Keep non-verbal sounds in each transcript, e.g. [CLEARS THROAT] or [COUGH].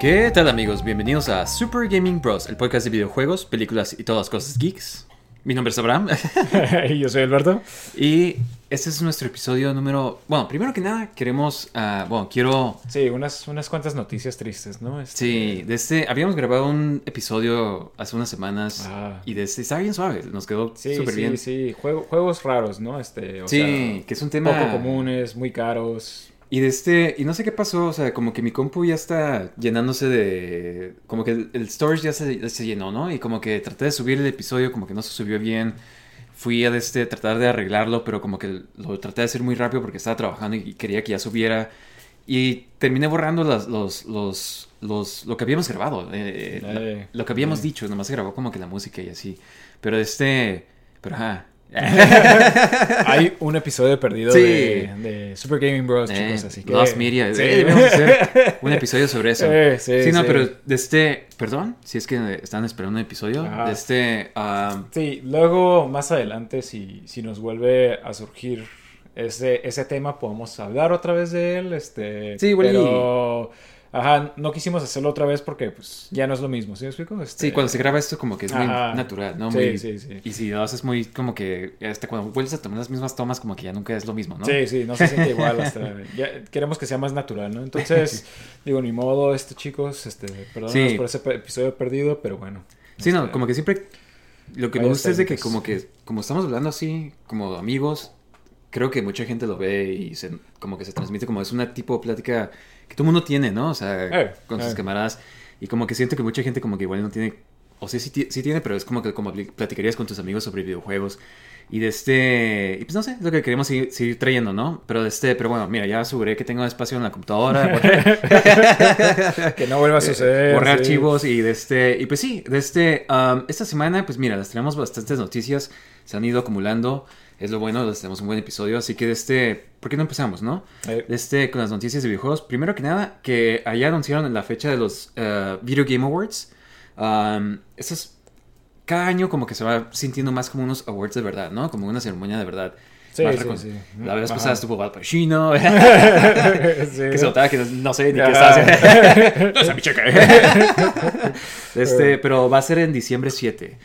¿Qué tal amigos? Bienvenidos a Super Gaming Bros, el podcast de videojuegos, películas y todas las cosas geeks. Mi nombre es Abraham [LAUGHS] Y yo soy Alberto. y este es nuestro episodio número... Bueno, primero que nada queremos... ah, bueno, quiero... Sí, unas, unas cuantas noticias tristes, ¿no? Este- Sí, de este... Habíamos grabado un episodio hace unas semanas Ah. y de este... Está bien suave, nos quedó Sí, súper sí, bien. sí. Juego- juegos raros, ¿no? Este, o Sí, sea, que es un tema... poco comunes, muy caros. Y de este, y no sé qué pasó, o sea, como que mi compu ya está llenándose de, como que el, el storage ya se, se llenó, ¿no? Y como que traté de subir el episodio, como que no se subió bien. Fui a de este, tratar de arreglarlo, pero como que lo traté de hacer muy rápido porque estaba trabajando y quería que ya subiera. Y terminé borrando las, los, los, los, lo que habíamos grabado, eh, la- Eh, lo que habíamos eh. dicho, nomás se grabó como que la música y así. Pero este, pero ajá. [LAUGHS] Hay un episodio perdido Sí. de, de Super Gaming Bros, Eh, chicos, así que... Lost Media. Sí. Eh, debemos hacer [LAUGHS] un episodio sobre eso. Eh, sí, sí, no, pero de este. Perdón, si es que están esperando un episodio. Ajá. De este. ah, Sí, luego más adelante, si, si nos vuelve a surgir ese, ese tema, podemos hablar otra vez de él. Este, Sí, igual y- pero, ajá, no quisimos hacerlo otra vez porque pues, ya no es lo mismo, ¿sí me explico? Este, sí, cuando se graba esto, como que es muy Ajá. natural, ¿no? Sí, Muy- sí, sí. Y si lo haces muy, como que. Hasta cuando vuelves a tomar las mismas tomas, como que ya nunca es lo mismo, ¿no? Sí, sí, no se siente igual [LAUGHS] hasta... ya queremos que sea más natural, ¿no? Entonces, [LAUGHS] digo, ni modo, este, chicos, este, perdónanos Sí. por ese episodio perdido, pero bueno. Sí, no, Este, como que siempre. Lo que me gusta es de que, como que, como estamos hablando así, como amigos, creo que mucha gente lo ve y se, como que se transmite como es una tipo de plática que todo el mundo tiene, ¿no? O sea, Eh, con sus eh. camaradas. Y como que siento que mucha gente como que igual no tiene, o sea, sí, sí tiene, pero es como que como pl- platicarías con tus amigos sobre videojuegos. Y de este, y pues no sé, es lo que queremos seguir, seguir trayendo, ¿no? Pero de este, pero bueno, mira, ya aseguré que tengo espacio en la computadora. [LAUGHS] [LAUGHS] Que no vuelva a suceder. borré sí. archivos y de este y pues sí de este um, esta semana pues mira las tenemos bastantes noticias se han ido acumulando es lo bueno les tenemos un buen episodio así que de este ¿por qué no empezamos no? Eh, de este con las noticias de videojuegos primero que nada que allá anunciaron la fecha de los uh, Video Game Awards um, eso es cada año como que se va sintiendo más como unos awards de verdad no como una ceremonia de verdad Sí, sí, sí. la vez Ajá. pasada estuvo Al Pacino [LAUGHS] [LAUGHS] sí. que se notaba que no, no sé ni qué Ajá. estaba haciendo. [LAUGHS] no mi cheque. este, pero va a ser en diciembre 7.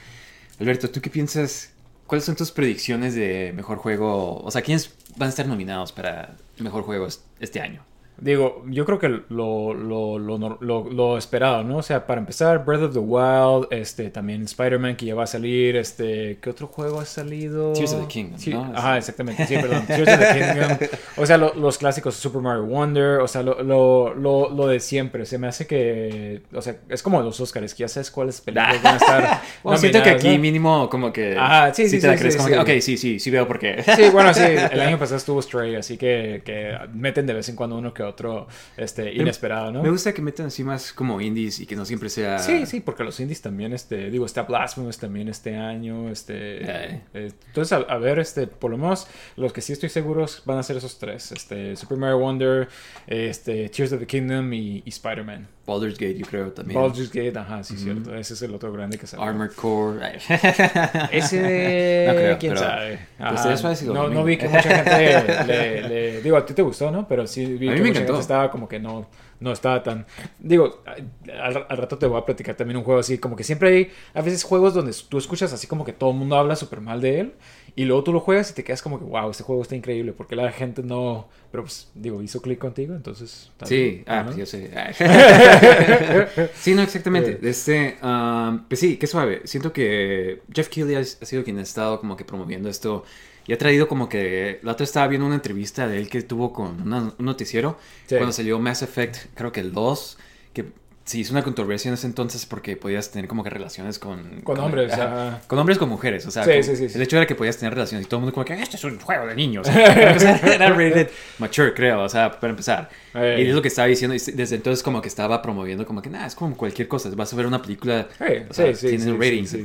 Alberto, ¿tú qué piensas? ¿Cuáles son tus predicciones de mejor juego? O sea, ¿quiénes van a estar nominados para mejor juego es- este año? Digo, yo creo que lo, lo, lo, lo- esperado, ¿no? O sea, para empezar, Breath of the Wild, este, también Spider-Man que ya va a salir, este, ¿qué otro juego ha salido? Tears of the Kingdom, Sí, ¿no? Ajá, exactamente, sí, perdón, Tears of the Kingdom, [LAUGHS] o sea, lo- los clásicos Super Mario Wonder, o sea, lo, lo, lo, lo de siempre, se me hace que, o sea, es como los Oscars, que ya sabes cuáles películas van a estar [LAUGHS] Bueno, siento que aquí ¿no? mínimo como que... Ajá, sí, sí, te la sí, crees sí, como sí. que, ok, sí, sí, sí veo por qué. Sí, bueno, sí, [LAUGHS] el año pasado estuvo Stray, así que, que meten de vez en cuando uno que otro este, inesperado, ¿no? Me gusta que metan así más como indies y que no siempre sea... Sí, sí, porque los indies también, este, digo, está Blasphemous también este año, este, Eh. eh, entonces a, a ver, este, por lo menos los que sí estoy seguros van a ser esos tres, este, Super Mario Wonder, este, Tears of the Kingdom y, y Spider-Man. Baldur's Gate, yo creo también. Baldur's Gate, ajá, sí, Ujú. cierto, ese es el otro grande que sale. Armored Core. [LAUGHS] Ese, [LAUGHS] No creo, quién pero- sabe. Ajá. lo no, no vi que mucha gente [LAUGHS] le, le- Digo, a ti te gustó, ¿no? Pero sí vi A mí que me mucha encantó. estaba como que no, no estaba tan... Digo, al, al rato te voy a platicar también un juego así, como que siempre hay a veces juegos donde tú escuchas así como que todo el mundo habla súper mal de él y luego tú lo juegas y te quedas como que, wow, este juego está increíble, porque la gente no... Pero pues, digo, hizo clic contigo, entonces... Sí, ah, ¿no? pues yo sé. [LAUGHS] sí, no, exactamente. Este, um, pues sí, qué suave. Siento que Jeff Keighley ha sido quien ha estado como que promoviendo esto y ha traído como que... La otra estaba viendo una entrevista de él que tuvo con una- un noticiero Sí. cuando salió Mass Effect, creo que el 2, que sí hizo una controversia en ese entonces porque podías tener como que relaciones con... Con hombres, ajá, ajá. con hombres con mujeres, o sea, Sí, como- sí, el hecho era que podías tener relaciones y todo el mundo como que este es un juego de niños. [LAUGHS] O sea, era rated mature, creo, o sea, para empezar. Y es lo que estaba diciendo, y desde entonces como que estaba promoviendo como que nada, es como cualquier cosa, vas a ver una película, Eh, o sea, sí, sí, tiene sí, sí, ratings, sí.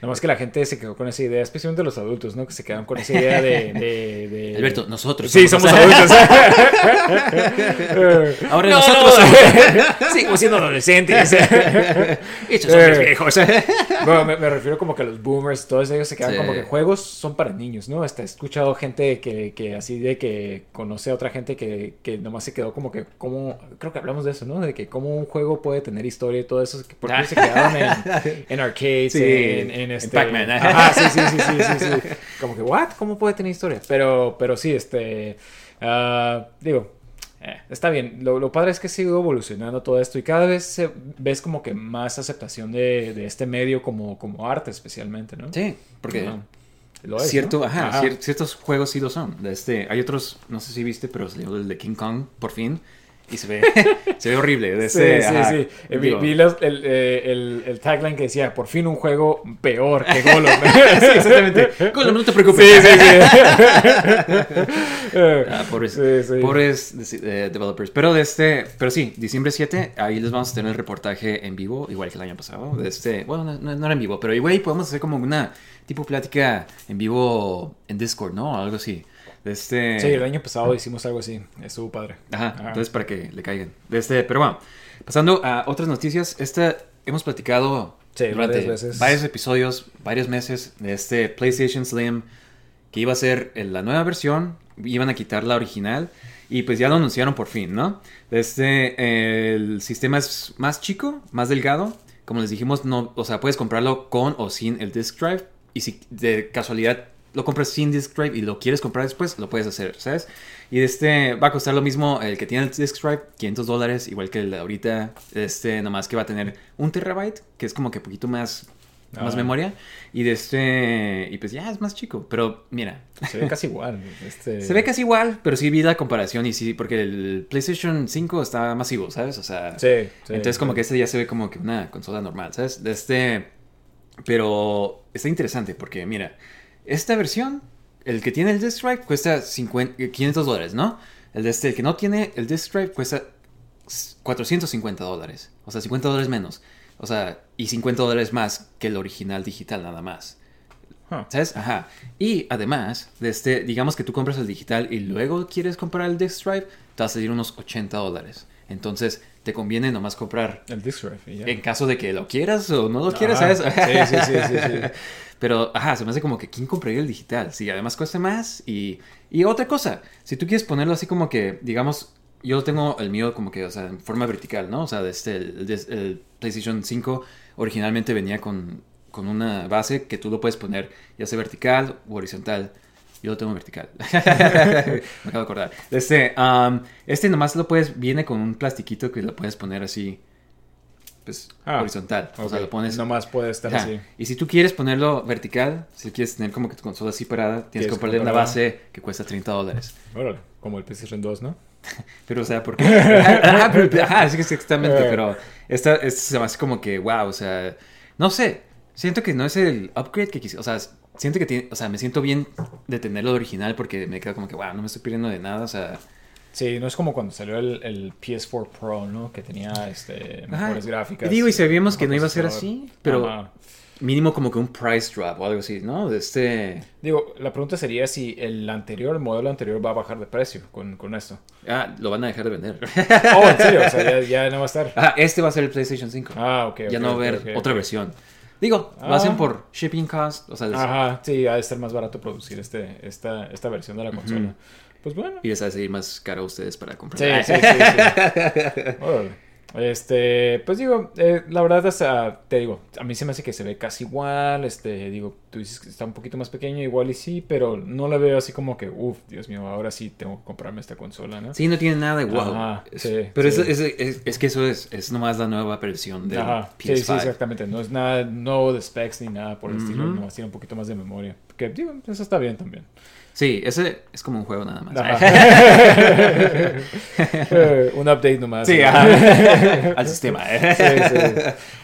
Entonces... Nomás que la gente se quedó con esa idea, especialmente los adultos, ¿no? Que se quedan con esa idea de... de, de- Alberto, nosotros Sí, somos adultos. [LAUGHS] Ahora No, nosotros no. Seguimos [LAUGHS] siendo adolescentes. [LAUGHS] Estos hombres viejos. Bueno, me, me refiero como que los boomers, todos ellos se quedan Sí. como que juegos son para niños, ¿no? Hasta he escuchado gente que, que así de que conoce a otra gente que, que nomás se quedó como que, como, creo que hablamos de eso, ¿no? De que cómo un juego puede tener historia y todo eso, que porque ellos se quedaron en, [LAUGHS] en arcades, Sí, en, en en este... Pac-Man. Ajá, [LAUGHS] sí, sí, sí, sí, sí, sí. Como que, ¿what? ¿Cómo puede tener historia? Pero, pero sí, este, ah, digo, eh, está bien. Lo, lo padre es que sigue evolucionando todo esto y cada vez se- ves como que más aceptación de, de este medio como, como arte especialmente, ¿no? Sí, porque. Lo es, cierto, ¿no? ajá, cier- ciertos juegos sí lo son. De este, hay otros, no sé si viste, pero salió el de King Kong por fin y se ve, se ve horrible. De Sí, sí, ajá, sí. Vi, digo, vi los- el, eh, el- el tagline que decía, por fin un juego peor que Golem. [LAUGHS] sí, exactamente. Golem, no te preocupes. Sí, sí, sí. [LAUGHS] Ah, pobres, pobres eh, developers. Pero de este, pero sí, diciembre 7, ahí les vamos a tener el reportaje en vivo, igual que el año pasado. De este, bueno, no, no- no era en vivo, pero igual podemos hacer como una tipo plática en vivo en Discord, ¿no? Algo así. Este, Sí, el año pasado hicimos algo así. Estuvo padre. Ajá, Ajá. entonces para que le caigan. Este, pero bueno, pasando a otras noticias, esta hemos platicado Sí, durante varias veces. varios episodios, varios meses de este PlayStation Slim que iba a ser la nueva versión, iban a quitar la original y pues ya lo anunciaron por fin, ¿no? Este, el sistema es más chico, más delgado, como les dijimos, no, o sea, puedes comprarlo con o sin el disc drive y si de casualidad lo compras sin disc drive y lo quieres comprar después, lo puedes hacer, ¿sabes? Y este va a costar lo mismo el que tiene el disc drive, 500 dólares, igual que el de ahorita, este, nomás que va a tener un terabyte, que es como que poquito más, más Ah. memoria, y de este, y pues ya es más chico, pero mira, Se ve casi igual. [LAUGHS] Este... se ve casi igual, pero sí vi la comparación y sí, porque el PlayStation 5 está masivo, ¿sabes? O sea, Sí, sí, entonces como sí. que este ya se ve como que una consola normal, ¿sabes? De este, pero está interesante porque mira, esta versión, el que tiene el disc drive cuesta 50, 500 dólares, ¿no? El de este, el que no tiene el disc drive cuesta 450 dólares, o sea, 50 dólares menos, o sea, y 50 dólares más que el original digital nada más. Huh. ¿Sabes? Ajá. Y además, de este, digamos que tú compras el digital y luego quieres comprar el disc drive, te va a salir unos 80 dólares. Entonces, te conviene nomás comprar El drive. ya. en caso de que lo quieras o no lo quieras, Ajá. ¿sabes? Sí, sí, sí, sí, sí. [LAUGHS] Pero, ajá, se me hace como que ¿quién compraría el digital? Sí, además cuesta más. Y, y otra cosa, si tú quieres ponerlo así como que, digamos, yo tengo el mío como que, o sea, en forma vertical, ¿no? O sea, este, el PlayStation 5 originalmente venía con, con una base que tú lo puedes poner ya sea vertical o horizontal. Yo lo tengo vertical. [LAUGHS] Me acabo de acordar. Este, um, este nomás lo puedes, viene con un plastiquito que lo puedes poner así, pues, Ah, horizontal. O sea, lo pones Nomás puede estar Ajá. así. Y si tú quieres ponerlo vertical, si quieres tener como que tu consola así parada, tienes que comprarle una base que cuesta 30 dólares. Órale, como el PlayStation 2, ¿no? [LAUGHS] Pero, o sea, porque. Ajá, pero- ajá, sí exactamente. Eh. Pero esta, esta se me hace como que, wow, o sea. No sé. Siento que no es el upgrade que quise. O sea, siento que tiene. O sea, me siento bien de tenerlo original porque me queda como que, wow, no me estoy pidiendo de nada. O sea. Sí, no es como cuando salió el, el PS4 Pro, ¿no? Que tenía este, ajá. mejores gráficas. Y digo, y sabíamos que no iba a ser así, pero Ajá. mínimo como que un price drop o algo así, ¿no? De este. Digo, la pregunta sería si el anterior, el modelo anterior va a bajar de precio con, con esto. Ah, lo van a dejar de vender. Oh, en serio, o sea, ya, ya no va a estar. Ah, este va a ser el PlayStation 5. Ah, ok. ya ok, no va a haber otra versión. Digo, lo Ah. hacen por shipping cost, o sea, les- Ajá, sí, ha de estar más barato producir este, esta, esta versión de la consola. Pues bueno. y les hace ir más caro a ustedes para Sí, comprar. sí, sí, sí. [LAUGHS] Órale. Este, pues digo, eh, la verdad hasta, te digo, a mí se me hace que se ve casi igual, este, digo, tú dices que está un poquito más pequeño, igual y sí, pero no la veo así como que, uff, Dios mío, ahora sí tengo que comprarme esta consola, ¿no? Sí, no tiene nada de wow. Ajá, Es- sí, pero sí. Es, es- es- es que eso es, es nomás la nueva versión Ajá, PS5. sí, sí, exactamente, no es nada nuevo de specs ni nada por el estilo, Ujú. nomás tiene un poquito más de memoria, que digo, eso está bien también. Sí, ese es como un juego nada más. [LAUGHS] Un update nomás. sí, ¿no? ajá. [LAUGHS] al sistema. ¿eh? Sí, sí.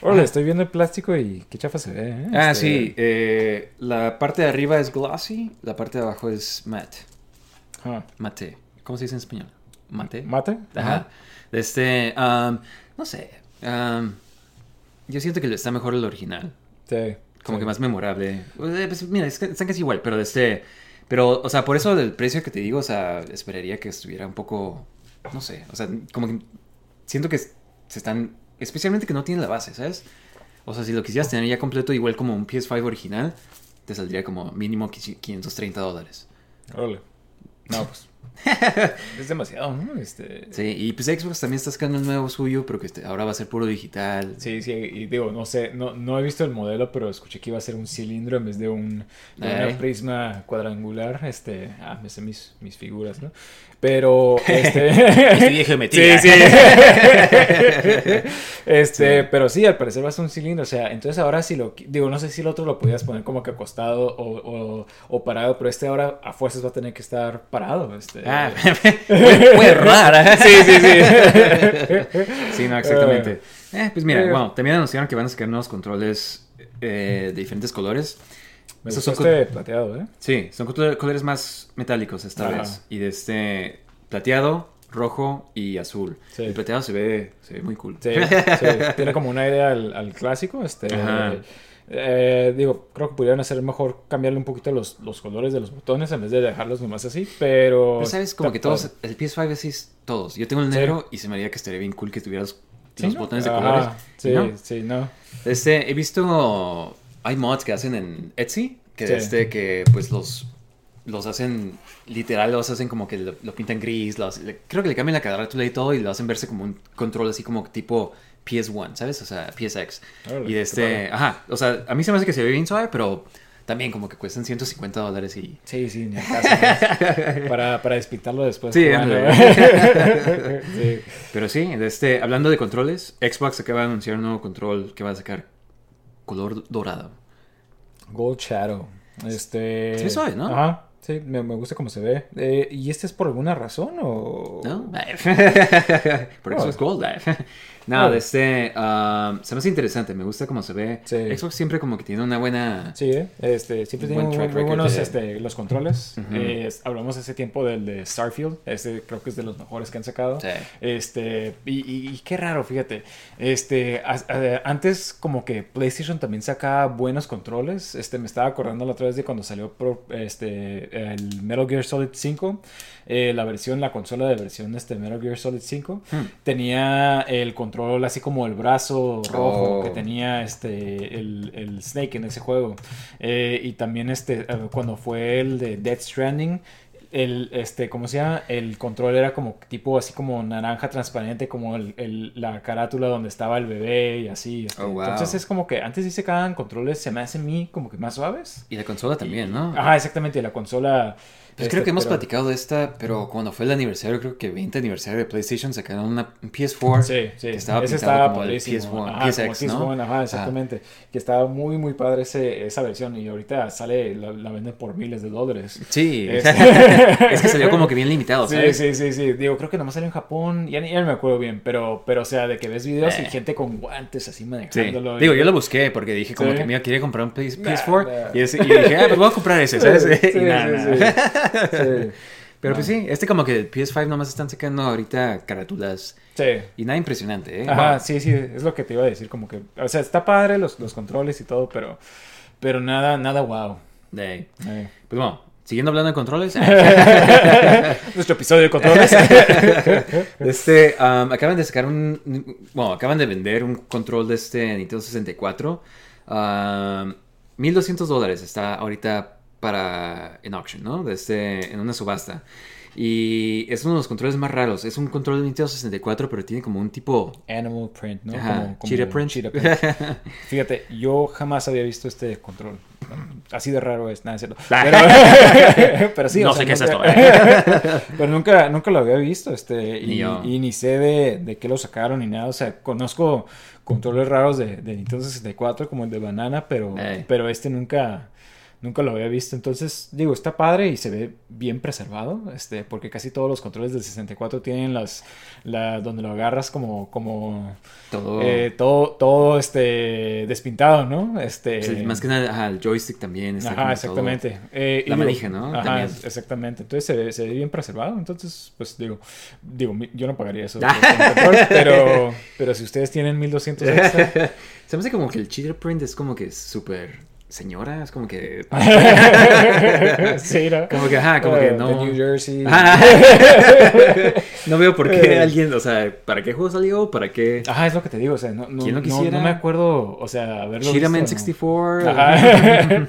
Órale, estoy viendo el plástico y qué chafa se ve. ¿eh? Ah, Este, sí. eh, la parte de arriba es glossy, la parte de abajo es matte. ajá. Mate. ¿Cómo se dice en español? Mate. ¿Mate? Ajá. Este, um, no sé. um, yo siento que está mejor el original. Sí. Como sí. que más memorable. Pues, mira, están casi igual, pero este. Pero, o sea, por eso del precio que te digo, o sea, esperaría que estuviera un poco. No sé. O sea, como que siento que se están. Especialmente que no tienen la base, ¿sabes? O sea, si lo quisieras tener ya completo, igual como un PS5 original, te saldría como mínimo 530 dólares. Órale. No, pues. [LAUGHS] es demasiado, ¿no? Este... Sí, y pues Xbox también está sacando un nuevo suyo, pero que este- ahora va a ser puro digital. Sí, sí, y digo, no sé, no, no he visto el modelo, pero escuché que iba a ser un cilindro en vez de un de una Ay. prisma cuadrangular. Este, ah, me sé mis, mis figuras, ¿no? Pero, [LAUGHS] este... Geometría. [LAUGHS] Sí, sí. este, pero sí, al parecer va a ser un cilindro. O sea, entonces ahora sí lo. Digo, no sé si el otro lo podías poner como que acostado o, o, o parado, pero este ahora a fuerzas va a tener que estar parado. Este. Ah, [LAUGHS] fue rara. [LAUGHS] sí, sí, sí. [LAUGHS] Sí, no, exactamente. Eh, pues mira, Eh. bueno, también anunciaron que van a sacar nuevos controles eh, de diferentes colores. Me Esos son este plateado, ¿eh? Sí, son color- colores más metálicos esta Ajá. vez. Y de este plateado, rojo y azul. Sí. El plateado se ve, se ve muy cool. Sí, sí, tiene como un aire al, al clásico. Este, Ajá. Eh, digo, creo que pudieran hacer mejor cambiarle un poquito los, los colores de los botones en vez de dejarlos nomás así, pero... Pero sabes, como que todos, el PS5 así es todos. Yo tengo el Sí. negro y se me haría que estaría bien cool que tuvieras los, Sí, los ¿no? botones de Ajá, colores. Sí, ¿no? sí, no. Este, he visto, hay mods que hacen en Etsy, que Sí. este, que pues los, los hacen, literal, los hacen como que lo, lo pintan gris, los- le- creo que le cambian la carátula y todo y lo hacen verse como un control así como tipo PS1, ¿sabes? O sea, PSX. Y de este, ajá, o sea, a mí se me hace que se ve bien suave, pero también como que cuestan 150 dólares y... Sí, sí, ni para, para despintarlo después. Sí, [LAUGHS] sí. Pero sí, de este, hablando de controles, Xbox acaba de anunciar un nuevo control que va a sacar color dorado. Gold Shadow. Este... Ve suave, ¿no? Ajá. Sí, me, me gusta cómo se ve. Eh, ¿Y este es por alguna razón o...? ¿No? [LAUGHS] Por eso es Gold. No, Oh. de este, um, se me hace interesante, me gusta cómo se ve. Sí. Xbox siempre como que tiene una buena... Sí, ¿eh? este, siempre tiene buen muy, track muy buenos de- este, los controles. Eh, hablamos hace tiempo del de Starfield. Este creo que es de los mejores que han sacado. Sí. Este, y, y- y qué raro, fíjate. Este, a- antes como que PlayStation también sacaba buenos controles. Este, me estaba acordando la otra vez de cuando salió pro- este, el Metal Gear Solid 5. Eh, la versión, la consola de versión este Metal Gear Solid 5 Hmm. tenía el control así como el brazo rojo Oh. que tenía este el, el Snake en ese juego. Eh, y también este eh, cuando fue el de Death Stranding el este cómo se llama el control era como tipo así como naranja transparente como el, el- la carátula donde estaba el bebé y así este. Oh, wow. entonces es como que antes dice que controles se me hacen mí como que más suaves Y la consola también, ¿no? ajá exactamente la consola Pues este, creo que hemos pero- platicado de esta, pero cuando fue el aniversario, creo que 20 aniversario de PlayStation, sacaron una un PS4 Sí, sí. que estaba ese estaba como el padrísimo. PS1, Ajá, PSX, como ¿no? PS1, ajá, exactamente. Que estaba muy, muy padre ese, esa versión y ahorita sale, la, la venden por miles de dólares. Sí, Es- [LAUGHS] es que salió como que bien limitado, Sí, ¿sabes? sí, sí, sí. Digo, creo que nomás salió en Japón. Ya, ya no me acuerdo bien, pero, pero o sea, de que ves videos y Eh. gente con guantes así Sí. manejándolo. y- Digo, yo lo busqué porque dije como Sí. que mira, quería comprar un PS- Nah, PS4 nah. y, ese- y dije, ah, pues voy a comprar ese, [LAUGHS] ¿sabes? Sí, [LAUGHS] Y nada, sí, nada. Sí. Pero No. pues sí, este como que el PS5 nomás están sacando ahorita carátulas Sí. y nada impresionante, ¿eh? Ajá, Wow. sí, sí, es lo que te iba a decir, como que, o sea, está padre los, los controles y todo, pero, pero nada, nada wow. Eh. Pues bueno, siguiendo hablando de controles. [LAUGHS] [LAUGHS] Nuestro episodio de controles. [LAUGHS] Este, um, acaban de sacar un. Bueno, acaban de vender un control de este Nintendo 64. Um, 1200 dólares está ahorita para. en auction, ¿no? De este, en una subasta. Y es uno de los controles más raros. Es un control de Nintendo 64, pero tiene como un tipo. Animal print, ¿no? Ajá, cheetah print. cheetah [LAUGHS] print. Fíjate, yo jamás había visto este control. Así de raro es, nada, es cierto. Pero, [LAUGHS] pero sí, No o sea, sé qué es nunca- [LAUGHS] pero nunca, nunca lo había visto, este, y, Ni yo. y ni sé de, de qué lo sacaron ni nada. O sea, conozco controles raros de, de Nintendo 64, como el de Banana, pero, Ey. pero este nunca, nunca lo había visto. Entonces, digo, está padre y se ve bien preservado, este, porque casi todos los controles del 64 tienen las, la, donde lo agarras como, como Todo. eh, todo, todo este despintado, ¿no? Este, más que nada, ajá, el joystick también. Está Ajá, exactamente. Eh, La manija, ¿no? Ajá, También. exactamente. Entonces se ve, se ve bien preservado. Entonces, pues digo, digo, yo no pagaría eso. [LAUGHS] control, pero, pero si ustedes tienen 1200 extra. [LAUGHS] Se me hace como que el cheater print es como que súper señora, es como que... [LAUGHS] sí, ¿no? [LAUGHS] Como que, ajá, como que Eh, no... New Jersey. [LAUGHS] No veo por qué Eh. alguien, o sea, ¿para qué juego salió? ¿Para qué? Ajá, es lo que te digo, o sea, no, no, ¿Quién lo quisiera? no me acuerdo, o sea, haberlo Cheetahman visto, ¿no? 64. Ajá.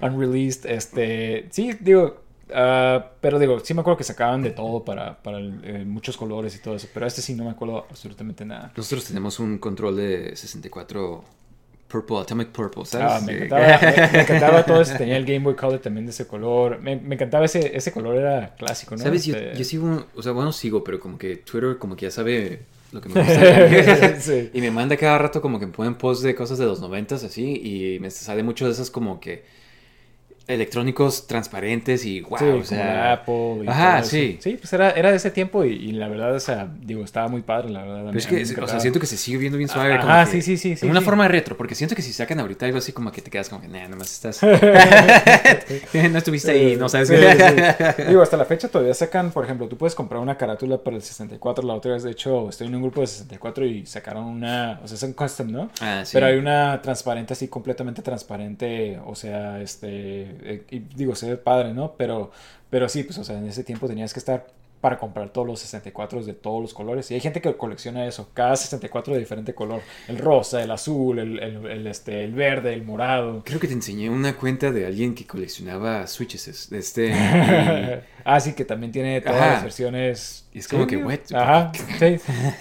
Unreleased, este, sí, digo, ah, pero digo, sí me acuerdo que sacaban de todo para, para eh, muchos colores y todo eso, pero este sí no me acuerdo absolutamente nada. Nosotros tenemos un control de 64 Purple, Atomic Purple, Ah, ¿sabes? me, Eh, encantaba, me, me [LAUGHS] encantaba todo eso, tenía el Game Boy Color también de ese color, me, me encantaba ese, ese color, era clásico, ¿no? ¿Sabes? Yo, Este- yo sigo, o sea, bueno, sigo, pero como que Twitter como que ya sabe lo que me [LAUGHS] gusta. Sí. Y me manda cada rato como que me ponen posts de cosas de los noventas así y me sale mucho de esas como que electrónicos transparentes y wow, Sí, o sea... Apple. y Ajá, todo eso. sí. Sí, pues era, era de ese tiempo y, y la verdad, o sea, digo, estaba muy padre, la verdad. Pero es que, o sea, siento que se sigue viendo bien suave. Que- sí, sí, sí, sí, En una sí. forma retro, porque siento que si sacan ahorita algo así como que te quedas como que, nah, nomás estás... [LAUGHS] [LAUGHS] no estuviste ahí, no sabes qué. [LAUGHS] Digo, hasta la fecha todavía sacan, por ejemplo, tú puedes comprar una carátula para el 64. La otra vez, de hecho, estoy en un grupo de 64 y sacaron una, o sea, es un custom, ¿no? Ah, sí. Pero hay una transparente, así completamente transparente, o sea, este, eh, y digo, se ve padre, ¿no? Pero, pero sí, pues, o sea, en ese tiempo tenías que estar para comprar todos los 64 de todos los colores. Y hay gente que colecciona eso, cada 64 de diferente color. El rosa, el azul, el, el, el, este, el verde, el morado. Creo que te enseñé una cuenta de alguien que coleccionaba switches. Este, [LAUGHS] ah, sí, que también tiene todas Ajá. las versiones. Y es como que, what? Ajá, [LAUGHS] sí.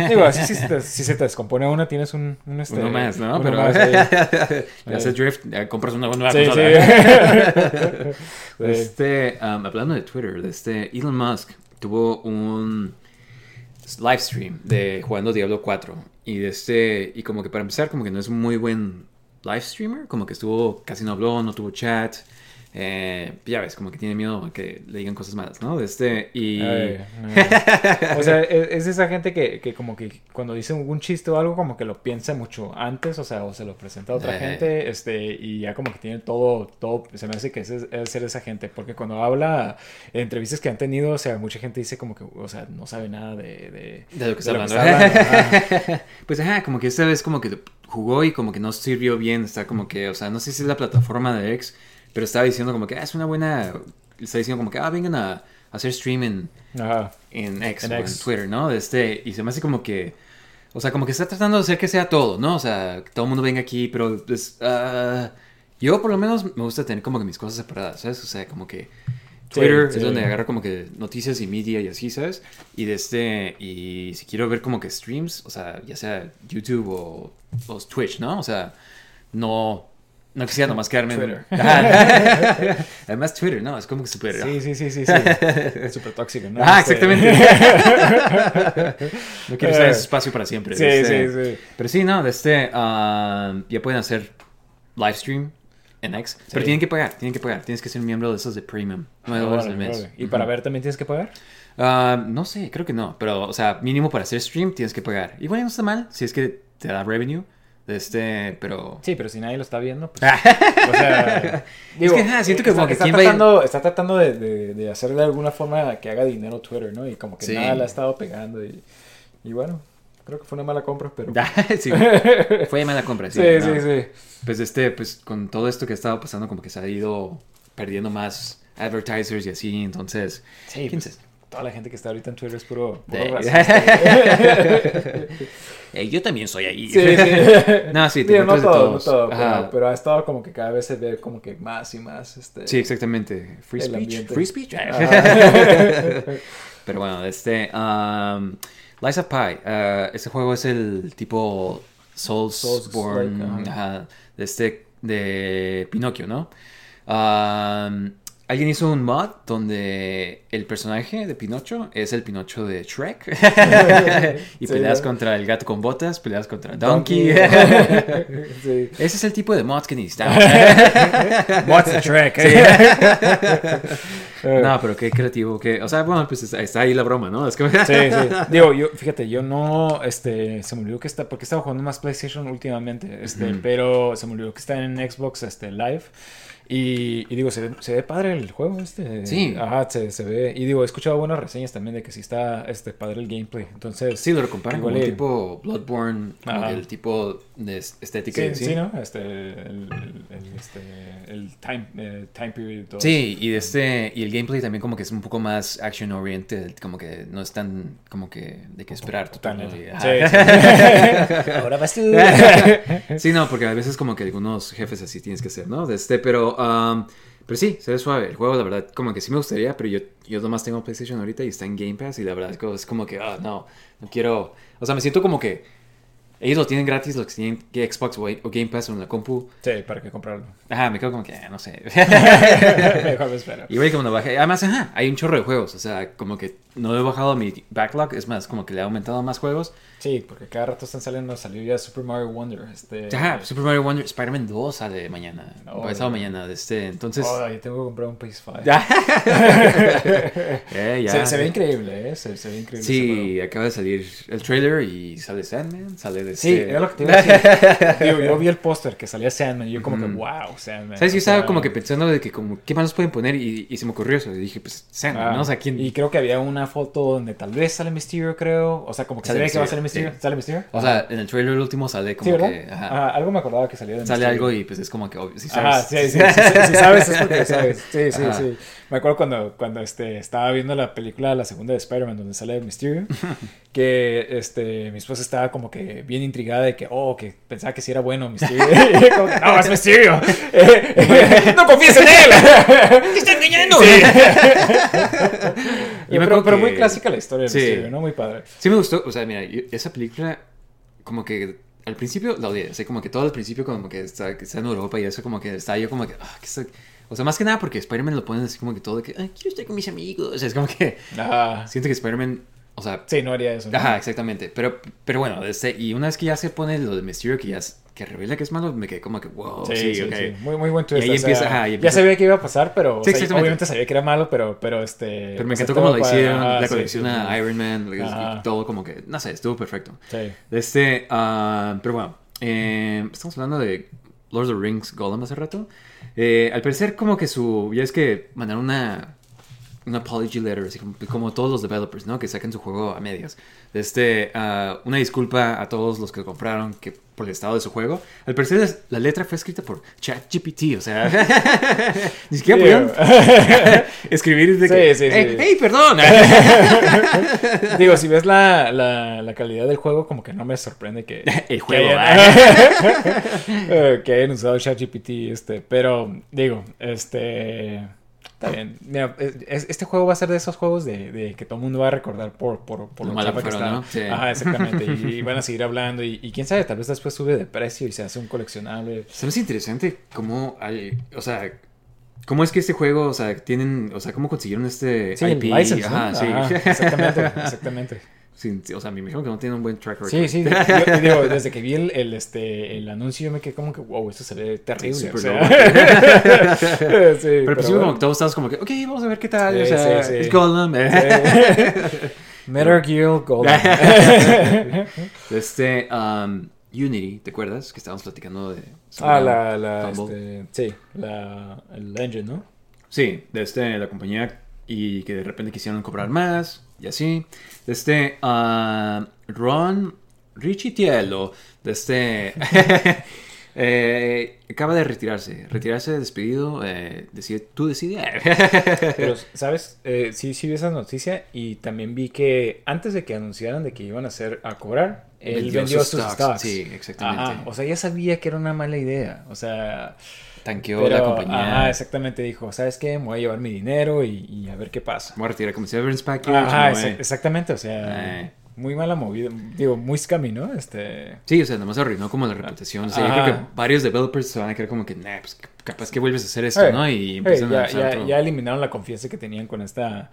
Digo, así si, se te, si se te descompone una, tienes un, un, este, Uno más, ¿no? uno Pero más [LAUGHS] haces drift, compras una nueva sí. Sí. Este, um, hablando de Twitter, de este, Elon Musk tuvo un live stream de jugando Diablo 4 y de este y como que para empezar como que no es muy buen live streamer, como que estuvo casi no habló, no tuvo chat. Eh, ya ves, como que tiene miedo a que le digan cosas malas, ¿no? De este y Ay, ay. [LAUGHS] O sea, es, es esa gente que, que como que cuando dice un chiste o algo, como que lo piensa mucho antes, o sea, o se lo presenta a otra Eh. gente, este, y ya como que tiene todo, todo, se me hace que es, es ser esa gente, porque cuando habla en entrevistas que han tenido, o sea, mucha gente dice como que, o sea, no sabe nada de... de de lo que está de lo hablando. que está hablando, [LAUGHS] pues ajá, como que esta vez como que jugó y como que no sirvió bien, está como que, o sea, no sé si es la plataforma de X, pero estaba diciendo como que ah, es una buena, está diciendo como que, ah, vengan a, hacer stream en, Ajá. en X En o en X. Twitter, ¿no? De este, y se me hace como que, o sea, como que está tratando de hacer que sea todo, ¿no? O sea, que todo el mundo venga aquí, pero pues, ah, yo por lo menos me gusta tener como que mis cosas separadas, ¿sabes? O sea, como que Twitter Sí, es donde agarro como que noticias y media y así, ¿sabes? Y de este, y si quiero ver como que streams, o sea, ya sea YouTube o, o Twitch, ¿no? O sea, no, no quisiera nomás quedarme en Twitter. [LAUGHS] [LAUGHS] Además Twitter, ¿no? Es como que súper... Sí, sí, sí, sí, sí. Es súper tóxico, ¿no? Ah, exactamente. [LAUGHS] no quiero usar ese espacio para siempre. Sí, este- sí, sí. Pero sí, no, de este, ah, ya pueden hacer live stream en X. Pero tienen que pagar, tienen que pagar. Tienes que ser miembro de esos de Premium. 9 dólares al mes. ¿Y para ver también tienes que pagar? Ah, no sé, creo que no. Pero, o sea, mínimo para hacer stream tienes que pagar. Igual no está mal, si es que te da revenue. Este, pero... Sí, pero si nadie lo está viendo, pues... [LAUGHS] o sea... [LAUGHS] Es que, ajá, siento que está, como que está va tratando, está tratando de, de, de hacer de alguna forma que haga dinero Twitter, ¿no? Y como que Sí. nada le ha estado pegando y... Y bueno, creo que fue una mala compra, pero... [LAUGHS] sí, fue mala compra, sí. sí, no. sí, sí. Pues este, pues con todo esto que ha estado pasando, como que se ha ido perdiendo más advertisers y así, entonces... Sí, ¿quién pues, toda la gente que está ahorita en Twitter es puro, puro racista. [LAUGHS] Yo también soy ahí. Sí, sí. [LAUGHS] no, sí, te Digo, no todo, no pero, pero ha estado como que cada vez se ve como que más y más, este... Sí, exactamente. Free speech. ambiente. Free speech. [LAUGHS] Pero bueno, este. Um, Lies of Pi. uh, este juego es el tipo Soulsborne. Souls-like, ajá, de este. De Pinocchio, ¿no? Um, Alguien hizo un mod donde el personaje de Pinocho es el Pinocho de Shrek. [LAUGHS] y Sí, peleas contra el gato con botas, peleas contra Donkey. [LAUGHS] sí. Ese es el tipo de mods que necesitamos. What's the trick? No, pero qué creativo, que, o sea, bueno, pues está, ahí la broma, ¿no? Es que... Sí, sí. [LAUGHS] Digo, yo, fíjate, yo no, este, se me olvidó que está, porque estaba jugando más PlayStation últimamente, este, pero se me olvidó que está en Xbox, este, Live. Y, y digo, se ve, se ve padre el juego este. Sí. Ajá, se, se ve. Y digo, he escuchado buenas reseñas también de que sí está este padre el gameplay. Entonces, Sí, lo comparan como y- tipo Bloodborne, como el tipo de es- estética. Sí, en sí. sí, ¿no? Este, el, el- el, este, el time, eh, time period y todo. Sí, y de este y el gameplay también como que es un poco más action oriented, como que no es tan como que de que esperar Totalmente. Sí. [LAUGHS] Ahora vas tú. Sí, no, porque a veces como que algunos jefes así tienes que hacer, ¿no? De este, pero um, pero sí, se ve suave. El juego, la verdad, como que sí me gustaría, pero yo, yo nomás tengo PlayStation ahorita y está en Game Pass y la verdad es como, que, ah, no, no quiero... O sea, me siento como que ellos lo tienen gratis, los que tienen que Xbox o, Game Pass o en la compu. Sí, para que comprarlo. Ajá, me quedo como que, no sé. [LAUGHS] Mejor me espero. Y güey, como no bajé. Además, ajá, hay un chorro de juegos. O sea, como que no he bajado mi backlog. Es más, como que le he aumentado más juegos. Sí, porque cada rato están saliendo, salió ya Super Mario Wonder. Este, Ajá, Super Mario Wonder, Spider-Man 2 sale mañana. Oh, pasado ya. mañana. Este, entonces. Oh, yo tengo que comprar un PS5. [LAUGHS] Ya. Eh, ya. Se, se ve increíble, ¿eh? Se, se ve increíble. Sí, acaba de salir el trailer y sale Sandman, sale de Sí, este- era lo que te iba a decir. [LAUGHS] Digo, yo vi el póster que salía Sandman y yo como que, Ujú. wow, Sandman. ¿Sabes? Yo estaba como que pensando de que como, ¿qué más nos pueden poner? Y, y se me ocurrió eso. Y dije, pues, Sandman, ah, ¿no? O sea, ¿quién? Y creo que había una foto donde tal vez sale Mysterio, creo. O sea, como que se ve que va a salir Mysterio, Mysterio. ¿Sale Mysterio? O sea, en el trailer último sale sí, como ¿verdad? que... Ajá, Ajá, algo me acordaba que salía de sale Mysterio. algo y pues es como que... obvio, sí Ajá, sabes. sí, sí, sí, sí, sí sabes, es porque sabes. Sí, sí, Ajá. sí. Me acuerdo cuando, cuando este, estaba viendo la película, la segunda de Spider-Man, donde sale Mysterio, [LAUGHS] que este, mi esposa estaba como que bien intrigada de que, oh, que pensaba que sí era bueno Mysterio. [LAUGHS] [LAUGHS] Como que, no, es Mysterio. No confíes en él. ¡Te está engañando! Sí. Yo pero, acuerdo pero que- muy clásica la historia de Sí. Mysterio, ¿no? Muy padre. Sí me gustó, o sea, mira, yo- esa película, como que al principio la odié, o sea, como que todo al principio como que está, que está en Europa y eso como que está yo como que, ah, que está- o sea, más que nada porque Spider-Man lo ponen así como que todo de que, ah, quiero estar con mis amigos, o sea, es como que Ajá. siento que Spider-Man, o sea, Sí, no haría eso. ¿no? ajá, exactamente, pero, pero bueno, este, y una vez que ya se pone lo de Mysterio que ya, es- que revela que es malo, me quedé como que, wow, Sí, sí, sí, ok. sí. Muy, muy buen twist. Y ahí o sea, empieza- ajá, y Ya empieza- sabía que iba a pasar, pero o Sí, sea, exactamente. obviamente sabía que era malo, pero, pero este. Pero me o sea, encantó todo cómo lo para- hicieron, ajá, la sí, conexión a. Iron Man, y todo como que, no sé, estuvo perfecto. Sí. Este, ah, pero bueno, eh, estamos hablando de Lord of the Rings Golem hace rato. Eh, al parecer, como que su. Ya es que mandaron una. Una apology letter, así como, todos los developers, ¿no? Que saquen su juego a medias. Este, ah, una disculpa a todos los que compraron que, por el estado de su juego. Al parecer, la letra fue escrita por ChatGPT, o sea. [LAUGHS] ni siquiera pudieron [LAUGHS] escribir de que. Sí, sí, "Hey, sí. hey, perdón! [LAUGHS] Digo, si ves la, la, la calidad del juego, como que no me sorprende que. El que juego, hayan, eh, que hayan usado ChatGPT, este. Pero, digo, este. Está bien. Mira, es- este juego va a ser de esos juegos de, de que todo el mundo va a recordar por, por, por Lo lo que está. ¿no? Sí. Ajá, exactamente. [LAUGHS] Y, y van a seguir hablando. Y, y quién sabe, tal vez después sube de precio y se hace un coleccionable. Se me hace interesante cómo hay, o sea, cómo es que este juego, o sea, tienen, o sea, cómo consiguieron este Sí, IP. el license, ¿no? Ajá, sí. Ajá, exactamente, [LAUGHS] exactamente. Sí, o sea, me imagino que no tienen un buen track record. Sí, sí, yo- [LAUGHS] digo, desde que vi el, el, este, el anuncio yo me quedé como que, wow, esto se ve terrible. Sí, o súper sea. [LAUGHS] sí, Pero, pero pues sí, como que todos estábamos como que, ok, vamos a ver qué tal. Sí, o sea, es Gollum. Metal Gear Golden. este, um, Unity, ¿te acuerdas? Que estábamos platicando de... ah, la, la, este, sí, la, el engine, ¿no? Sí, de este, la compañía y que de repente quisieron cobrar más y así. De este, ah, Ron Richitiello, de este, [LAUGHS] eh, acaba de retirarse, retirarse despedido, eh, decide, tú decides. [LAUGHS] Pero, ¿sabes? Eh, sí, sí vi esa noticia y también vi que antes de que anunciaran de que iban a hacer a cobrar, él vendió, sus stocks. Sí, exactamente. Ajá, o sea, ya sabía que era una mala idea. O sea, Tanqueó pero, la compañía. Ajá, exactamente. Dijo, ¿sabes qué? Me voy a llevar mi dinero y, y a ver qué pasa. Me voy a retirar como severance package. Ajá, exa- exactamente. O sea, muy mala movida. Digo, muy scammy, ¿no? Este. Sí, o sea, nada más arruinó como la reputación. O sea, yo creo que varios developers se van a quedar como que, nah, pues capaz que vuelves a hacer esto, Eh, ¿no? Y eh, empiezan a ya, usar ya- ya eliminaron la confianza que tenían con esta,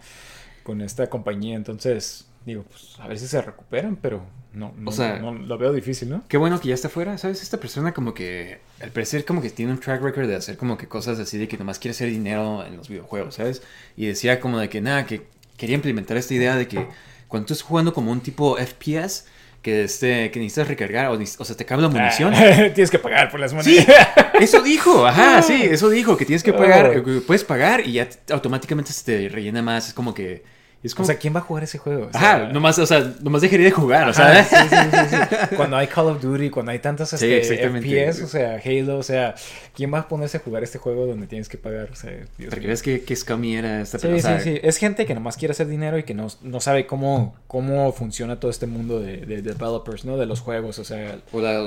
con esta compañía. Entonces, digo, pues a ver si se recuperan, pero no, no, O sea- no- lo veo difícil, ¿no? Qué bueno que ya está fuera, ¿sabes? Esta persona como que, al parecer como que tiene un track record de hacer como que cosas así de que nomás quiere hacer dinero en los videojuegos, ¿sabes? Y decía como de que nada, que quería implementar esta idea de que cuando tú estás jugando como un tipo FPS, que, este, que necesitas recargar o, o sea, te acaba la munición. Ah, [LAUGHS] Tienes que pagar por las monedas. Sí, [LAUGHS] eso dijo, ajá, [LAUGHS] sí, eso dijo, que tienes que pagar, que puedes pagar y ya automáticamente se te rellena más, es como que, Es O sea, ¿quién va a jugar ese juego? O sea, Ajá, nomás, o sea, nomás dejaría de jugar, o sea... sí, sí, sí, [LAUGHS] sí. Cuando hay Call of Duty, cuando hay tantos Sí, este. FPS, o sea, Halo, o sea, ¿quién va a ponerse a jugar este juego donde tienes que pagar? O sea, Dios Para que mío. veas que, que scummy era esta Sí, persona. sí, sí. Es gente que nomás quiere hacer dinero y que no, no sabe cómo, cómo funciona todo este mundo de, de developers, ¿no? De los juegos, o sea... O, la-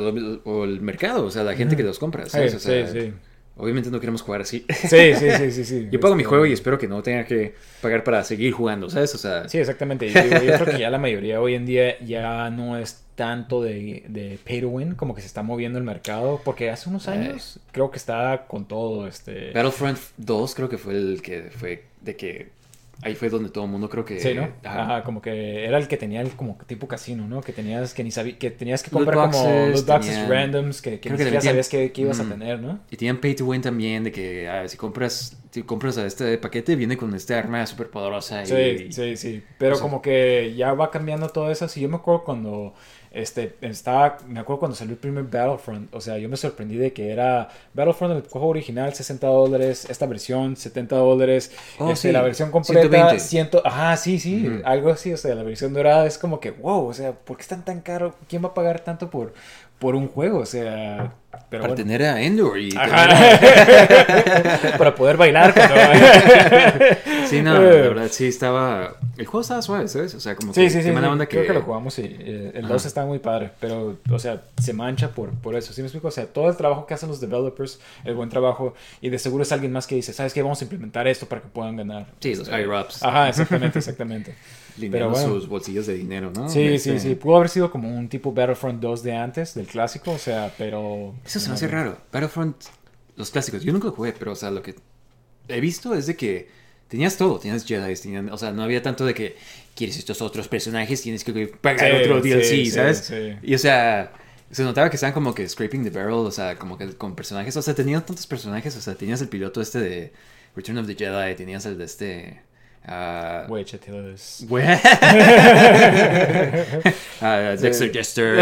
o- el mercado, o sea, la gente que los compra, ¿sabes? Sí, O sea, sí, sí. Obviamente no queremos jugar así. Sí, sí, sí, sí, sí. [LAUGHS] Yo pago mi Este, juego y espero que no tenga que pagar para seguir jugando, ¿sabes? O sea, Sí, exactamente. Y digo, yo creo que ya la mayoría hoy en día ya no es tanto de, de pay to win, como que se está moviendo el mercado, porque hace unos Eh. años creo que estaba con todo, este... Battlefront 2 creo que fue el que fue de que ahí fue donde todo el mundo creo que Sí, ¿no? Ajá. Ajá, como que era el que tenía el como tipo casino, ¿no? Que tenías que ni sabí, que tenías que comprar como loot boxes tenían- randoms que, que ni que siquiera sabías que, que ibas a tener, ¿no? Y tenían pay to win también de que ah, si compras si compras a este paquete viene con este arma súper poderosa Sí, y sí, sí. Pero o sea- como que ya va cambiando todo eso. Sí, yo me acuerdo cuando este estaba, me acuerdo cuando salió el primer Battlefront. O sea, yo me sorprendí de que era Battlefront el juego original 60 dólares, esta versión 70 dólares, Oh, este, sí, la versión completa 120. 100, ajá, sí, sí, algo así. O sea, la versión dorada es como que, wow, o sea, ¿por qué están tan caro? ¿Quién va a pagar tanto por por un juego? O sea, pero para bueno. tener a Endor y Ajá. [LAUGHS] para poder bailar cuando... tener- [LAUGHS] Sí, no, la verdad sí estaba el juego estaba suave, ¿sabes? O sea, como que Sí, sí, sí. mala Creo que que lo jugamos y eh, el Ajá. 2 está muy padre, pero, o sea, se mancha por, por eso. ¿Sí me explico? O sea, todo el trabajo que hacen los developers, el buen trabajo, y de seguro es alguien más que dice, ¿sabes qué? Vamos a implementar esto para que puedan ganar. Sí, los Este, higher ups. Ajá, exactamente, exactamente. [LAUGHS] bueno. sus bolsillos de dinero, ¿no? Sí, Este, sí, sí. Pudo haber sido como un tipo Battlefront 2 de antes, del clásico, o sea, pero... Eso se me hace raro. Battlefront, los clásicos, yo nunca lo jugué, pero o sea, lo que he visto es de que tenías todo, tenías Jedi, tenían, o sea, no había tanto de que quieres estos otros personajes, tienes que pagar Sí, otro DLC, sí, ¿sabes? sí. Y o sea, se notaba que estaban como que scraping the barrel, o sea, como que con personajes, o sea, tenían tantos personajes, o sea, tenías el piloto este de Return of the Jedi, tenías el de este... Güey, chateles. güey. Ah, Dexter. Jester. [LAUGHS]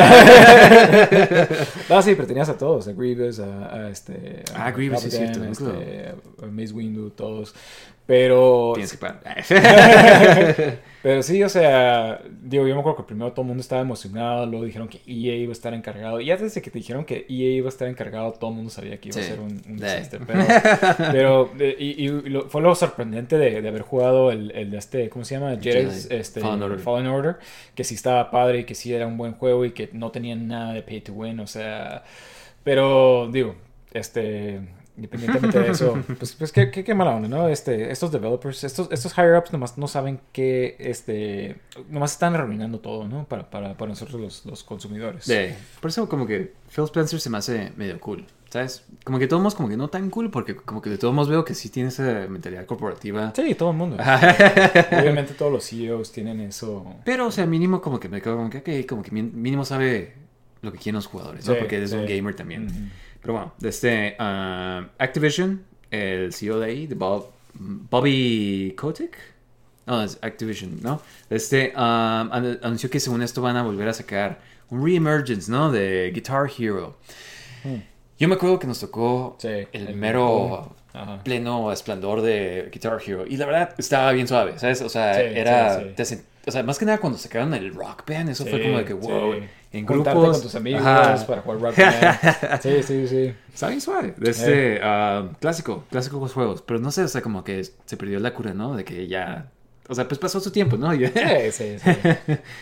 Ah, sí, pero tenías a todos, a Grievous, a, a este... a Ah, Grievous, sí, es Captain, cierto, este, a Mace Windu, todos. Pero... Tienes que pagar. Pero sí, o sea, digo, yo me acuerdo que primero todo el mundo estaba emocionado, luego dijeron que EA iba a estar encargado. Y ya desde que te dijeron que EA iba a estar encargado, todo el mundo sabía que iba a ser un, un desastre. Pero, [LAUGHS] pero y, y lo- fue lo sorprendente de, de haber jugado el, el de este, ¿cómo se llama? Jedi, Jedi. este, Fallen Order. Fallen Order, que sí estaba padre y que sí era un buen juego y que no tenía nada de pay to win, o sea, pero digo, este, independientemente de eso, [LAUGHS] pues, pues qué, qué, qué mala onda, ¿no? Este, estos developers, estos, estos higher ups nomás no saben que, este, nomás están arruinando todo, ¿no? Para, para, para nosotros los, los consumidores. Sí. Por eso como que Phil Spencer se me hace medio cool, ¿sabes? Como que todos modos como que no tan cool porque como que de todos modos veo que sí tiene esa mentalidad corporativa. Sí, todo el mundo. [LAUGHS] Obviamente todos los CEOs tienen eso. Pero, o sea, mínimo como que me quedo como que, ok, como que mínimo sabe lo que quieren los jugadores, ¿no? Sí, Porque es un gamer también. Ujú. Pero bueno, desde ah, Activision, el CEO de ahí, de Bob, Bobby Kotick. No, es Activision, ¿no? Este an- anunció que según esto van a volver a sacar un reemergence, ¿no? De Guitar Hero. Mm. Yo me acuerdo que nos tocó Sí, el, el- mero Ajá. pleno esplendor de Guitar Hero. Y la verdad estaba bien suave, ¿sabes? O sea, Sí, era. sí, o sea, más que nada cuando sacaron el Rock Band, eso fue como de que, wow. En grupos. con tus amigos Ajá. para jugar Rock. [LAUGHS] Sí, sí, sí. Está bien suave. De este ah, clásico, clásico los juegos. Pero no sé, o sea, como que se perdió la cura, ¿no? De que ya. O sea, pues pasó su tiempo, ¿no? [LAUGHS] Sí, sí, sí.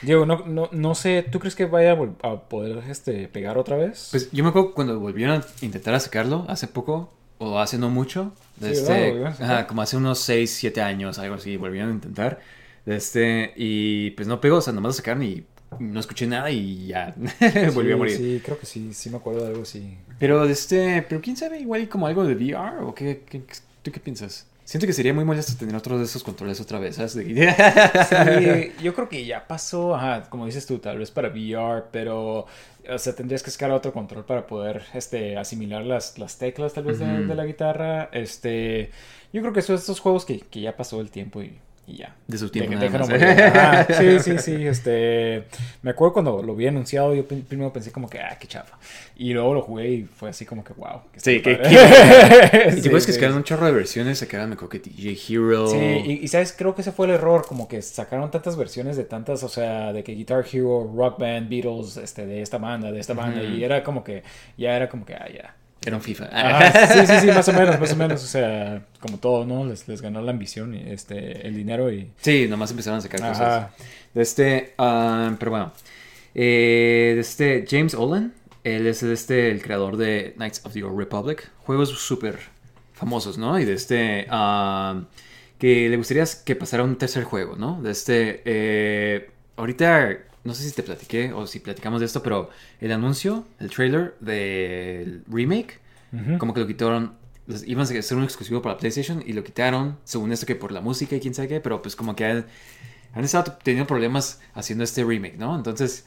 Diego, no, no, no sé, ¿tú crees que vaya a, poder este, pegar otra vez? Pues yo me acuerdo cuando volvieron a intentar a sacarlo hace poco, o hace no mucho, de Sí, este, ajá, como hace unos 6, 7 años, algo así, volvieron a intentar. Este, y pues no pegó, o sea, nomás lo sacaron y no escuché nada y ya [LAUGHS] volvió a morir. Sí, creo que sí, sí me acuerdo de algo así. Pero este, pero quién sabe, igual como algo de VR o qué, qué- tú qué piensas? Siento que sería muy molesto tener otro de esos controles otra vez, ¿sabes? De- Sí, [LAUGHS] yo creo que ya pasó, ajá, como dices tú, tal vez para VR, pero, o sea, tendrías que sacar otro control para poder, este, asimilar las, las teclas tal vez de la guitarra, este, yo creo que son estos juegos que, que ya pasó el tiempo y, y ya. De su tiempo Deja- nada más. morir. Ajá, [LAUGHS] sí, sí, sí. Este, me acuerdo cuando lo vi anunciado, yo prim- primero pensé como que, ah, qué chafa. Y luego lo jugué y fue así como que, wow. que Sí, que- padre. [LAUGHS] Y Sí, te puedes que sí. sacaron un chorro de versiones, sacaron, me acuerdo que DJ Hero. Sí, y, y sabes, creo que ese fue el error, como que sacaron tantas versiones de tantas, o sea, de que Guitar Hero, Rock Band, Beatles, este, de esta banda, de esta banda, y era como que, ya era como que, ah, ya. Era un FIFA. Ajá, [LAUGHS] sí, sí, sí, más o menos, más o menos, o sea, como todo, ¿no? Les, les ganó la ambición, y, este, el dinero y... Sí, nomás empezaron a sacar cosas. Ajá. De este, ah, pero bueno. Eh, de este, James Olin. Él es este, el creador de Knights of the Old Republic. Juegos súper famosos, ¿no? Y de este, ah, que le gustaría que pasara un tercer juego, ¿no? De este, eh, ahorita, no sé si te platiqué o si platicamos de esto, pero el anuncio, el trailer del remake, como que lo quitaron. los- Iban a ser un exclusivo para PlayStation y lo quitaron, según esto que por la música y quién sabe qué, pero pues como que han, han estado teniendo problemas haciendo este remake, ¿no? Entonces,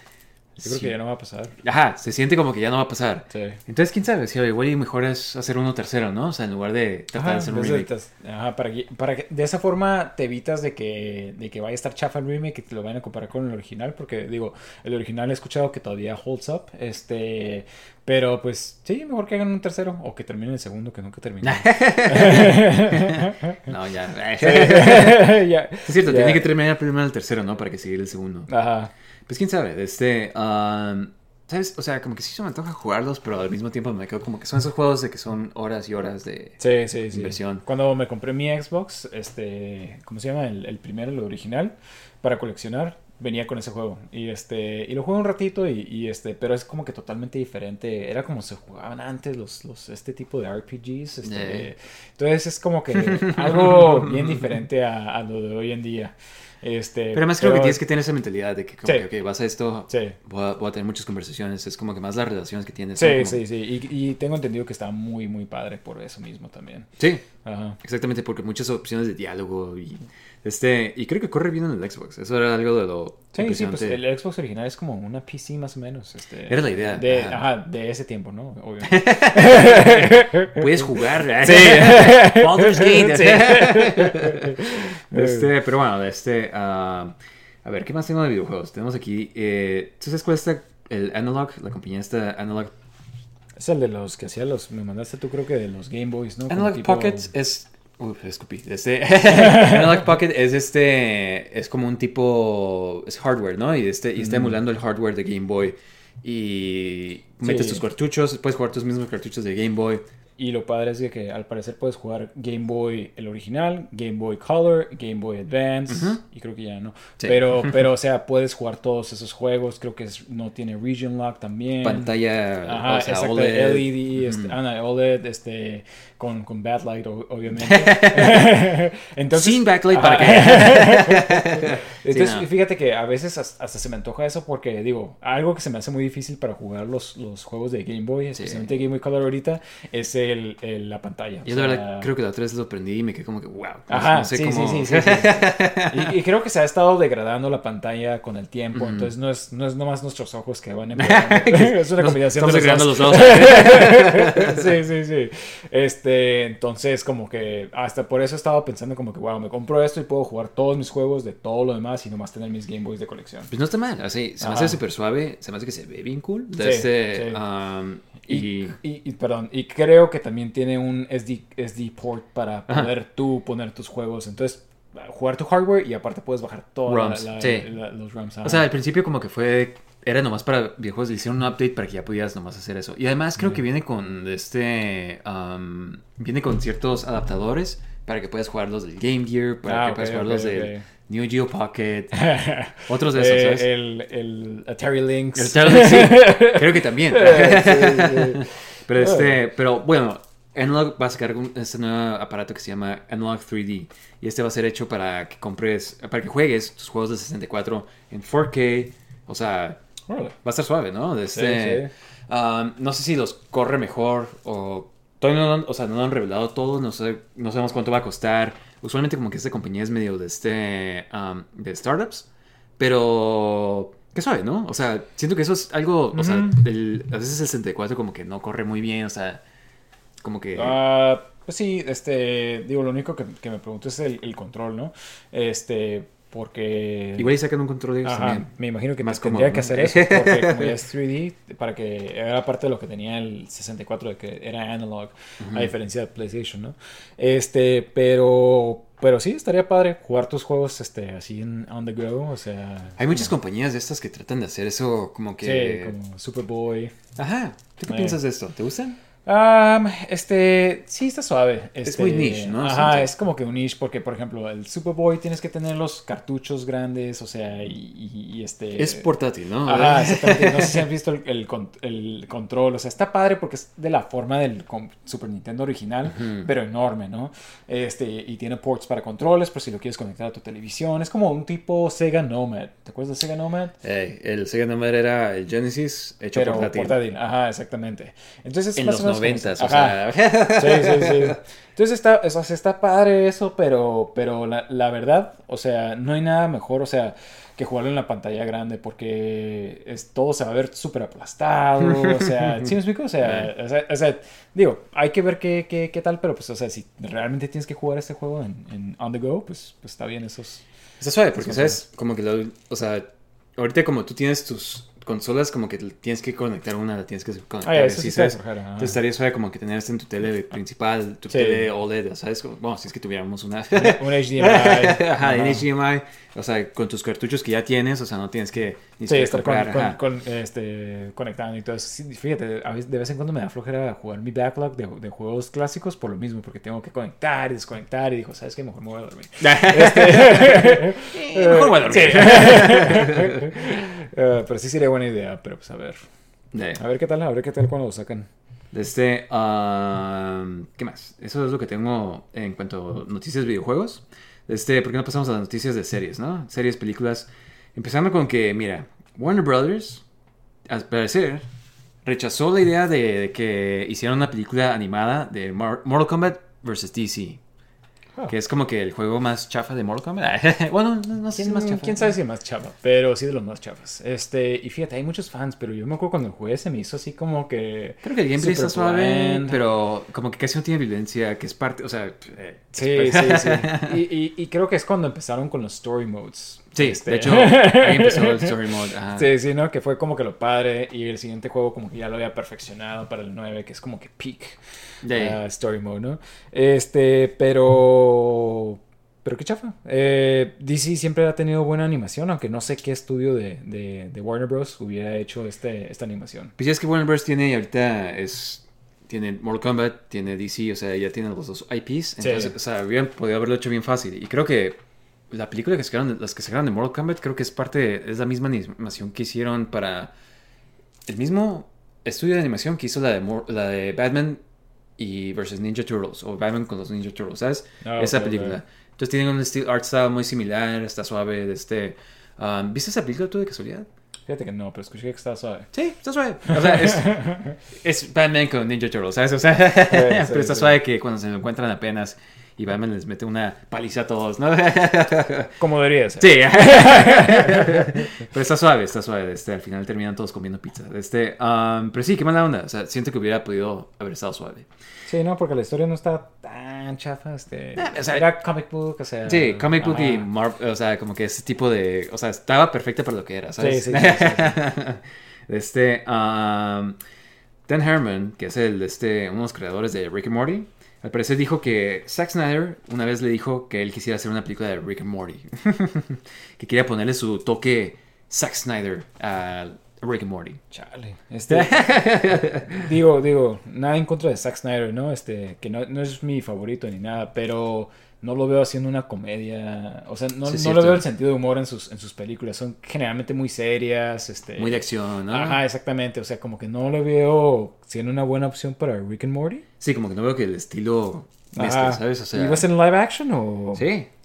Yo creo sí. que ya no va a pasar. ajá, se siente como que ya no va a pasar. Sí. Entonces, quién sabe, si igual y mejor es hacer uno tercero, ¿no? O sea, en lugar de tratar Ajá, de hacer un remake. ajá, para que, para que de esa forma te evitas de que, de que vaya a estar chafa el remake y te lo vayan a comparar con el original, porque digo, el original he escuchado que todavía holds up, este, pero pues sí, mejor que hagan un tercero o que terminen el segundo que nunca terminó. [LAUGHS] no, ya. [LAUGHS] [LAUGHS] Ya, Es cierto, ya. tiene que terminar primero el tercero, ¿no? Para que siga el segundo. Ajá. Pues quién sabe, este, um, ¿sabes? O sea, como que sí se me antoja jugarlos, pero al mismo tiempo me quedo como que son esos juegos de que son horas y horas de... Sí, sí, sí. Inversión. Cuando me compré mi Xbox, este, ¿cómo se llama? El, el primero, el original, para coleccionar, venía con ese juego. Y este, y lo jugué un ratito y, y, este, pero es como que totalmente diferente. Era como se jugaban antes los, los, este tipo de RPGs. Este, Eh. Entonces es como que [LAUGHS] algo bien diferente a, a lo de hoy en día. Este, Pero además creo que tienes que tener esa mentalidad de que como Sí. que vas a esto, Sí. voy, a, voy a tener muchas conversaciones, es como que más las relaciones que tienes. Sí, sí, sí. Y, y tengo entendido que está muy, muy padre por eso mismo también. Sí, Ajá. exactamente, porque muchas opciones de diálogo y este y creo que corre bien en el Xbox. Eso era algo de lo Sí, sí, pues impresionante. el Xbox original es como una PC más o menos. Este, Era la idea, De, ajá. ajá, de ese tiempo, ¿no? Obviamente. [LAUGHS] Puedes jugar. ¿eh? [LAUGHS] Sí. [LAUGHS] Baldur's Gate. Sí. Este, pero bueno, este, ah, a ver, ¿qué más tengo de videojuegos? Tenemos aquí, eh, ¿tú sabes cuál es esta- el Analog? La compañía esta Analog. Es el de los que hacía los. Me mandaste tú, creo que de los Game Boys, ¿no? Analog tipo- Pocket es... Uf, escupí. Este, [LAUGHS] Analog Pocket es este, es como un tipo, es hardware, ¿no? Y, este, y está emulando el hardware de Game Boy. Y metes Sí. tus cartuchos, puedes jugar tus mismos cartuchos de Game Boy. Y lo padre es de que al parecer puedes jugar Game Boy el original, Game Boy Color, Game Boy Advance y creo que ya no. Sí. Pero, [LAUGHS] pero o sea, puedes jugar todos esos juegos. Creo que es- no tiene Region Lock también. Pantalla, Ajá, o sea, exacto, OLED. LED, este, Ujú. ah, no, OLED, este, con, con backlight, obviamente. [LAUGHS] [LAUGHS] Entonces, Sin backlight para que... Entonces, Sí, no. fíjate que a veces hasta, hasta se me antoja eso porque, digo, algo que se me hace muy difícil para jugar los, los juegos de Game Boy, especialmente Game Boy Color ahorita, es el, el- la pantalla. Yo O sea, verdad creo que la otra vez lo aprendí y me quedé como que, wow. Ajá, no sé sí, cómo... sí, sí, sí, sí. [LAUGHS] Y, y creo que se ha estado degradando la pantalla con el tiempo, Ujú. entonces no es, no es nomás nuestros ojos que van [LAUGHS] es una combinación estamos de los los dos. [LAUGHS] sí, sí, sí. Este, entonces como que hasta por eso estaba pensando como que, wow, me compro esto y puedo jugar todos mis juegos de todo lo demás y nomás tener mis Game Boys de colección. Pues no está mal, así, se me Ajá. hace súper suave, se me hace que se ve bien cool. Sí, este, sí. um, Y, y, perdón, y creo que también tiene un SD, SD port para Ajá. poder tú poner tus juegos. Entonces, jugar tu hardware y aparte puedes bajar todos sí. los ROMs. o sea, al principio como que fue, era nomás para videojuegos, le hicieron un update para que ya pudieras nomás hacer eso. Y además creo que viene con este, um, viene con ciertos adaptadores para que puedas jugar los del Game Gear, para Ah, que puedas jugar los ok. del Neo Geo Pocket, [LAUGHS] otros de esos, Eh, ¿sabes? el, el Atari Lynx. El Charlie, sí, [LAUGHS] creo que también. [LAUGHS] Sí, sí. Pero este, pero bueno, Analog va a sacar este nuevo aparato que se llama Analog 3D. Y este va a ser hecho para que compres, para que juegues tus juegos de 64 en 4K. O sea, Órale. va a estar suave, ¿no? Este, um, no sé si los corre mejor o... Todavía no, o sea, no lo han revelado todo, no, sé, no sabemos cuánto va a costar. Usualmente como que esta compañía es medio de este, um, de startups. Pero... Qué suave, ¿no? O sea, siento que eso es algo... O sea, el- a veces el 64 como que no corre muy bien, o sea... Como que... Ah, Pues sí, este, digo, lo único que, que me pregunto es el, el control, ¿no? Este, porque... Igual y sacan un control de ellos Ajá, también. me imagino que Más tendría que hacer eso, porque como ya es [LAUGHS] [LAUGHS] 3D, para que era parte de lo que tenía el 64, de que era analog, a diferencia de PlayStation, ¿no? Este, pero, pero sí, estaría padre jugar tus juegos, este, así en on the go, o sea... Hay muchas compañías de estas que tratan de hacer eso como Sí, que... como Superboy. Ajá. ¿Tú qué Eh. piensas de esto? ¿Te gustan? Um, este, sí está suave. Este, muy niche, ¿no? Ajá, es como que un niche porque, por ejemplo, el Superboy tienes que tener los cartuchos grandes, o sea, y, este... Es portátil, ¿no? Ajá, exactamente. No sé si han [LAUGHS] visto el, el con- el control. O sea, está padre porque es de la forma del Super Nintendo original, pero enorme, ¿no? Este, y tiene ports para controles, por si lo quieres conectar a tu televisión. Es como un tipo Sega Nomad. ¿Te acuerdas de Sega Nomad? El Sega Nomad era el Genesis hecho Pero portátil. Ajá, exactamente. Entonces es En más los noventas, o sea... Sí, sí, sí. [LAUGHS] Entonces está, o sea, está padre eso, pero, pero la, la verdad, o sea, no hay nada mejor, o sea, que jugarlo en la pantalla grande porque es, todo se va a ver súper aplastado, o sea, [LAUGHS] ¿sí me explico? O sea, o sea, o sea, digo, hay que ver qué, qué, qué tal, pero pues, o sea, si realmente tienes que jugar este juego en, en on the go, pues, pues está bien esos... Está suave, porque, ¿sabes? Como que lo... O sea, ahorita como tú tienes tus consolas, como que tienes que conectar una, la tienes que conectar. Ah, eso sí ajá. Entonces estaría suave como que tener esto en tu tele principal, tu Sí. tele OLED, ¿sabes? Como- Bueno, si es que tuviéramos una... Un [LAUGHS] HDMI. Ajá, en ajá. HDMI, o sea, con tus cartuchos que ya tienes, o sea, no tienes que ni Sí, estar con, este, conectando y todo eso. Sí, fíjate, a veces, de vez en cuando me da flojera jugar mi backlog de, de juegos clásicos por lo mismo, porque tengo que conectar y desconectar y digo, ¿sabes qué? Mejor me voy a dormir. [LAUGHS] Este, [LAUGHS] mejor voy a dormir. sí. Eh, pero sí sería buena idea, pero pues a ver. A ver qué tal, a ver qué tal cuando lo sacan. de este, um, ¿qué más? Eso es lo que tengo en cuanto a noticias de videojuegos. De este, ¿por qué no pasamos a las noticias de series, no? Series, películas. Empezando con que, mira, Warner Brothers, al parecer, rechazó la idea de, de que hicieran una película animada de Mortal Kombat vs. DC. Que es como que el juego más chafa de Mortal Kombat. [LAUGHS] bueno, no, no sé si es ¿Quién, más chafa. quién sabe si es más chava? Pero sí de los más chavas. Este, y fíjate, hay muchos fans, pero yo me acuerdo cuando jugué se me hizo así como que... Creo que el gameplay está suave, pero como que casi no tiene violencia, que es parte, o sea... eh, Sí, sí, sí. Y, y- y creo que es cuando empezaron con los story modes. Sí, Este, de hecho, [LAUGHS] ahí empezó el story mode. ajá. Sí, sí, ¿no? Que fue como que lo padre. Y el siguiente juego como que ya lo había perfeccionado para el 9, que es como que peak De ahí. ah, story mode, ¿no? Este, pero... Pero qué chafa. Eh, DC siempre ha tenido buena animación, aunque no sé qué estudio de, de- de Warner Bros. hubiera hecho este, esta animación. Pues ya es que Warner Bros. tiene ahorita es... Tiene Mortal Kombat, tiene DC, o sea, ya tiene los dos IPs. Entonces, Sí. o sea, hubieran podido haberlo hecho bien fácil. Y creo que la película que sacaron, las que sacaron de Mortal Kombat, creo que es parte, es la misma animación que hicieron para el mismo estudio de animación que hizo la de, Mor- la de Batman y versus Ninja Turtles, o Batman con los Ninja Turtles, ¿sabes? Ah, esa ok, película. ok. Entonces tienen un estilo, art style muy similar, está suave, de este... um, ¿Viste esa película tú de casualidad? Fíjate que no, pero escuché que está suave. Sí, está suave. O sea, es, [LAUGHS] es Batman con Ninja Turtles, ¿sabes? O sea, [LAUGHS] pero está sí. suave que cuando se lo encuentran apenas y Batman les mete una paliza a todos, ¿no? [LAUGHS] Como debería ser. Sí. [LAUGHS] pero está suave, está suave. Este, al final terminan todos comiendo pizza. Este, um, pero sí, qué mala onda. O sea, siento que hubiera podido haber estado suave. Sí, no, porque la historia no está tan chafa. Este, Eh, o sea, era comic book, o sea. Sí, comic book y ajá. Mar- o sea, como que ese tipo de, o sea, estaba perfecta para lo que era, ¿sabes? Sí, sí, sí, sí, [LAUGHS] este, um, Dan Herman, que es el, este, uno de los creadores de Rick and Morty, al parecer dijo que Zack Snyder una vez le dijo que él quisiera hacer una película de Rick and Morty, [LAUGHS] que quería ponerle su toque Zack Snyder a Rick and Morty. Chale. Este, [LAUGHS] digo, digo, nada en contra de Zack Snyder, ¿no? Este, que no, no es mi favorito ni nada, pero no lo veo haciendo una comedia. O sea, no, Sí, no le veo el sentido de humor en sus, en sus películas. Son generalmente muy serias. Este, Muy de acción, ¿no? Ajá, exactamente. O sea, como que no le veo siendo una buena opción para Rick and Morty. Sí, como que no veo que el estilo mezcla, Ajá. ¿sabes? O sea, ¿Y va a ser en live action o...? sí. [LAUGHS]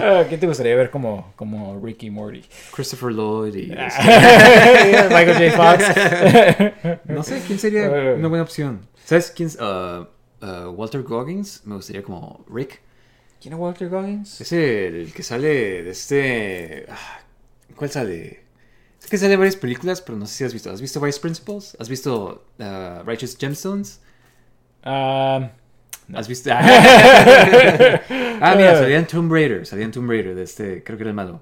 Ah, ¿Quién te gustaría ver como, como Ricky Morty? Christopher Lloyd y... [LAUGHS] Michael J. Fox. [LAUGHS] No sé, ¿quién sería Eh. una buena opción? ¿Sabes quién? Uh, uh, Walter Goggins, me gustaría como Rick. ¿Quién es Walter Goggins? Es el que sale de este... ah, ¿Cuál sale? Es que sale varias películas, pero no sé si has visto. ¿Has visto Vice Principals? ¿Has visto uh, Righteous Gemstones? Ah, ¿Has visto? [LAUGHS] ah, mira, salía en Tomb Raider. Salía en Tomb Raider de este, creo que era el malo.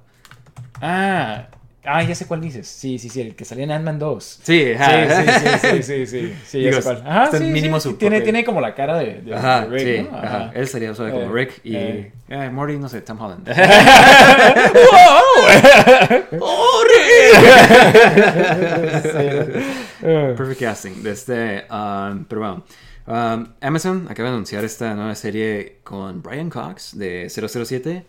ah, ah, ya sé cuál dices. Sí, sí, sí, el que salía en Ant-Man 2. Sí, Sí, ajá. sí, sí, sí, sí, sí, sí, [LAUGHS] ya Digo, sé cuál. Ajá, está sí, mínimo sí, su tiene, tiene como la cara de, de- Ajá, de Rick, sí, ¿no? ajá. Él sería suave como Eh, Rick y eh. eh, Morty, no sé, Tom Holland. [LAUGHS] [LAUGHS] Eh, Perfect casting. de Este, um, pero bueno, um, Amazon acaba de anunciar esta nueva serie con Brian Cox de 007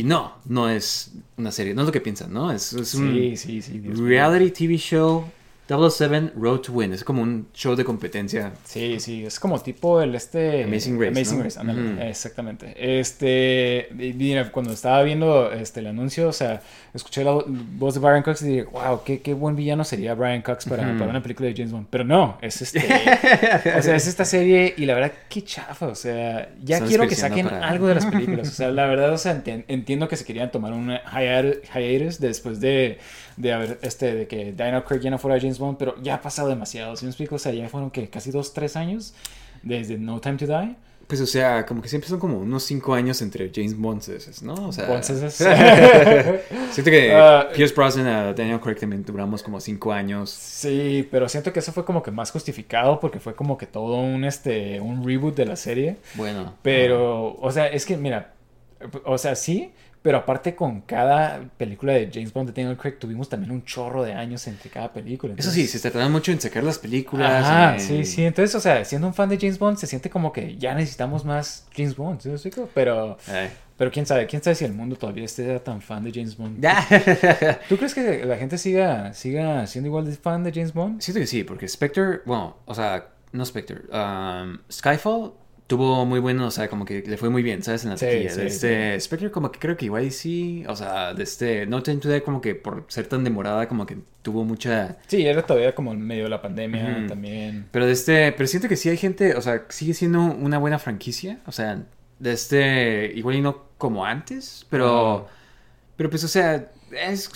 y no, no es una serie, no es lo que piensan, ¿no? Es, es un Sí, sí, sí. Dios mío. reality TV show 007 Road to Win. Es como un show de competencia. Sí, sí, es como tipo el este... Amazing Race, Amazing ¿no? Race, Ujú. exactamente. Este, mira, cuando estaba viendo este, el anuncio, o sea, escuché la voz de Brian Cox y dije, wow, qué, qué buen villano sería Brian Cox para, para una película de James Bond. Pero no, es este... [LAUGHS] o sea, es esta serie y la verdad, qué chafa, o sea, ya quiero que saquen para- algo de las películas. O sea, la verdad, o sea, enti- entiendo que se querían tomar un hiatus después de, de haber, este, de que Daniel Craig ya no fuera James Bond, pero ya ha pasado demasiado, ¿sí me explico? O sea, ya fueron que casi dos, tres años desde No Time to Die. Pues, o sea, como que siempre son como unos 5 años entre James Bond, ¿no? O sea, [LAUGHS] siento que Ah, Pierce Brosnan a Daniel Craig también duramos como 5 años. sí, pero siento que eso fue como que más justificado porque fue como que todo un, este, un reboot de la serie. Bueno. Pero, o sea, es que, mira, o sea, sí, pero aparte con cada película de James Bond de Daniel Craig tuvimos también un chorro de años entre cada película. Eso sí, se trataban mucho en sacar las películas. En- sí, sí. Entonces, o sea, siendo un fan de James Bond, se siente como que ya necesitamos más James Bond. Pero, pero quién sabe, quién sabe si el mundo todavía esté tan fan de James Bond. Ya. ¿Tú crees que la gente siga, siga siendo igual de fan de James Bond? Siento que sí, porque Spectre, bueno, o sea, no Spectre, um, Skyfall tuvo muy bueno, o sea, como que le fue muy bien, ¿sabes? En la Sí, taquilla. sí, este, Spectre como que creo que igual sí, o sea, de este, No Time to Die como que por ser tan demorada como que tuvo mucha... Sí, era todavía como en medio de la pandemia también. Pero de este, pero siento que sí hay gente, o sea, sigue siendo una buena franquicia, o sea, de este, igual y no como antes, pero, pero pues, o sea, es,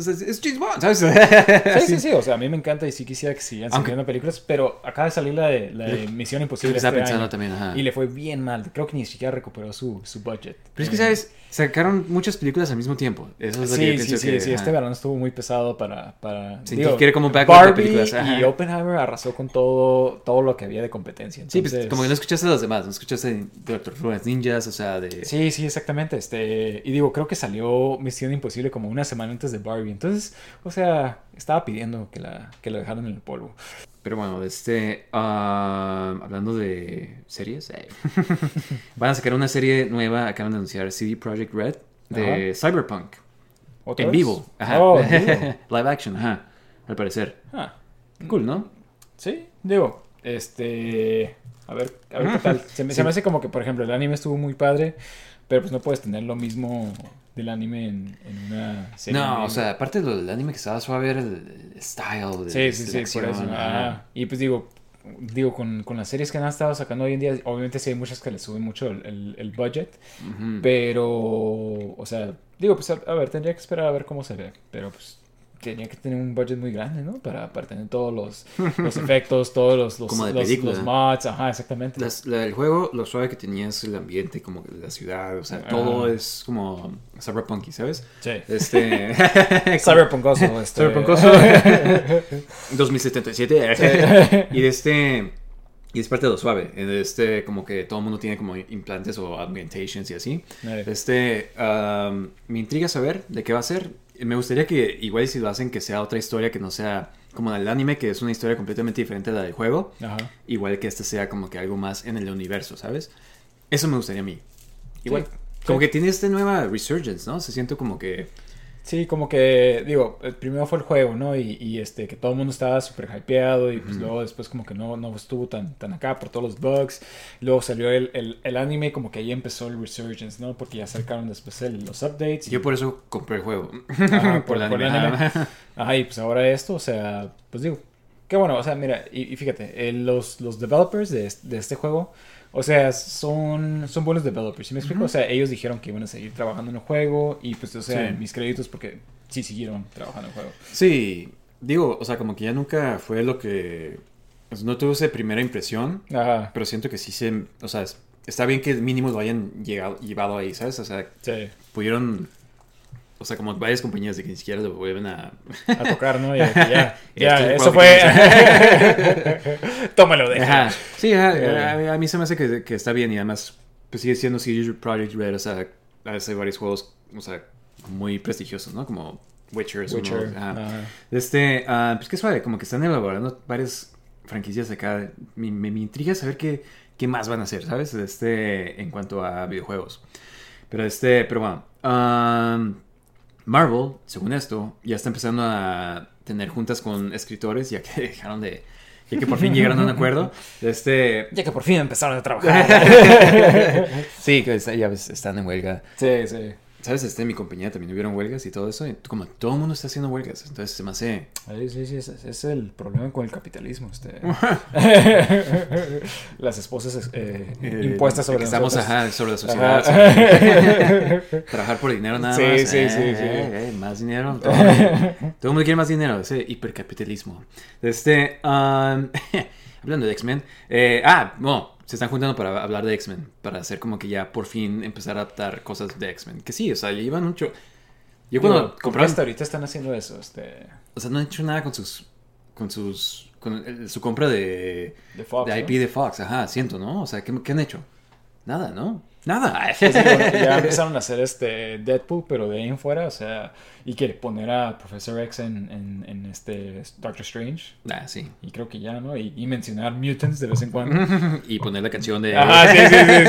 sea, es James Bond, ¿sabes? Sí, [LAUGHS] sí, sí, o sea, a mí me encanta y sí quisiera que sigan Aunque- saliendo películas, pero acaba de salir la de, la de Misión Imposible este pensando año, también, ajá. y le fue bien mal, creo que ni siquiera recuperó su, su budget. Pero es que, Eh, ¿sabes? Sacaron muchas películas al mismo tiempo. Eso es lo que yo Sí, sí, sí, que... sí, ajá. este verano estuvo muy pesado para... para Sí, que quiere como un backlog de películas, ajá. y Oppenheimer arrasó con todo, todo lo que había de competencia. Sí, pues entonces- como que no escuchaste a los demás, no escuchaste de Tortugas Ninjas, o sea, de... Sí, sí, exactamente. Este, y digo, creo que salió Misión Imposible como una semana antes de Barbie. Entonces, o sea, estaba pidiendo que la, que la dejaran en el polvo. Pero bueno, este... ah, hablando de series, eh, [LAUGHS] van a sacar una serie nueva, acaban de anunciar CD Projekt Red, de Cyberpunk, ¿Otra en vez? vivo. Ajá. Oh, vivo. [LAUGHS] Live action, ajá, al parecer. Ah, Cool, ¿no? sí, digo, este, a ver, a ver qué tal. Se me, se me hace como que, por ejemplo, el anime estuvo muy padre, pero pues no puedes tener lo mismo del anime en, en una serie. No, o sea, aparte de lo del anime que estaba suave era el, el style de, Sí, sí, sí, la por eso. Y pues digo, digo con, con las series que han estado sacando hoy en día, obviamente sí hay muchas que le suben mucho el, el- el budget, pero, o sea, digo, pues a, a ver, tendría que esperar a ver cómo se ve, pero pues tenía que tener un budget muy grande, ¿no? Para, para tener todos los, los [LAUGHS] efectos, todos los, los, Como de los- los mods, ajá, exactamente. Las- la del juego, lo suave que tenía es el ambiente, como la ciudad, o sea, Ajá. todo es como cyberpunky, ¿sabes? Sí. Este... [LAUGHS] [LAUGHS] Cyberpunkoso, este. Cyberpunkoso. 2077. y este... Y es parte de lo suave. De este, como que todo el mundo tiene como implantes o augmentations y así. Eh, Este, um, me intriga saber de qué va a ser. Me gustaría que, igual si lo hacen, que sea otra historia que no sea como la del anime, que es una historia completamente diferente a la del juego. Ajá. Igual que este sea como que algo más en el universo, ¿sabes? Eso me gustaría a mí. Igual, Sí, como sí. que tiene esta nueva resurgence, ¿no? Se siente como que... Sí, como que, digo, primero fue el juego, ¿no? Y, y, este, que todo el mundo estaba súper hypeado y pues Ujú. luego después como que no, no estuvo tan, tan acá por todos los bugs. Luego salió el, el, el anime, como que ahí empezó el resurgence, ¿no? Porque ya sacaron después el- los updates. y- Yo por eso compré el juego. Ajá, [LAUGHS] por, el por el anime. anime. [LAUGHS] Ajá, y pues ahora esto, o sea, pues digo, qué bueno, o sea, mira, y, y fíjate, eh, los, los developers de, de este juego, o sea, son, son buenos developers, ¿sí me explico? O sea, ellos dijeron que iban a seguir trabajando en el juego y pues, o sea, Sí. mis créditos porque sí siguieron trabajando en el juego. Sí, digo, o sea, como que ya nunca fue lo que pues, no tuve esa primera impresión, Ajá. pero siento que sí se, o sea, es- está bien que mínimo lo hayan llegado, llevado ahí, ¿sabes? O sea, Sí. pudieron, o sea, como varias compañías de que ni siquiera lo vuelven a... A tocar, ¿no? [LAUGHS] Ya, [LAUGHS] ya, ya, es eso fue. [LAUGHS] Tómalo, deja. Ajá. Sí, ajá, a, a mí se me hace que, que está bien y además pues sigue siendo CD Projekt Red, o sea, hace varios juegos, o sea, muy prestigiosos, ¿no? Como Witcher. es uno, Witcher. ajá. ajá. Este, ah, pues qué suave, como que están elaborando varias franquicias acá. Me, me, me intriga saber qué, qué más van a hacer, ¿sabes? Este, en cuanto a videojuegos. Pero este, pero bueno. um, Marvel, según esto, ya está empezando a tener juntas con escritores, ya que [LAUGHS] dejaron de. Ya que por fin llegaron a un acuerdo. Este. Ya que por fin empezaron a trabajar. [LAUGHS] sí, ya ves, están en huelga. sí, sí. ¿Sabes? Este, en mi compañía también hubieron huelgas y todo eso. Y como todo el mundo está haciendo huelgas. Entonces se me hace. Sí, sí, sí, ese es el problema con el capitalismo. Este. [LAUGHS] [LAUGHS] Las esposas eh, eh, impuestas sobre estamos ajá, sobre la sociedad. [LAUGHS] Sobre- trabajar por dinero nada Sí, más. sí, Eh, sí, sí. eh, eh, más dinero. Todo el, mundo, todo el mundo quiere más dinero. Ese hipercapitalismo. Este. um, hablando de X-Men. eh, ah, no. Se están juntando para hablar de X-Men. Para hacer como que ya por fin empezar a adaptar cosas de X-Men. Que sí, o sea, llevan mucho. Yo cuando Digo, compraron. hasta ahorita están haciendo eso. Este, O sea, no han hecho nada con sus. Con sus. Con el- su compra de. de Fox. de ¿no? IP de Fox. Ajá, siento, ¿no? O sea, ¿qué, qué han hecho? Nada, ¿no? Nada. Pues digo, ya [LAUGHS] empezaron a hacer este Deadpool, pero de ahí en fuera, o sea, y quiere poner a Professor X en, en, en este Doctor Strange. Ah, sí. Y creo que ya, ¿no? Y, y mencionar mutants de vez en cuando. [LAUGHS] y poner la canción de. Ajá, sí, sí, sí,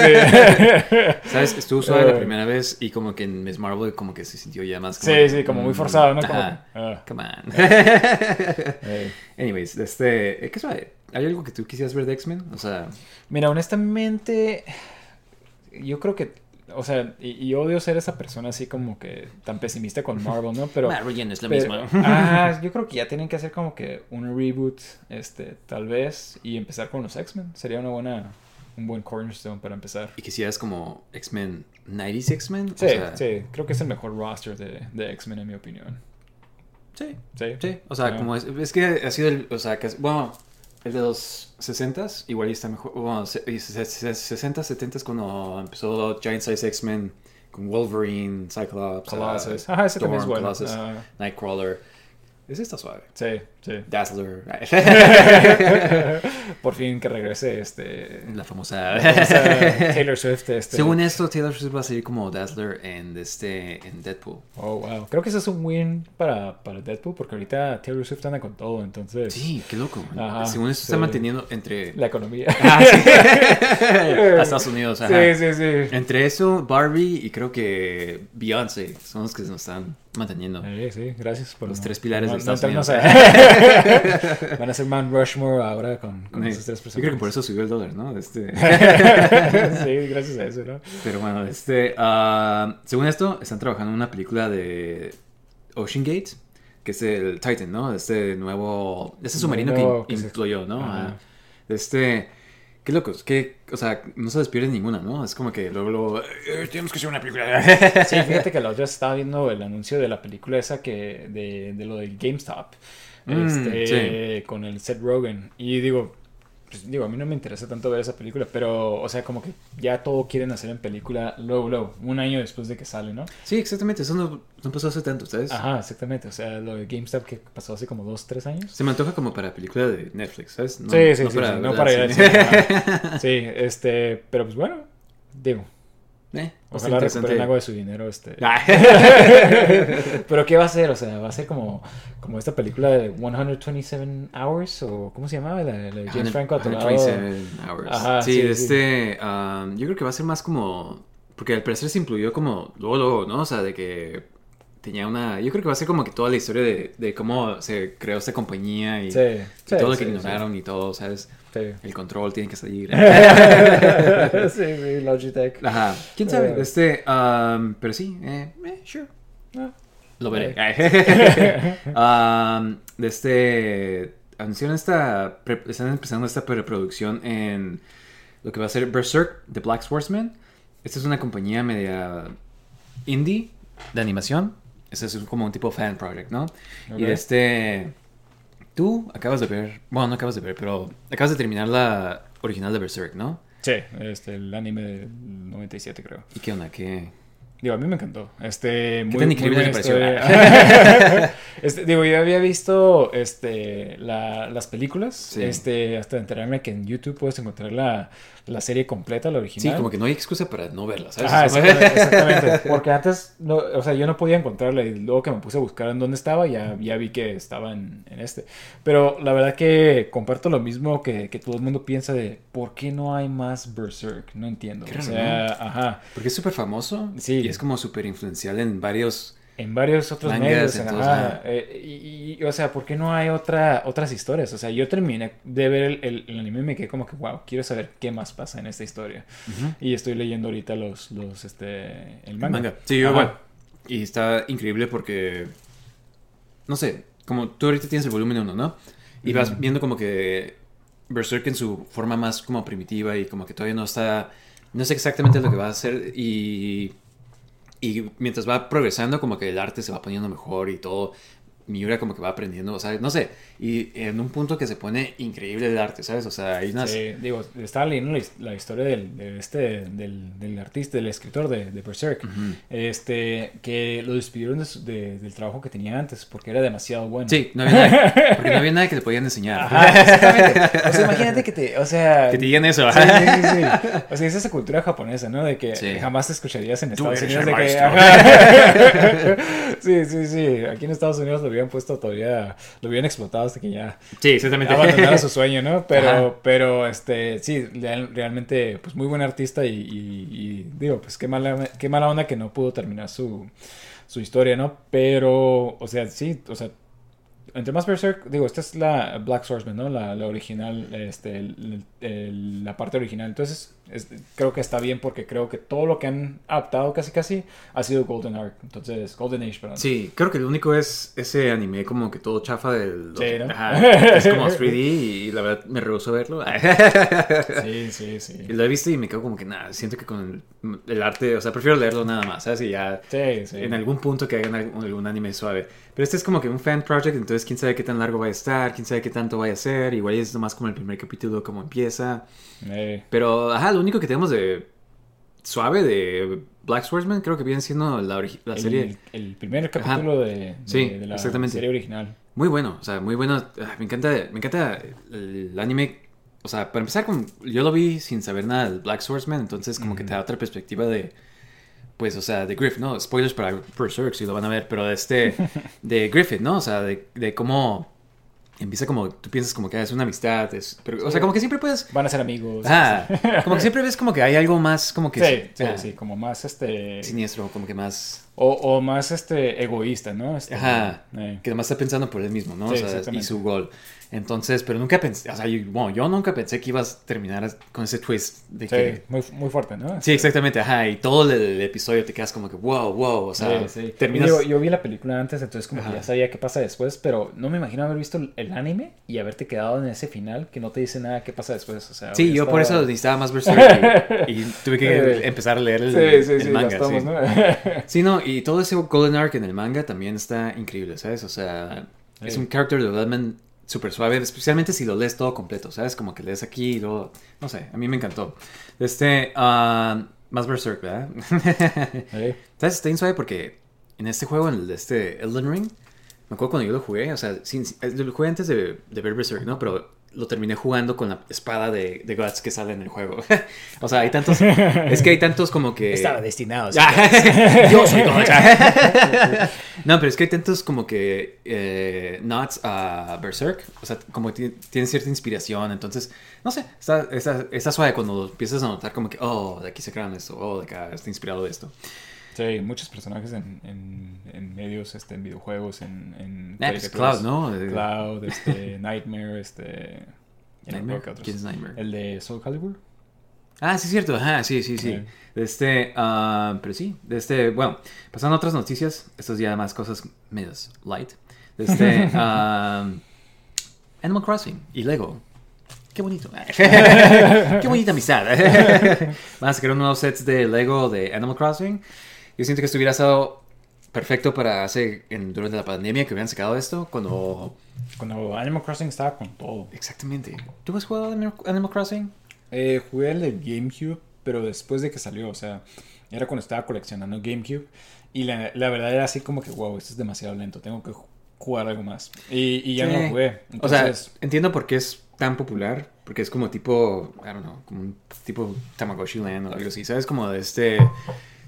sí. [LAUGHS] ¿Sabes? Estuvo suave la Eh. primera vez y como que en Miss Marvel como que se sintió ya más Sí, sí, como muy forzado, ¿no? Como, ah, Come on. eh. Anyways, este... ¿Qué suave? ¿Hay algo que tú quisieras ver de X-Men? O sea... Mira, honestamente, yo creo que, o sea, y, y odio ser esa persona así como que tan pesimista con Marvel, ¿no? Pero... Marvel ya no es pero- mismo. [LAUGHS] ah, [LAUGHS] yo creo que ya tienen que hacer como que un reboot, este, tal vez, y empezar con los X-Men. Sería una buena, un buen cornerstone para empezar. ¿Y quisieras como X-Men... 90s X-Men? O Sí, sea, sí, creo que es el mejor roster de, de X-Men en mi opinión. Sí, Sí, sí. O sea, Ah. como es... Es que ha sido el... O sea, que... es- Bueno... El de los 60s igual está mejor. Bueno, se- y se- se- 60, 70 cuando empezó Giant Size X-Men con Wolverine, Cyclops, Colossus. ah, Ajá, ese también es Storm, bueno. Colossus, Ah, Nightcrawler. Ese está suave. sí, sí. Dazzler. [LAUGHS] Por fin que regrese este... La famosa. Taylor Swift. Este, Según esto, Taylor Swift va a salir como Dazzler en, este, en Deadpool. Oh, wow. Creo que eso es un win para, para Deadpool porque ahorita Taylor Swift anda con todo, entonces... Sí, qué loco. Ajá, Según esto, está manteniendo entre. La economía. [LAUGHS] Ah, sí. [LAUGHS] a Estados Unidos. Ajá. sí, sí, sí. Entre eso, Barbie y creo que Beyoncé son los que nos están manteniendo. Sí, sí, gracias por Los no- tres pilares no- de no Estados a- [LAUGHS] Van a ser Man Rushmore ahora con, con Sí. esas tres Yo personas. creo que por eso subió el dólar, ¿no? Este... [LAUGHS] sí, gracias a eso, ¿no? Pero bueno, este, ah, según esto, están trabajando en una película de Ocean Gate, que es el Titan, ¿no? Este nuevo, este submarino Nuevo que que se- impluyó, ¿no? Ah, Este, qué locos, que, o sea, no se despierden ninguna, ¿no? Es como que luego, luego, "Eh, tenemos que hacer una película. [LAUGHS] Sí, fíjate que la otra estaba viendo el anuncio de la película esa que de, de lo de GameStop. Mm, este, con el Seth Rogen. Y digo, pues, digo, a mí no me interesa tanto ver esa película, pero, o sea, como que ya todo quieren hacer en película luego, luego, un año después de que sale, ¿no? Sí, exactamente, eso no, no pasó hace tanto, ¿sabes? Ajá, exactamente. O sea, lo de GameStop que pasó hace como dos, tres años. Se me antoja como para película de Netflix, ¿sabes? No- sí, sí, no sí, para sí, no para ir. [LAUGHS] Sí, este, pero pues bueno, digo, Eh, bastante ojalá interesante. recuperen algo de su dinero, este. [LAUGHS] Ah. [LAUGHS] Pero ¿qué va a ser? O sea, va a ser como, como esta película de 127 Hours o ¿cómo se llamaba? La, la de James Franco atorado. 127 hours. Ajá, sí, sí, sí. este. um, yo creo que va a ser más como. Porque al parecer se incluyó como. Luego, luego, ¿no? O sea, de que. Tenía una. Yo creo que va a ser como que toda la historia de, de cómo se creó esta compañía y, Sí, y sí, todo lo que sí. ignoraron y todo, ¿sabes? El control tiene que salir. [LAUGHS] sí, sí, Logitech. Ajá. ¿Quién sabe? Eh. Este. um, pero sí, eh, eh, sure. Ah. Lo veré. Eh. [LAUGHS] Um, de este. Anunciaron esta. pre- están empezando esta preproducción en lo que va a ser Berserk The Black Swordsman. Esta es una compañía media indie de animación. Este es como un tipo fan project, ¿no? Y este. Tú acabas de ver, bueno, no acabas de ver, pero acabas de terminar la original de Berserk, ¿no? Sí, este, el anime del 97 creo. ¿Y qué onda? ¿Qué? Digo, a mí me encantó. Este, muy, tan muy increíble buena te. [LAUGHS] Este, digo, yo había visto este, la- las películas, Sí. este, hasta enterarme que en YouTube puedes encontrar la, la serie completa, la Sí, original. como que no hay excusa para no verla, ¿sabes? Ajá, exactamente, [LAUGHS] exactamente. Porque antes, no, o sea, yo no podía encontrarla y luego que me puse a buscar en dónde estaba, ya, ya vi que estaba en, en este. Pero la verdad que comparto lo mismo que, que todo el mundo piensa de ¿por qué no hay más Berserk? No entiendo. Qué o raro, sea, ajá. Porque es súper famoso Sí. Es como súper influencial en varios... En varios otros Mangas, medios, en ajá, todos, ajá. eh, y, y, o sea, ¿por qué no hay otra, otras historias? O sea, yo terminé de ver el, el, el anime y me quedé como que, wow, quiero saber qué más pasa en esta historia. Y estoy leyendo ahorita los, los, este, el manga. manga. Sí, yo igual. Y está increíble porque... No sé, como tú ahorita tienes el volumen 1, ¿no? Y vas Ujú. viendo como que Berserk en su forma más como primitiva y como que todavía no está... No sé exactamente lo que va a hacer y... Y mientras va progresando como que el arte se va poniendo mejor y todo... Miura como que va aprendiendo, o sea, no sé. Y en un punto que se pone increíble el arte, ¿sabes? O sea, hay unas... Sí, digo, estaba leyendo la, his- la historia del, de este, del, del artista, del escritor de, de Berserk, este, que lo despidieron de su- de- del trabajo que tenía antes porque era demasiado bueno. Sí, no había nada, porque no había nada que le podían enseñar. Ajá, exactamente. O sea, imagínate que te, o sea... Que te digan eso. Sí, sí, sí, sí. O sea, es esa cultura japonesa, ¿no? De que Sí. jamás te escucharías en Tú Estados eres Unidos. el De que. Ajá. [LAUGHS] sí, sí, sí. Aquí en Estados Unidos lo habían puesto todavía, lo habían explotado hasta que ya Sí, exactamente. abandonara su sueño, ¿no? [LAUGHS] Pero, Ajá. pero, este, sí, real- realmente, pues muy buen artista y, y- y digo, pues qué mala, qué mala onda que no pudo terminar su, su historia, ¿no? Pero, o sea, sí, o sea, entre más Berserk, digo, esta es la Black Swordsman, ¿no? La, la original, este, el- el- la parte original. Entonces, es- creo que está bien porque creo que todo lo que han adaptado casi casi ha sido Golden Arc. Entonces, Golden Age, perdón. Sí, creo que el único es ese anime como que todo chafa del... Sí, ¿no? Ajá, es como [LAUGHS] 3D y la verdad me rehusó verlo. [LAUGHS] Sí, sí, sí. Y lo he visto y me quedo como que nada, siento que con el, el arte, o sea, prefiero leerlo nada más, ¿sabes? Y ya Sí, sí. en algún punto que hagan algún, algún anime suave. Pero este es como que un fan project, entonces quién sabe qué tan largo va a estar, quién sabe qué tanto vaya a ser, igual es nomás como el primer capítulo como empieza. Eh, Pero, ajá, lo único que tenemos de suave de Black Swordsman creo que viene siendo la, la el, serie. el primer capítulo de, de- Sí, de la exactamente. serie original. Muy bueno, o sea, muy bueno. Ah, Me encanta, me encanta el, anime. O sea, para empezar, con, yo lo vi sin saber nada del Black Swordsman, entonces como que te da otra perspectiva de, pues, o sea, de Griffith, ¿no? Spoilers para Berserk, si lo van a ver, pero de este, de [LAUGHS] Griffith, ¿no? O sea, de, de cómo empieza como, tú piensas como que es una amistad, es, pero, o sea, como que siempre puedes... Van a ser amigos. Ah, como que siempre ves como que hay algo más, como que... sí, sí, ah, sí, como más este. Siniestro, como que más... O, o más este egoísta, ¿no? Este, Ajá. eh. que además está pensando por él mismo, ¿no? Sí, o sea, y su gol. Entonces, pero nunca pensé, o sea, yo, bueno, yo nunca pensé que ibas a terminar con ese twist de Sí, que... muy, muy fuerte, ¿no? Sí, exactamente, ajá, y todo el, el episodio te quedas como que, wow, wow, o sea, Sí, sí. terminas... Yo vi la película antes, entonces como Ajá. que ya sabía qué pasa después, pero no me imagino haber visto el- anime y haberte quedado en ese final que no te dice nada qué pasa después. O sea, Sí, yo por eso necesitaba más Berserk [LAUGHS] y, y tuve que empezar a leer el, manga. las tomas, sí. ¿no? [LAUGHS] Sí, no, y todo ese Golden Arc en el manga también está increíble, ¿sabes? O sea, es un character development súper suave, especialmente si lo lees todo completo, ¿sabes? Como que lees aquí y luego, no sé, a mí me encantó. Este, ah, más Berserk, ¿verdad? [LAUGHS] Eh, ¿Sabes? Está bien suave porque en este juego, en el de este Elden Ring, me acuerdo cuando yo lo jugué, o sea, sin, lo jugué antes de, de ver Berserk, ¿no? Pero lo terminé jugando con la espada de, de Guts que sale en el juego. [LAUGHS] o sea, hay tantos, es que hay tantos como que... Estaba destinado. [LAUGHS] Yo soy Guts. [LAUGHS] no, pero es que hay tantos como que eh, nods a Berserk. O sea, como que tiene cierta inspiración. Entonces, no sé, está, está, está suave cuando empiezas a notar como que, oh, de aquí se crean esto, oh, de acá está inspirado de esto. Sí, muchos personajes en, en, en medios, este, en videojuegos, en, en pues. Cloud, ¿no? Eh, Cloud, este, [LAUGHS] Nightmare, este... no Nightmare. acuerdo qué otros. ¿Quién es? El de Soul Calibur. Ah, sí, es cierto. Ajá, sí, sí, sí. De este, ah, pero sí, de este, bueno, pasando a otras noticias, estos ya más cosas medias light. De este, [LAUGHS] ah, Animal Crossing y Lego. Qué bonito. [LAUGHS] Qué bonita amistad. Van a sacar unos nuevos sets de Lego de Animal Crossing. Yo siento que estuviera estado perfecto para hace en, durante la pandemia que hubieran sacado esto cuando Cuando Animal Crossing estaba con todo. exactamente tú has jugado Animal, Crossing Eh, jugué el de GameCube, pero después de que salió, o sea, era cuando estaba coleccionando GameCube. Y la, la verdad era así como que, wow, esto es demasiado lento, tengo que ju- jugar algo más. Y, y ya no Sí. lo jugué. o sea Entonces, entiendo por qué es tan popular porque es como tipo I don't know como un tipo Tamagotchi Land o algo así sabes como de este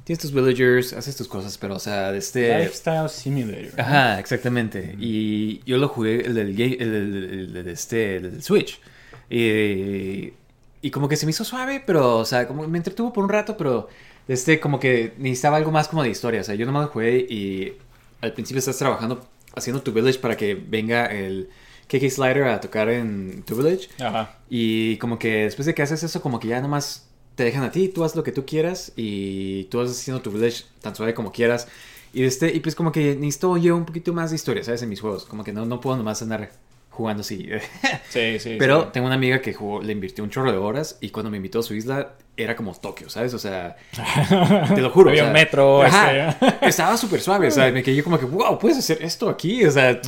tienes tus villagers haces tus cosas pero o sea de este Lifestyle Simulator. Ajá, exactamente. Y yo lo jugué el del, el el este, el Switch. Y, y como que se me hizo suave, pero, o sea, como me entretuvo por un rato, pero este, como que necesitaba algo más como de historia. O sea, yo nomás lo jugué y al principio estás trabajando, haciendo tu village para que venga el KK Slider a tocar en tu village. Ajá. Y como que después de que haces eso, como que ya nomás te dejan a ti, tú haz lo que tú quieras y tú vas haciendo tu village tan suave como quieras. Y, este, y pues como que necesito yo un poquito más de historia, ¿sabes? En mis juegos. Como que no, no puedo nomás andar jugando así. [LAUGHS] Sí, sí. Pero sí. tengo una amiga que jugó, le invirtió un chorro de horas y cuando me invitó a su isla era como Tokio, ¿sabes? O sea, [LAUGHS] te lo juro. Había o sea, un metro. ajá, este, [LAUGHS] estaba súper suave, o sea, me quedé como que, wow, puedes hacer esto aquí, o sea,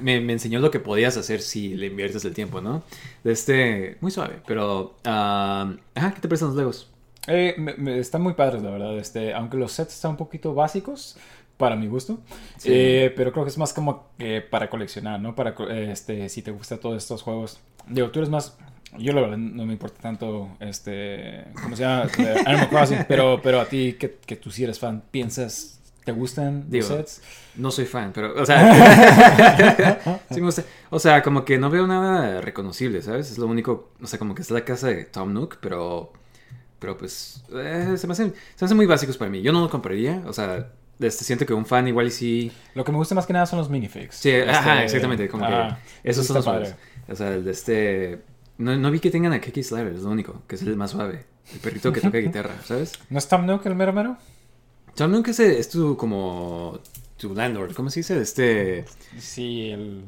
me, me enseñó lo que podías hacer si le inviertes el tiempo, ¿no? Este, muy suave, pero, ah, ajá, ¿qué te parecen los Legos? Eh, me- me- están muy padres, la verdad. Este, aunque los sets están un poquito básicos para mi gusto, Sí. eh, pero creo que es más como eh, para coleccionar, ¿no? Para este, si te gustan todos estos juegos. Digo, tú eres más. Yo la verdad no me importa tanto, este, ¿cómo se llama? Eh, Animal [LAUGHS] Crossing, pero, pero a ti que, que tú sí eres fan, piensas, ¿te gustan Digo, los sets? No soy fan, pero, o sea, [LAUGHS] sí me gusta. O sea, como que no veo nada reconocible, ¿sabes? Es lo único, o sea, como que es la casa de Tom Nook, pero, pero pues, eh, se, me hacen, se me hacen muy básicos para mí. Yo no lo compraría, o sea, este, siento que un fan igual y sí... Lo que me gusta más que nada son los minifigs. Sí, ajá, Este, exactamente, como que esos eso son los está suaves. O sea, el de este... No, no vi que tengan a Kiki Slider, es lo único, que es el más suave. El perrito que toca [LAUGHS] guitarra, ¿sabes? ¿No es Tom Nook el mero mero? Tom Nook es, es tu, como, tu landlord, ¿cómo se dice? Este... Sí, el...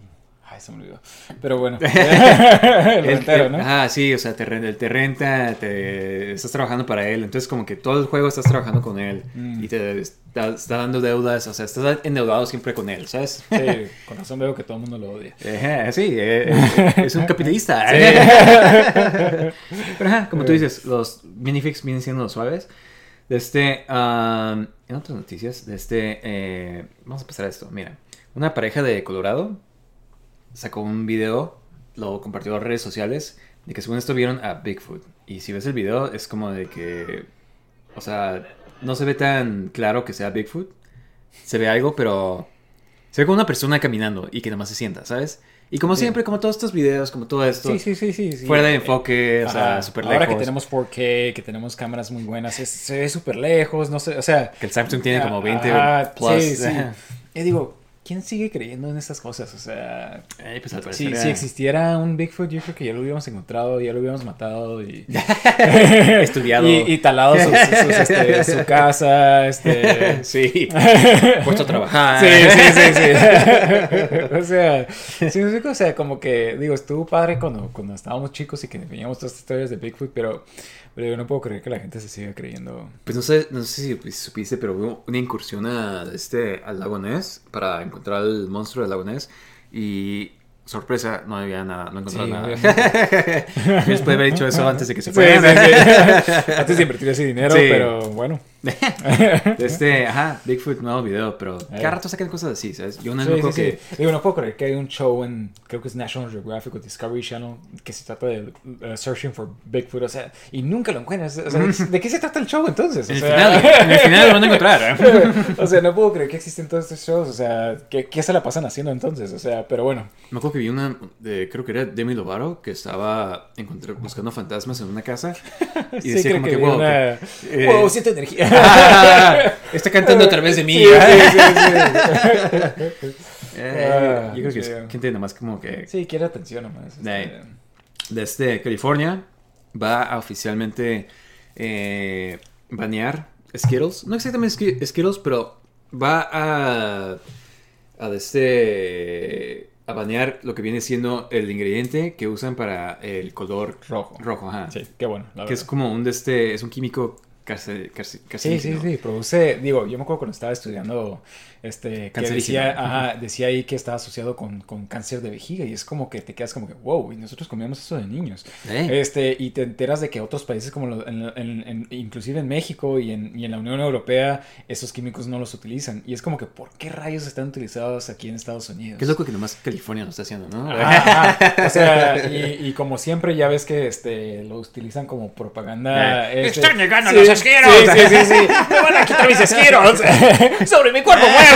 Ay, se me olvidó. Pero bueno. [LAUGHS] [LAUGHS] el rentero, ¿no? Ah, sí, o sea, te, renta- te renta, te estás trabajando para él, entonces como que todo el juego estás trabajando con él Mm. y te está, está dando deudas, o sea, estás endeudado siempre con él, ¿sabes? Sí, con razón veo que todo el mundo lo odia. Sí, eh, eh, es un [LAUGHS] capitalista. Pero ajá, como tú dices, los minifigs vienen siendo los suaves. Este, um, en otras noticias, este, eh, vamos a pasar a esto. Mira, una pareja de Colorado sacó un video, lo compartió en redes sociales, de que según esto vieron a Bigfoot. Y si ves el video, es como de que, o sea, no se ve tan claro que sea Bigfoot. Se ve algo, pero se ve como una persona caminando y que nada más se sienta, ¿sabes? Y como Sí. siempre, como todos estos videos, como todo esto, Sí, sí, sí, sí. sí. fuera de enfoque, o sea, súper lejos. Ahora que tenemos 4K, que tenemos cámaras muy buenas, es- se ve súper lejos, no sé, o sea... Que el Samsung tiene como 20 Ajá, plus. Sí, sí. [LAUGHS] Y digo, ¿quién sigue creyendo en estas cosas? O sea, pues si, si era existiera un Bigfoot, yo creo que ya lo hubiéramos encontrado, ya lo hubiéramos matado y... [LAUGHS] estudiado. [LAUGHS] y, y talado sus- [LAUGHS] este, su casa, este... Sí, puesto a trabajar. Sí, sí, sí, sí. o sea, sí, o sea, como que, digo, estuvo padre cuando, cuando estábamos chicos y que veíamos todas estas historias de Bigfoot, pero, pero yo no puedo creer que la gente se siga creyendo. Pues no sé, no sé si supiste, pero hubo una incursión a este, al lago Ness para encontrar al monstruo del lago Ness. Y sorpresa, no había nada, no encontraron Sí, nada. Después [LAUGHS] de haber dicho eso antes de que se sí, sí. [LAUGHS] Antes de invertir ese dinero, pero bueno. [LAUGHS] Este, [LAUGHS] ajá, Bigfoot, nuevo video, pero Eh. cada rato sacan cosas así, ¿sabes? Yo no Sí, sí, que... sí. Digo, no puedo creer que hay un show en, creo que es National Geographic o Discovery Channel, que se trata de uh, Searching for Bigfoot, o sea, y nunca lo encuentras. O sea, [LAUGHS] ¿de qué se trata el show entonces? O En el, sea, final, en el final lo van a encontrar. ¿eh? o sea, no puedo creer que existen todos estos shows. O sea, ¿qué, qué se la pasan haciendo entonces? O sea, pero bueno. Me acuerdo que vi una, de, creo que era Demi Lovato, que estaba buscando fantasmas en una casa. Y decía como que que, wow, una- eh, Wow, siento energía. [LAUGHS] Está cantando a través de mí. Sí, sí, sí, [LAUGHS] Eh, Ah, yo creo que es gente nada más como que sí. Quiere atención nomás. este. De- desde California va a oficialmente eh, banear Skittles. No exactamente Ski- Skittles, pero va a a este a banear lo que viene siendo el ingrediente que usan para el color Rojo. rojo, ajá. Sí, qué bueno. la que es como un de este es un químico cárcel, cárcel, Sí, carcelígeno. sí, sí, produce, digo, yo me acuerdo cuando estaba estudiando, este, que decía, ajá, decía ahí que estaba asociado con, con cáncer de vejiga y es como que te quedas como que, wow, y nosotros comíamos eso de niños. Eh, Este, y te enteras de que otros países como lo- en- en- en- inclusive en México y en, y en la Unión Europea, esos químicos no los utilizan. Y es como que, ¿por qué rayos están utilizados aquí en Estados Unidos? Qué loco que nomás California lo está haciendo, ¿no? Ajá, ajá. O sea, y, y como siempre ya ves que este lo utilizan como propaganda. Eh, este- ¡Están llegando Sí, los esqueros! Sí, sí, sí, sí. [LAUGHS] Me van a quitar mis esqueros [LAUGHS] sobre mi cuerpo muerto.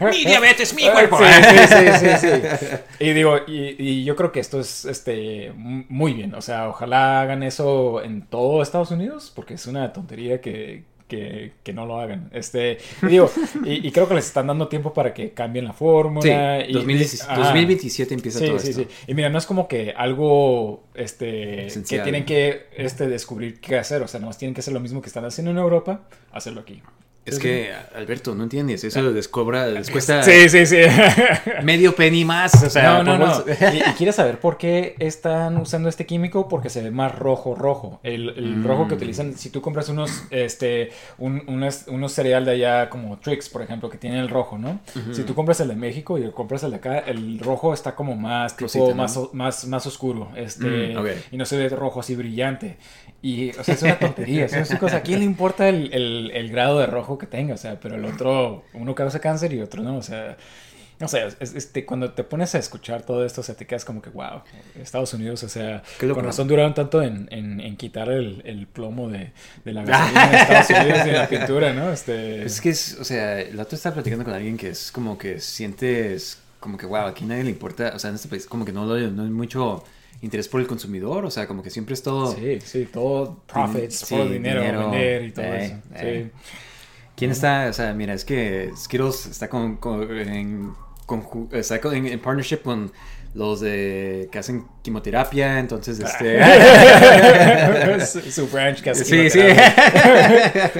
¡Mi diabetes, mi cuerpo! Sí, sí, sí, sí, sí. Y digo, y, y yo creo que esto es este muy bien. O sea, ojalá hagan eso en todo Estados Unidos, porque es una tontería que, que, que no lo hagan. Este, y digo, y, y creo que les están dando tiempo para que cambien la Sí, fórmula. y, 2017, Ajá. 2027 empieza Sí, todo sí, esto. sí. Y mira, no es como que algo este, Esencial. que tienen que este, descubrir qué hacer. O sea, nomás tienen que hacer lo mismo que están haciendo en Europa, hacerlo aquí. Es que, Alberto, no entiendes. Eso les cobra, les cuesta Sí, sí, sí. [LAUGHS] medio penny más. O sea, no, no. [LAUGHS] ¿Y, y quieres saber por qué están usando este químico? Porque se ve más rojo, rojo. El, el Mm. rojo que utilizan, si tú compras unos, este, un, unos, unos cereal de allá como Trix, por ejemplo, que tienen el rojo, ¿no? Si tú compras el de México y compras el de acá, el rojo está como más, tipo, Rosita, ¿no? más, más, más oscuro. Este, Mm, y no se ve rojo así brillante. Y, o sea, es una tontería. [LAUGHS] es una cosa. ¿A quién le importa el, el- el grado de rojo que tenga? O sea, pero el otro, uno causa cáncer y otro no. O sea, no sé, es- este, cuando te pones a escuchar todo esto, o sea, te quedas como que, wow, Estados Unidos, o sea, con razón duraron tanto en, en- en quitar el, el plomo de, de la [LAUGHS] gasolina de Estados Unidos y de la pintura, ¿no? Este, Pues es que es, o sea, el otro estaba platicando con alguien que es como que sientes como que, wow, aquí nadie le importa, o sea, en este país como que no, no hay mucho interés por el consumidor, o sea, como que siempre es todo... Sí, sí, todo profits, Sí, todo dinero, dinero, vender y todo eh, eso. eh. Sí. ¿Quién está? O sea, mira, es que Skittles está con, con- en, conju- está en partnership con los de que hacen quimioterapia, entonces este... [LAUGHS] su, su branch que hace Sí, sí.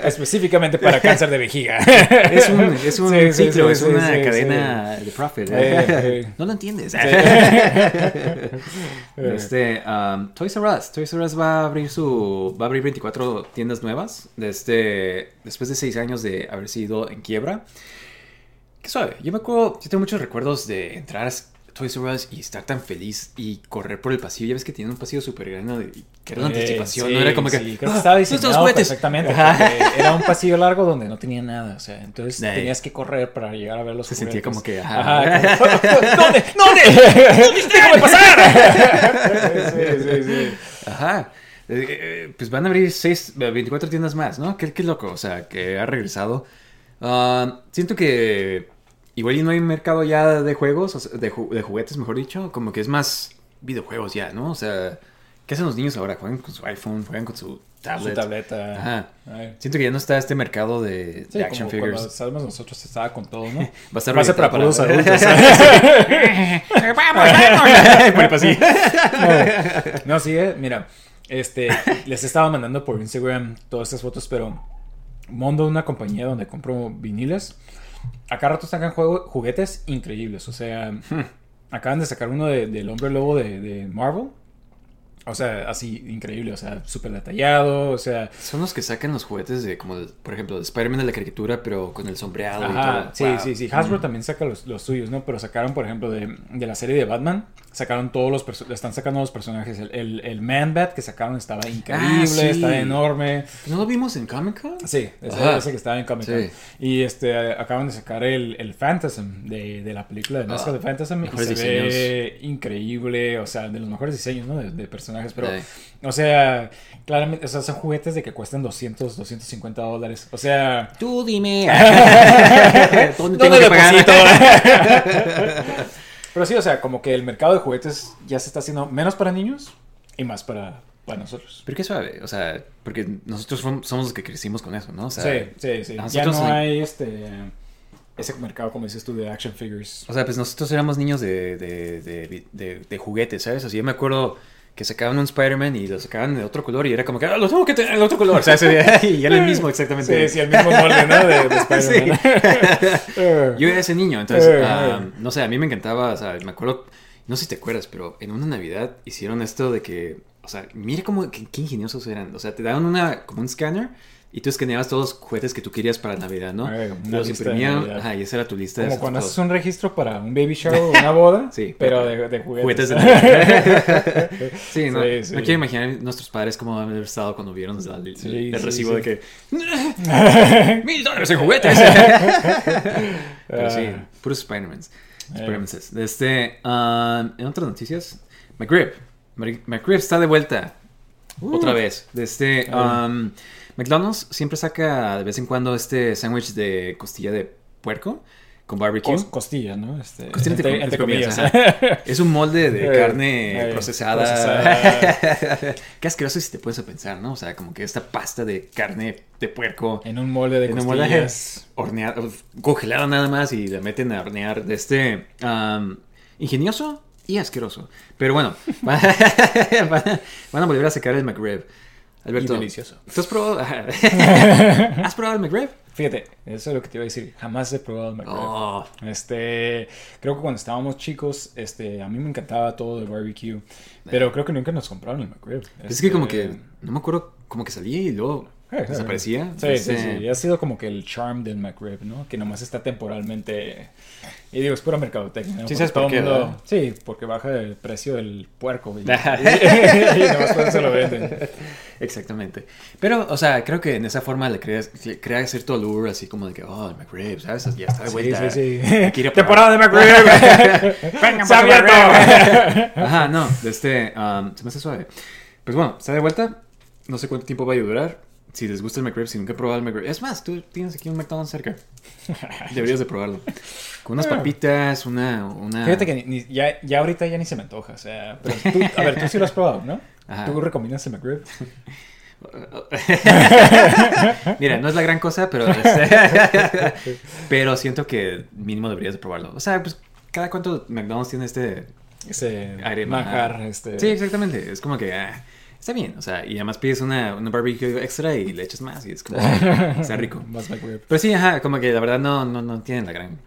Específicamente para [LAUGHS] cáncer de vejiga. Es un, es un Sí, ciclo, sí, es sí, una cadena de profit. Eh. No lo entiendes. [LAUGHS] Este, um, Toys R Us. Toys R Us va a abrir su. Va a abrir 24 tiendas nuevas. Desde, después de 6 años de haber sido en quiebra. Qué suave. Yo me acuerdo. Yo tengo muchos recuerdos de entrar Toys R Us y estar tan feliz y correr por el pasillo. Ya ves que tiene un pasillo súper grande y que era una Eh, anticipación. sí, no era como que. sí, creo que "Ah, estaba ¿dónde están los diseñado juguetes?" perfectamente. Era un pasillo largo donde no tenía nada. O sea, entonces tenías que correr para llegar a ver los Se sentía como que, ajá. Ajá. como- [LAUGHS] ¿Dónde? ¿Dónde? ¿Dónde [LAUGHS] déjame pasar? sí, sí, sí. Ajá. Eh, eh, pues van a abrir seis, eh, 24 tiendas más, ¿no? Qué, qué loco, o sea, que ha regresado. Ah, siento que igual y no hay mercado ya de juegos, o sea, de, ju- de juguetes, mejor dicho, como que es más videojuegos ya, ¿no? O sea, ¿qué hacen los niños ahora? Juegan con su iPhone, juegan con su tablet. Su tableta. Ajá. Ay. Siento que ya no está este mercado de, Sí, de action como figures. estábamos nosotros estaba con todo, ¿no? Va a estar Va a ser para orientado puros adultos. ¡Vamos. No, sí, eh, mira, este, les estaba mandando por Instagram todas estas fotos, pero Mondo, una compañía donde compro viniles, acá rato sacan juego- juguetes increíbles, o sea, acaban de sacar uno de- del hombre lobo de, de Marvel, o sea, así increíble, o sea, súper detallado, o sea, Son los que sacan los juguetes de, como, por ejemplo, de Spider-Man de la caricatura, pero con el sombreado y todo. sí, Wow. sí, sí. Hasbro también saca los, los suyos, ¿no? Pero sacaron, por ejemplo, de, de la serie de Batman, sacaron todos los perso- están sacando los personajes. El, el, el Man-Bat que sacaron estaba increíble, Ah, sí. estaba enorme. ¿No lo vimos en Comic Con? Sí, ese, ese que estaba en Comic Con. Sí. Y este, acaban de sacar el, el Phantasm de, de la película de Ah, of the Phantasm. Y se diseños. ve increíble, o sea, de los mejores diseños, ¿no? De, de personajes, pero... Sí. O sea, claramente, o sea, son juguetes de que cuestan 200, 250 dólares. O sea... Tú dime. [LAUGHS] ¿Dónde, tengo que? [LAUGHS] Pero sí, o sea, como que el mercado de juguetes ya se está haciendo menos para niños y más para, para nosotros. Pero qué suave, o sea, porque nosotros somos los que crecimos con eso, ¿no? O sea, sí, sí, sí. Ya no hay este ese mercado, como dices tú, de action figures. O sea, pues nosotros éramos niños de, de, de, de- de juguetes, ¿sabes? Así yo me acuerdo que sacaban un Spider-Man y lo sacaban de otro color y era como que, ah, lo tengo que tener de otro color, ¿sabes? [LAUGHS] Y era el mismo exactamente. Sí, sí, el mismo molde, ¿no? De, de [LAUGHS] Spider-Man. [LAUGHS] Eh, Yo era ese niño, entonces, eh. no sé, a mí me encantaba, o sea, me acuerdo, no sé si te acuerdas, pero en una Navidad hicieron esto de que, o sea, mire cómo, qué, qué ingeniosos eran, o sea, te daban una, como un scanner, Y tú escaneabas todos los juguetes que tú querías para Navidad, ¿no? Y una los imprimían, ajá, y esa era tu lista Como cuando haces un registro para un baby shower o una boda, [LAUGHS] Sí, pero de, de juguetes. Juguetes de Navidad. [LAUGHS] sí, ¿no? Sí, sí. No quiero imaginar nuestros padres cómo han haber estado cuando vieron el, Sí, el recibo de que... [LAUGHS] ¡Mil dólares en juguetes! Pero sí, Ah. puros Spider-Mans. Eh. Spider-Mans. Este, um, en otras noticias, McRib. Mc- McRib está de vuelta. Otra vez. De este, Ah. McDonald's siempre saca de vez en cuando este sándwich de costilla de puerco con barbecue. Cos- costilla, ¿no? Este, Costilla entre, entre, entre comillas. comillas, Es un molde de Eh, carne eh, procesada. procesada. [LAUGHS] Qué asqueroso si te puedes pensar, ¿no? O sea, como que esta pasta de carne de puerco en un molde de en un molde costillas. horneada, congelada nada más y la meten a hornear de este ingenioso y asqueroso. Pero bueno, [LAUGHS] van a, van a volver a sacar el McRib. Alberto, Y delicioso. ¿tú has probado? [LAUGHS] ¿Has probado el McRib? Fíjate, eso es lo que te iba a decir. Jamás he probado el McRib. Oh, Este, creo que cuando estábamos chicos, este, a mí me encantaba todo el barbecue, pero creo que nunca nos compraron el McRib. es que como Este, que, no me acuerdo, como que salía y luego desaparecía. Sí, sí, Este, sí. Ha sido como que el charm del McRib, ¿no? Que nomás está temporalmente. Y digo, es pura mercadotecnia. ¿no? Sí, Porque ¿sabes por qué, mundo-? Sí, porque baja el precio del puerco. Y, [LAUGHS] y, y nomás por eso lo venden. Exactamente. Pero, o sea, creo que en esa forma le creas, crea cierto allure, así como de que, oh, el McRib, ¿sabes? Ya está de Sí, vuelta. sí, sí. a Temporada de McRib. [LAUGHS] Venga, [LAUGHS] ¡Se! Ajá, no, este, um, se me hace suave. Pues bueno, está de vuelta. No sé cuánto tiempo va a durar. Si les gusta el McRib, si nunca he probado el McRib. Es más, tú tienes aquí un McDonald's cerca. [LAUGHS] Deberías de probarlo. Con unas papitas, una... una... Fíjate que ni- ya, ya ahorita ya ni se me antoja. O sea, pero tú, a ver, tú sí lo has probado, ¿no? Ajá. ¿Tú recomiendas el McRib? [LAUGHS] Mira, no es la gran cosa, pero... [LAUGHS] pero siento que mínimo deberías de probarlo. O sea, pues cada cuánto McDonald's tiene este... Ese Aire manjar, ajá. este... Sí, exactamente. Es como que... ah, está bien. O sea, y además pides una, una barbecue extra y le echas más y es como... [LAUGHS] está rico. Más. Pero sí, ajá, como que la verdad no, no, no tienen la gran.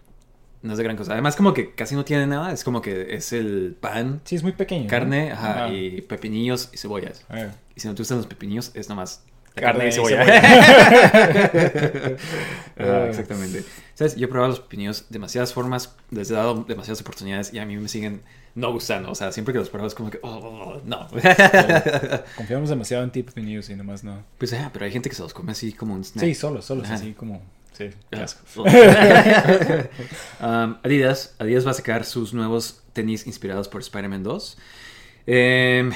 No es de gran cosa. Además, como que casi no tiene nada. Es como que es el pan, Sí, es muy pequeño. ¿no? carne, ajá, y pepinillos y cebollas. Eh. Y si no te gustan los pepinillos, es nomás Carne carne, y y cebolla. [LAUGHS] Ah, Ah. exactamente. ¿Sabes? Yo he probado los pepinillos de demasiadas formas, les he dado demasiadas oportunidades y a mí me siguen no gustando. O sea, siempre que los pruebo es como que, oh, oh, oh, no. Confiamos demasiado en ti, Pepe News, y nomás no. pues, ah, pero hay gente que se los come así como un snack. Sí, solo, solo, Ajá. así como. Sí, Ah. asco. [LAUGHS] Um, Adidas, Adidas va a sacar sus nuevos tenis inspirados por Spider-Man 2. Em,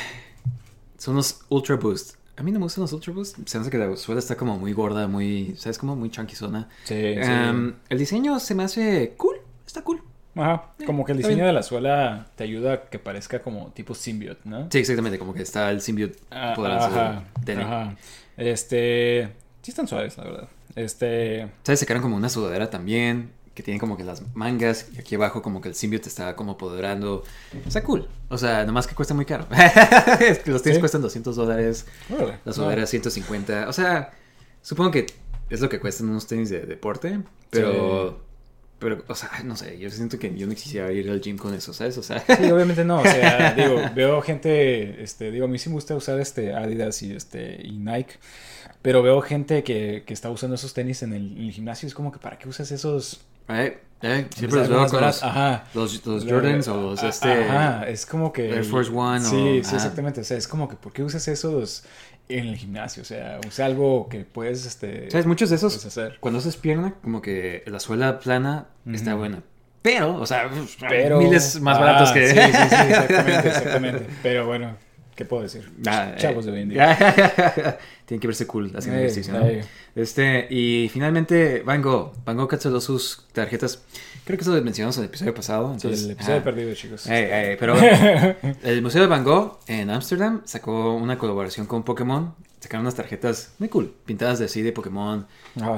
son los Ultra Boost. A mí no me gustan los Ultra Boost. Se me hace que la suela está como muy gorda, muy, ¿sabes? Como muy chunky zona. Sí, sí. Em, el diseño se me hace cool. Está cool. Ajá, como que el diseño bien. de la suela te ayuda a que parezca como tipo symbiote, ¿no? Sí, exactamente. Como que está el symbiote Ah, ajá, ajá. Este. Sí, están suaves, la verdad. Este. ¿Sabes? Sacaron como una sudadera también. Que tiene como que las mangas. Y aquí abajo como que el symbiote está como apoderando. Está cool. O sea, nomás que cuesta muy caro. [LAUGHS] Los tenis Sí. cuestan 200 dólares. órale, La sudadera 150. O sea, supongo que es lo que cuestan unos tenis de deporte. Pero. Pero, o sea, no sé. Yo siento que yo no quisiera ir al gym con eso, ¿sabes? O sea. Sí, obviamente no. O sea, [LAUGHS] digo, veo gente. Este, digo, a mí sí me gusta usar este Adidas y este y Nike. Pero veo gente que, que está usando esos tenis en el, en el gimnasio. Es como que, ¿para qué usas esos? Eh, siempre los veo con los, Ajá. los, los Jordans o los este. Ajá, es como que. Air Force One Sí, o- sí, exactamente. O sea, es como que, ¿por qué usas esos en el gimnasio? O sea, usa algo que puedes, este. ¿Sabes? Muchos de esos. puedes hacer. Cuando haces pierna, como que la suela plana está buena. Pero, o sea, Pero. miles más Ah, baratos que. [LAUGHS] Sí, sí, sí, exactamente, exactamente. Pero bueno, ¿qué puedo decir? Ah, Chavos eh, de hoy en día. [LAUGHS] Tienen que verse cool haciendo Ey, ejercicio. Este, y finalmente, Van Gogh. Van Gogh canceló sus tarjetas. Creo que eso lo mencionamos en el episodio pasado. Sí, Entonces, el episodio perdido, chicos. Pero [LAUGHS] el Museo de Van Gogh en Ámsterdam sacó una colaboración con Pokémon. Sacaron unas tarjetas muy cool, pintadas de así de Pokémon.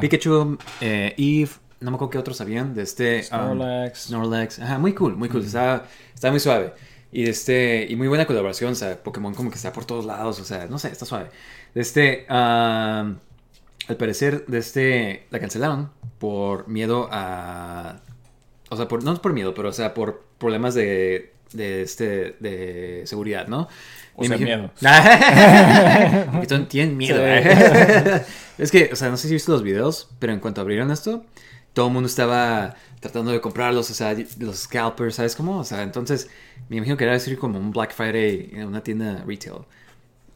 Pikachu, eh, Eve, no me acuerdo qué otros habían. De este. um, Snorlax. Snorlax. Ajá, muy cool, muy cool. Mm. Está muy suave. Y este. Y muy buena colaboración. O sea, Pokémon como que está por todos lados. O sea, no sé, está suave. De este. al parecer, de este. La cancelaron por miedo a. O sea, por, no por miedo, pero o sea, por problemas de de este de seguridad, ¿no? O sea, miedo. [LAUGHS] Porque tienen miedo. [LAUGHS] Es que, o sea, no sé si viste los videos, pero en cuanto abrieron esto, todo el mundo estaba tratando de comprarlos, o sea, los scalpers, ¿sabes cómo? O sea, entonces me imagino que era decir como un Black Friday en una tienda retail.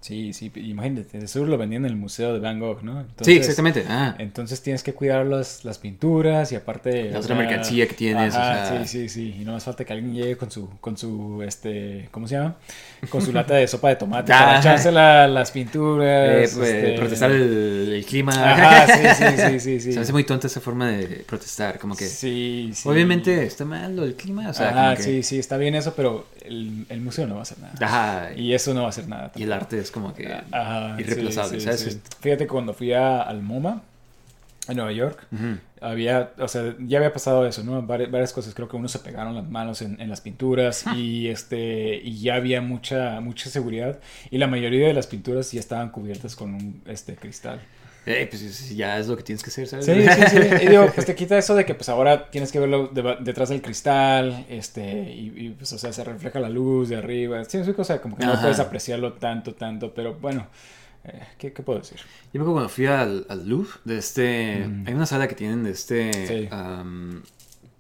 Sí, sí, imagínate, de seguro lo vendían en el museo de Van Gogh, ¿no? sí, exactamente. Ah, Entonces tienes que cuidar las, las pinturas y aparte... La o otra mercancía que tienes, o ajá, sea- Sí, sí, sí. Y no más falta que alguien llegue con su, con su, este, ¿cómo se llama? Con su lata de sopa de tomate [LAUGHS] Ah. para echarse la- las pinturas. eh, pues, este- protestar el, el clima. Ajá, sí, sí, sí, [LAUGHS] sí, sí. Se hace muy tonta esa forma de protestar, como que... Sí, sí. Obviamente está mal lo del clima, o sea, Ajá, que... sí, sí, está bien eso, pero el, el museo no va a hacer nada. Ajá, y, eso no va a hacer nada. y el arte es como que... Ajá, irreemplazable, sí, sí, ¿sabes? sí. Fíjate que cuando fui a- al MoMA, en Nueva York, había, o sea, ya había pasado eso, ¿no? Vari- varias cosas, creo que uno se pegaron las manos en, en las pinturas y este, y ya había mucha, mucha seguridad y la mayoría de las pinturas ya estaban cubiertas con un, este, cristal. Eh, pues es- ya es lo que tienes que hacer, ¿sabes? Sí, sí, sí. Y digo, pues te quita eso de que pues ahora tienes que verlo detrás del cristal, este, y, y, pues, o sea, se refleja la luz de arriba. Sí, es una cosa como que no puedes apreciarlo tanto, tanto, pero bueno, eh, ¿qué, qué puedo decir? Yo me acuerdo cuando fui al, al Louvre, de este... Mm. Hay una sala que tienen de este... Sí.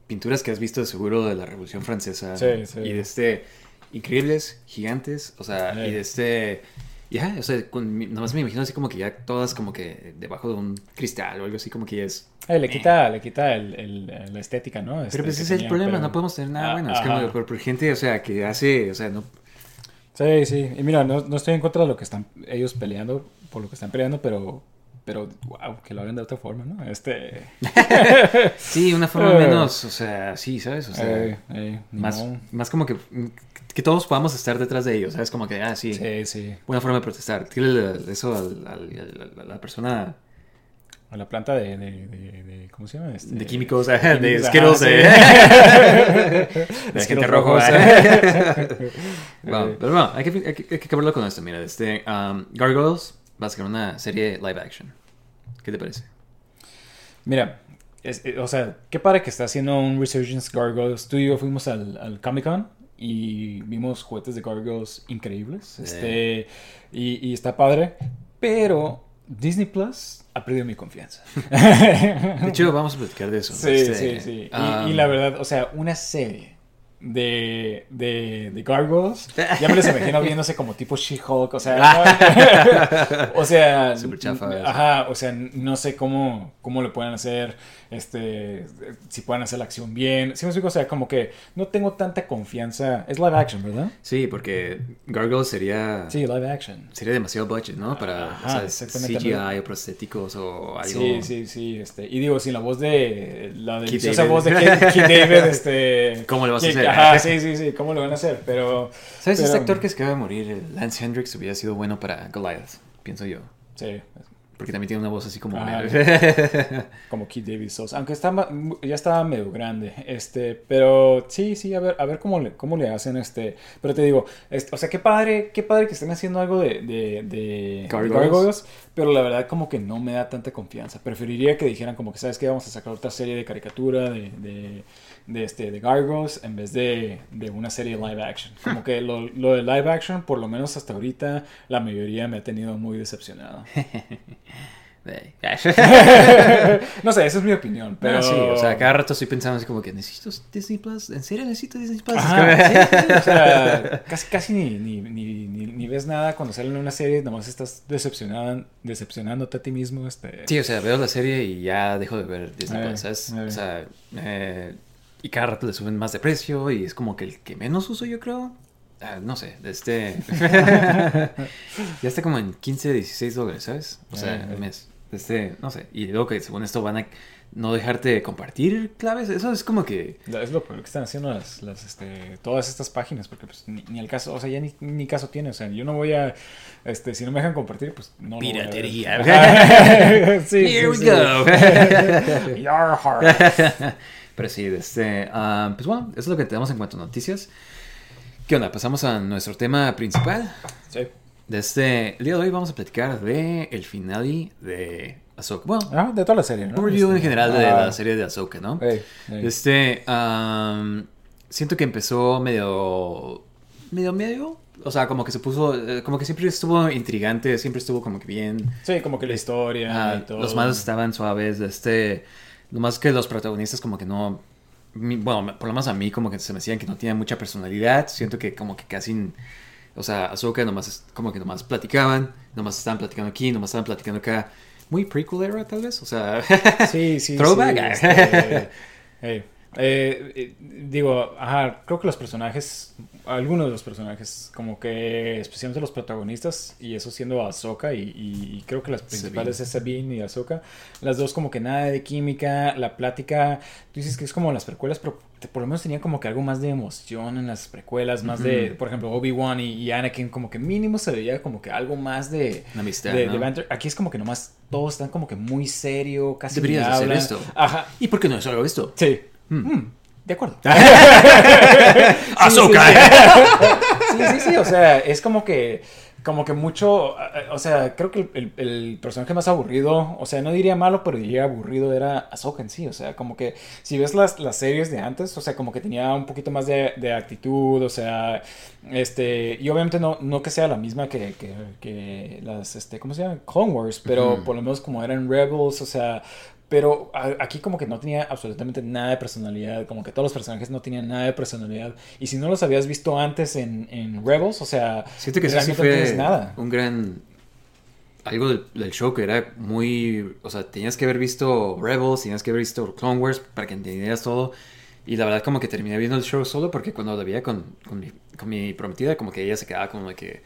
pinturas que has visto de seguro de la Revolución Francesa. Sí, sí. Y de este... Increíbles, gigantes, o sea, y de este... Ya, o sea, con me imagino así como que ya todas como que debajo de un cristal o algo así como que ya es... Eh, le quita, le quita el, el- la estética, ¿no? Este, Pero pues que ese es el tenía, problema, pero- no podemos tener nada Ah, bueno. Es como ajá. por, por gente, o sea, que hace, o sea, no... Sí, sí. Y mira, no, no estoy en contra de lo que están ellos peleando, por lo que están peleando, pero, pero, wow, que lo hagan de otra forma, ¿no? Este... [LAUGHS] Sí, una forma [LAUGHS] menos, o sea, sí, ¿sabes? O sea, eh, eh, más, más como que, que todos podamos estar detrás de ellos, ¿sabes? Como que, ah, sí, Sí, sí. buena forma de protestar. Tírale eso al- al- al- a la persona A la planta de, de, de, de- ¿cómo se llama? Este, de químicos, [LAUGHS] de químicos, Skittles, ajá, eh. sí. de gente rojo. eh. Bueno, pero bueno, hay que, hay que, hay que acabarlo con esto. Mira, este, um, Gargoyles va a una serie live action. ¿Qué te parece? Mira, es- eh, o sea, qué padre que está haciendo un Resurgence Gargoyles. Tú y yo fuimos al, al Comic Con y vimos juguetes de Gargoyles increíbles. Este, y, y está padre, pero Disney Plus ha perdido mi confianza. [LAUGHS] De hecho, vamos a platicar de eso. Sí, Este, sí, sí. Y, um, y la verdad, o sea, una serie de, de, de Gargoyles, ya me los imagino viéndose como tipo She-Hulk, o sea, [LAUGHS] o sea, Súper chafa ajá, o sea, no sé cómo, cómo le pueden hacer, este, si pueden hacer la acción bien, ¿sí me explico? O sea, como que no tengo tanta confianza, es live action, ¿verdad? Sí, porque Gargoyles sería... Sí, live action. Sería demasiado budget, ¿no? Para Ajá, o sea. CGI o prostéticos o algo. Sí, sí, sí, este, y digo, sin la voz de, la deliciosa voz de Keith, David, este... [LAUGHS] ¿Cómo le vas a hacer? [LAUGHS] Ajá, sí, sí, sí, ¿cómo lo van a hacer? Pero, ¿Sabes? Pero- Este actor que se acaba de morir, Lance Hendricks, hubiera sido bueno para Goliath, pienso yo. sí, Porque también tiene una voz así como... Ah, [LAUGHS] como Keith David Sosa, aunque está, ya estaba medio grande, este, pero sí, sí, a ver, a ver cómo le, cómo le hacen, este, pero te digo, este, o sea, qué padre, qué padre que estén haciendo algo de, de, de Gargoyles. Gargoyles, pero la verdad como que no me da tanta confianza, preferiría que dijeran como que, ¿sabes qué? Vamos a sacar otra serie de caricatura de, de, de, este, de Gargoyles en vez de, de una serie live action, como que lo, lo de live action, por lo menos hasta ahorita, la mayoría me ha tenido muy decepcionado. [LAUGHS] [LAUGHS] No sé, esa es mi opinión, pero... Pero sí, o sea, cada rato estoy pensando así como que necesito Disney Plus, ¿en serio necesito Disney Plus? Ajá, sí, sí, o sea, [LAUGHS] casi, casi ni, ni, ni, ni, ves nada cuando sale en una serie, nomás estás decepcionado, decepcionándote a ti mismo. Este... Sí, o sea, veo la serie y ya dejo de ver Disney Eh, Plus, ¿sabes? eh. O sea, eh, y cada rato le suben más de precio y es como que el que menos uso yo creo. Ah, no sé, este... [LAUGHS] ya está como en 15, 16 dólares, ¿sabes? O sea, Eh, eh. al mes. Este, no sé. Y luego que según esto van a no dejarte compartir claves. Eso es como que... Es lo peor que están haciendo las, las, este, todas estas páginas, porque pues ni, ni el caso, o sea, ya ni, ni caso tiene, o sea, yo no voy a, este, si no me dejan compartir, pues no lo voy a. Piratería. [LAUGHS] Sí, Here sí, we sí. go. [LAUGHS] Yarhar. Pero sí, este, ah, pues bueno, eso es lo que tenemos en cuanto a noticias. ¿Qué onda? Pasamos a nuestro tema principal. Sí. De este, el día de hoy vamos a platicar de el finale de Ahsoka. Bueno, Ah, de toda la serie, ¿no? un review en Este, general de ah, la serie de Ahsoka, ¿no? ey, ey. Este, am, siento que empezó medio, medio, medio. O sea, como que se puso, eh, como que siempre estuvo intrigante, siempre estuvo como que bien. Sí, como que la historia Ah, y todo. los malos estaban suaves, este, nomás que los protagonistas como que no, bueno, por lo menos a mí como que se me decían que no tenían mucha personalidad, siento que como que casi, o sea, Ahsoka nomás, como que nomás platicaban, nomás estaban platicando aquí, nomás estaban platicando acá, muy prequel era tal vez, o sea, Sí, sí. [LAUGHS] Throwback. sí, este, [LAUGHS] hey, eh, eh, digo, ajá, creo que los personajes, algunos de los personajes, como que especialmente los protagonistas, y eso siendo Ahsoka, y, y- y creo que las principales es Sabine y Ahsoka, las dos como que nada de química, la plática, tú dices que es como las precuelas, pero por lo menos tenía como que algo más de emoción en las precuelas, más de, Ujú. por ejemplo, Obi-Wan y, y Anakin, como que mínimo se veía como que algo más de... una amistad, de- ¿no? de. Aquí es como que nomás todos están como que muy serio, casi Deberías hacer esto. Ajá, ¿Y por qué no solo esto? sí. Hmm. Mm, de acuerdo. [LAUGHS] Ahsoka. Sí, sí, sí, o sea, es como que, como que mucho, eh, o sea, creo que el, el- el personaje más aburrido, o sea, no diría malo, pero diría aburrido era Ahsoka en sí, o sea, como que si ves las, las series de antes, o sea, como que tenía un poquito más de, de actitud, o sea, este, y obviamente no, no que sea la misma que, que, que las, este, ¿cómo se llama? Clone Wars, pero por lo menos como eran Rebels, o sea, pero aquí como que no tenía absolutamente nada de personalidad, como que todos los personajes no tenían nada de personalidad. Y si no los habías visto antes en, en Rebels, o sea, Siento que sí no fue nada. un gran... Algo del, del show que era muy... O sea, tenías que haber visto Rebels, tenías que haber visto Clone Wars para que entendieras todo. Y la verdad como que terminé viendo el show solo porque cuando lo veía con, con, mi, con mi prometida, como que ella se quedaba como que...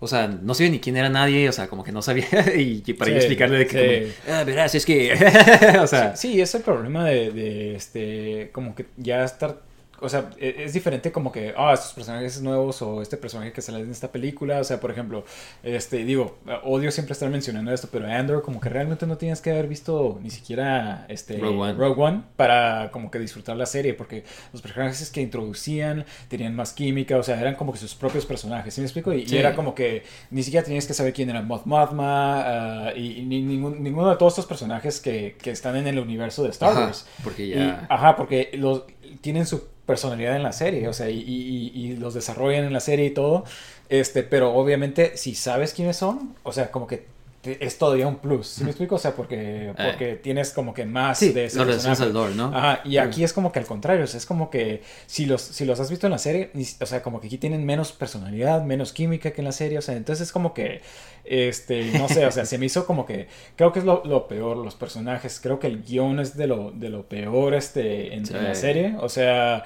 O sea, no sabía ni quién era nadie, o sea, como que no sabía. [LAUGHS] Y, y para Sí, ella explicarle de que... sí. como, ah, verás, es que... [LAUGHS] o sea... Sí, es el problema de, de, este, como que ya estar, o sea, e- es diferente como que, ah, estos personajes nuevos o este personaje que sale en esta película, o sea, por ejemplo, este, digo, odio siempre estar mencionando esto, pero Andor como que realmente no tienes que haber visto ni siquiera, este, Rogue One. para como que disfrutar la serie, porque los personajes que introducían tenían más química, o sea, eran como que sus propios personajes, ¿sí me explico? Y, era como que ni siquiera tenías que saber quién era Moth Mothma ah, y, y ni- ningún- ninguno de todos estos personajes que, que están en el universo de Star Ajá, Wars. porque Y- ya... ajá, porque los, tienen su personalidad en la serie, o sea, y, y- y- los desarrollan en la serie y todo, este, pero obviamente si sabes quiénes son, o sea, como que es todavía un plus, ¿sí me explico? O sea, porque, porque tienes como que más Sí, de ese lo al lore, ¿no? Ajá, y aquí es como que al contrario, o sea, es como que si los, si los has visto en la serie, o sea, como que aquí tienen menos personalidad, menos química que en la serie, o sea, entonces es como que, este, no sé, o sea, se me hizo como que, creo que es lo, lo peor, los personajes, creo que el guion es de lo, de lo peor, este, en, en la serie, o sea...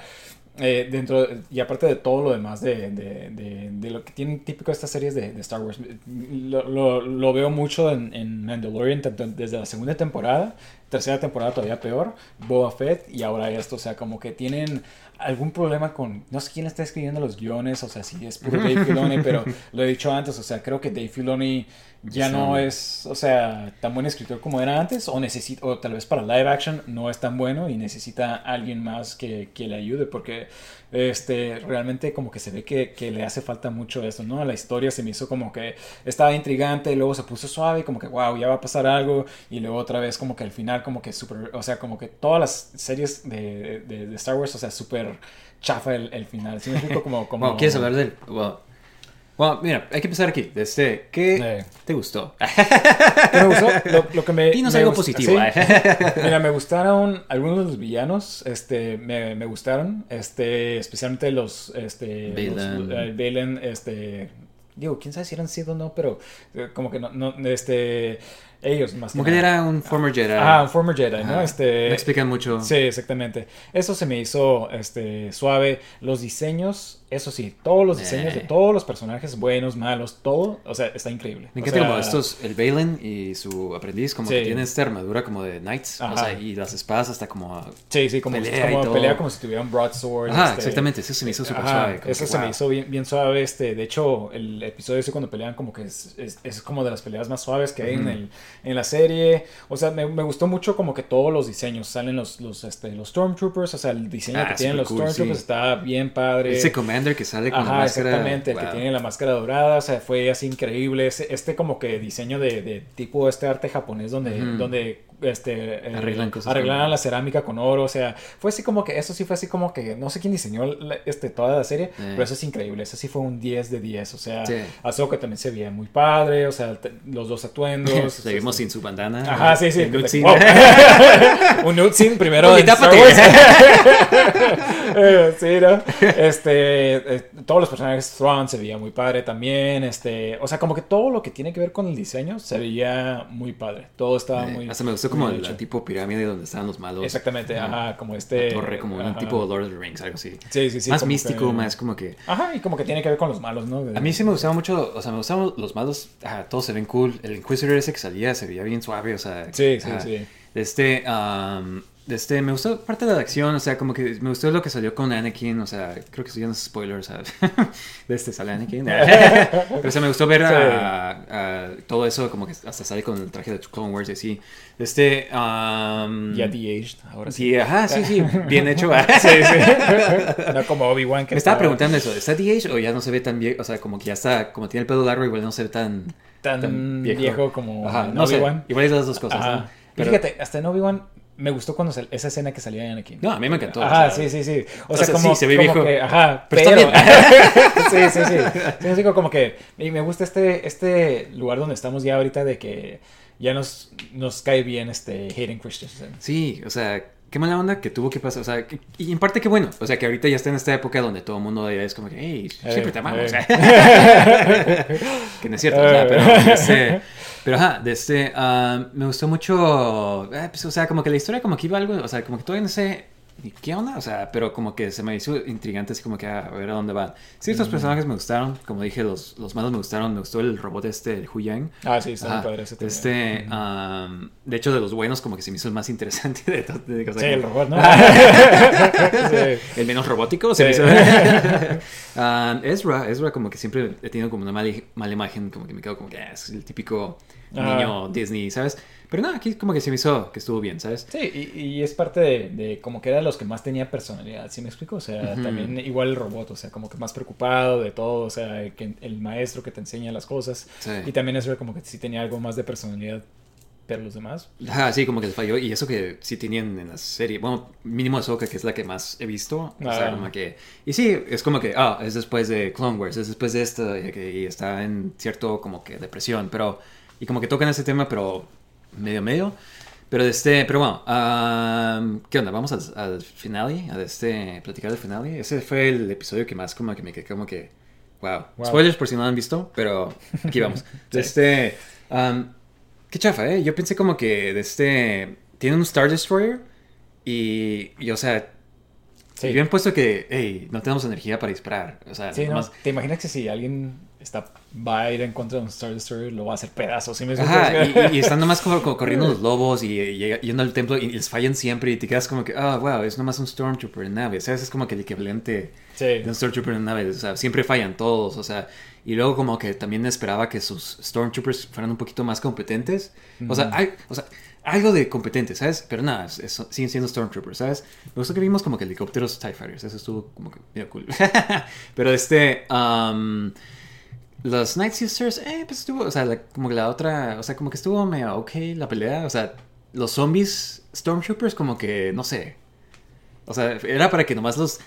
eh, dentro y aparte de todo lo demás de, de, de- lo que tienen típico estas series de, Star Wars lo, lo- veo mucho en, en Mandalorian desde la segunda temporada tercera temporada todavía peor, Boba Fett y ahora esto, o sea, como que tienen algún problema con, no sé quién está escribiendo los guiones, o sea, si es puro Dave Filoni, [LAUGHS] pero lo he dicho antes, o sea, creo que Dave Filoni ya Sí. no es, o sea, tan buen escritor como era antes, o necesita, o tal vez para live action no es tan bueno y necesita alguien más que, que le ayude, porque este, realmente como que se ve que, que le hace falta mucho eso, ¿no? La historia se me hizo como que estaba intrigante, luego se puso suave, como que, wow, ya va a pasar algo, y luego otra vez como que al final como que súper, o sea, como que todas las series de, de, de Star Wars, o sea, súper chafa el, el final, ¿sí me? Como, como... Bueno, ¿quieres hablar del...? Bueno, bueno, mira, hay que empezar aquí. Este, ¿Qué Eh. te gustó? ¿Qué me gustó? Lo, lo que me... Dinos me algo positivo. sí. ¿eh? Mira, me gustaron algunos de los villanos, este, me, me gustaron, este, especialmente los, este, Baylan. los, eh, Baylan, este, digo, quién sabe si eran Sith o no, pero eh, como que no, no, este, ellos más Como que era un former Jedi. Ah, un former Jedi, ¿no? Este, No explican mucho. Sí, exactamente. Eso se me hizo este, suave. Los diseños, eso sí, todos los diseños de Eh. todos los personajes, buenos, malos, todo, o sea, está increíble. Me O encanta sea, como estos, el Balin y su aprendiz, como Sí. que tienen esta armadura como de knights, o sea, y las espadas hasta como... Sí, sí, como, pelea como y todo. pelea como si tuvieran broadsword. Ajá, este, exactamente, eso se me hizo súper Ajá, suave. Eso que, se me hizo bien, bien suave. Este, de hecho, el episodio ese cuando pelean como que es, es, es como de las peleas más suaves que hay en, el, en la serie. O sea, me, me gustó mucho como que todos los diseños. Salen los, los, este, los Stormtroopers, o sea, el diseño Ah, que tienen los cool, Stormtroopers sí. está bien padre. Ese commander que sale con Ajá, la máscara... exactamente, el que tiene la máscara dorada, o sea, fue así increíble. Ese- Este, como que diseño de, de tipo este arte japonés donde, donde este, eh, Arreglan cosas arreglaran la cerámica con oro, o sea, fue así como que, eso sí fue así como que, no sé quién diseñó la- este, toda la serie, pero eso es increíble, eso sí fue un 10 de 10, o sea, Sí. Ahsoka también se veía muy padre, o sea, te- los dos atuendos. [LAUGHS] Seguimos sin su bandana. Ajá, sí, sí. Wow. [LAUGHS] un scene primero Oye, en Star tápate. Wars. [LAUGHS] Eh, sí, ¿no? Este, eh, todos los personajes, Thrawn se veía muy padre también, este, o sea, como que todo lo que tiene que ver con el diseño se veía muy padre, todo estaba Eh, muy... Hasta me gustó como el tipo pirámide donde estaban los malos. Exactamente, Ajá. ajá, como este... La torre, como un ajá. tipo Lord of the Rings, algo así. Sí, sí, sí. más místico, que- más como que... Ajá, y como que tiene que ver con los malos, ¿no? A mí sí me gustaba mucho, o sea, me gustaban los malos, ajá, todos se ven cool. El Inquisitor ese que salía se veía bien suave, o sea... Sí, sí, ajá. sí. Este, am, este, me gustó parte de la acción, o sea, como que me gustó lo que salió con Anakin, o sea, creo que son spoilers, o sea, [LAUGHS] de este sale Anakin. [LAUGHS] Pero, o sea, me gustó ver a, a todo eso, como que hasta sale con el traje de Clone Wars y así. Este, am, Ya de-aged, ahora sí. Sí, ajá, sí, sí, bien hecho. [LAUGHS] Sí, sí. no como Obi-Wan que Me estaba estaba preguntando eso, ¿está DH o ya no se ve tan viejo? O sea, como que ya está, como tiene el pelo largo, igual no se ve tan, tan, viejo. como Ajá, en no sé, Obi-Wan. igual es las dos cosas, Ajá. ¿no? Pero- fíjate, hasta en Obi-Wan me gustó cuando sal- esa escena que salía de Anakin. No, a mí me encantó. Ajá, o sea, sí, sí, sí. O o sea, sea, como, sí, se ve como viejo. que, ajá, Pero [LAUGHS] sí, sí, sí. Sí, como que... Y me gusta este, este lugar donde estamos ya ahorita de que ya nos, nos cae bien este Hayden Christensen. Sí, o sea, qué mala onda que tuvo que pasar. O sea, que- y en parte qué bueno. O sea, que ahorita ya está en esta época donde todo el mundo es como que, hey, siempre te amamos. [LAUGHS] que no es cierto, o sea, pero, este, pero ajá, de este, ah, me gustó mucho, eh, pues, o sea, como que la historia como que iba algo, o sea, como que todavía no sé qué onda, o sea, pero como que se me hizo intrigante, así como que ah, a ver a dónde van. Ciertos personajes me gustaron, como dije, los, los malos me gustaron, me gustó el robot este, el Hu Yang. Ah, sí, está muy padre ese también. Este, am, de hecho, de los buenos, como que se me hizo el más interesante de todo. Sí, el robot, ¿no? [LAUGHS] [LAUGHS] Sí. el menos robótico, se me Sí. hizo. [LAUGHS] Am, Ezra, Ezra, como que siempre he tenido como una mala, mala imagen, como que me quedo como que ah, es el típico Ajá. niño Disney, ¿sabes? Pero no, aquí como que se me hizo que estuvo bien, ¿sabes? Sí, y, y es parte de, de como que era los que más tenía personalidad, ¿sí me explico? O sea, también igual el robot, o sea, como que más preocupado de todo, o sea, el, que, el maestro que te enseña las cosas. Sí. Y también eso como que sí tenía algo más de personalidad, pero los demás. Ajá, sí, como que les falló. Y eso que sí tenían en la serie. Bueno, mínimo Ahsoka, que es la que más he visto. O sea, Ah. como que... Y sí, es como que, ah, es después de Clone Wars, es después de esto, y, y está en cierto como que depresión, pero... Y como que tocan ese tema, pero medio medio. Pero este, pero bueno, am, ¿qué onda? Vamos al, al finale, a este, platicar del finale. Ese fue el episodio que más como que me quedé como que, wow. Wow. Spoilers por si no lo han visto, pero aquí vamos. [LAUGHS] Sí. Este, am, qué chafa, ¿eh? Yo pensé como que de este, tiene un Star Destroyer y, y o sea, Sí. y bien puesto que, hey, no tenemos energía para disparar. O sea, Sí, ¿no? nomás- ¿Te imaginas que si alguien está, va a ir en contra de un Star Destroyer, lo va a hacer pedazos? ¿sí me? Ajá, y, y [LAUGHS] están nomás como, como corriendo los lobos y, yendo al templo y les fallan siempre y te quedas como que, ah, wow, es nomás un Stormtrooper en nave. O sea, es como que el equivalente Sí. de un Stormtrooper en nave. O sea, siempre fallan todos. O sea, y luego como que también esperaba que sus Stormtroopers fueran un poquito más competentes. O sea, hay, o sea, algo de competente, ¿sabes? Pero nada, es- es- siguen siendo Stormtroopers, ¿sabes? Me gustó que vimos como que helicópteros TIE Fighters. Eso estuvo como que medio cool. [LAUGHS] Pero este... um, los Night Sisters, eh, pues estuvo, o sea, la- como que la otra, o sea, como que estuvo medio ok la pelea, o sea, los zombies Stormtroopers como que, no sé, o sea, era para que nomás los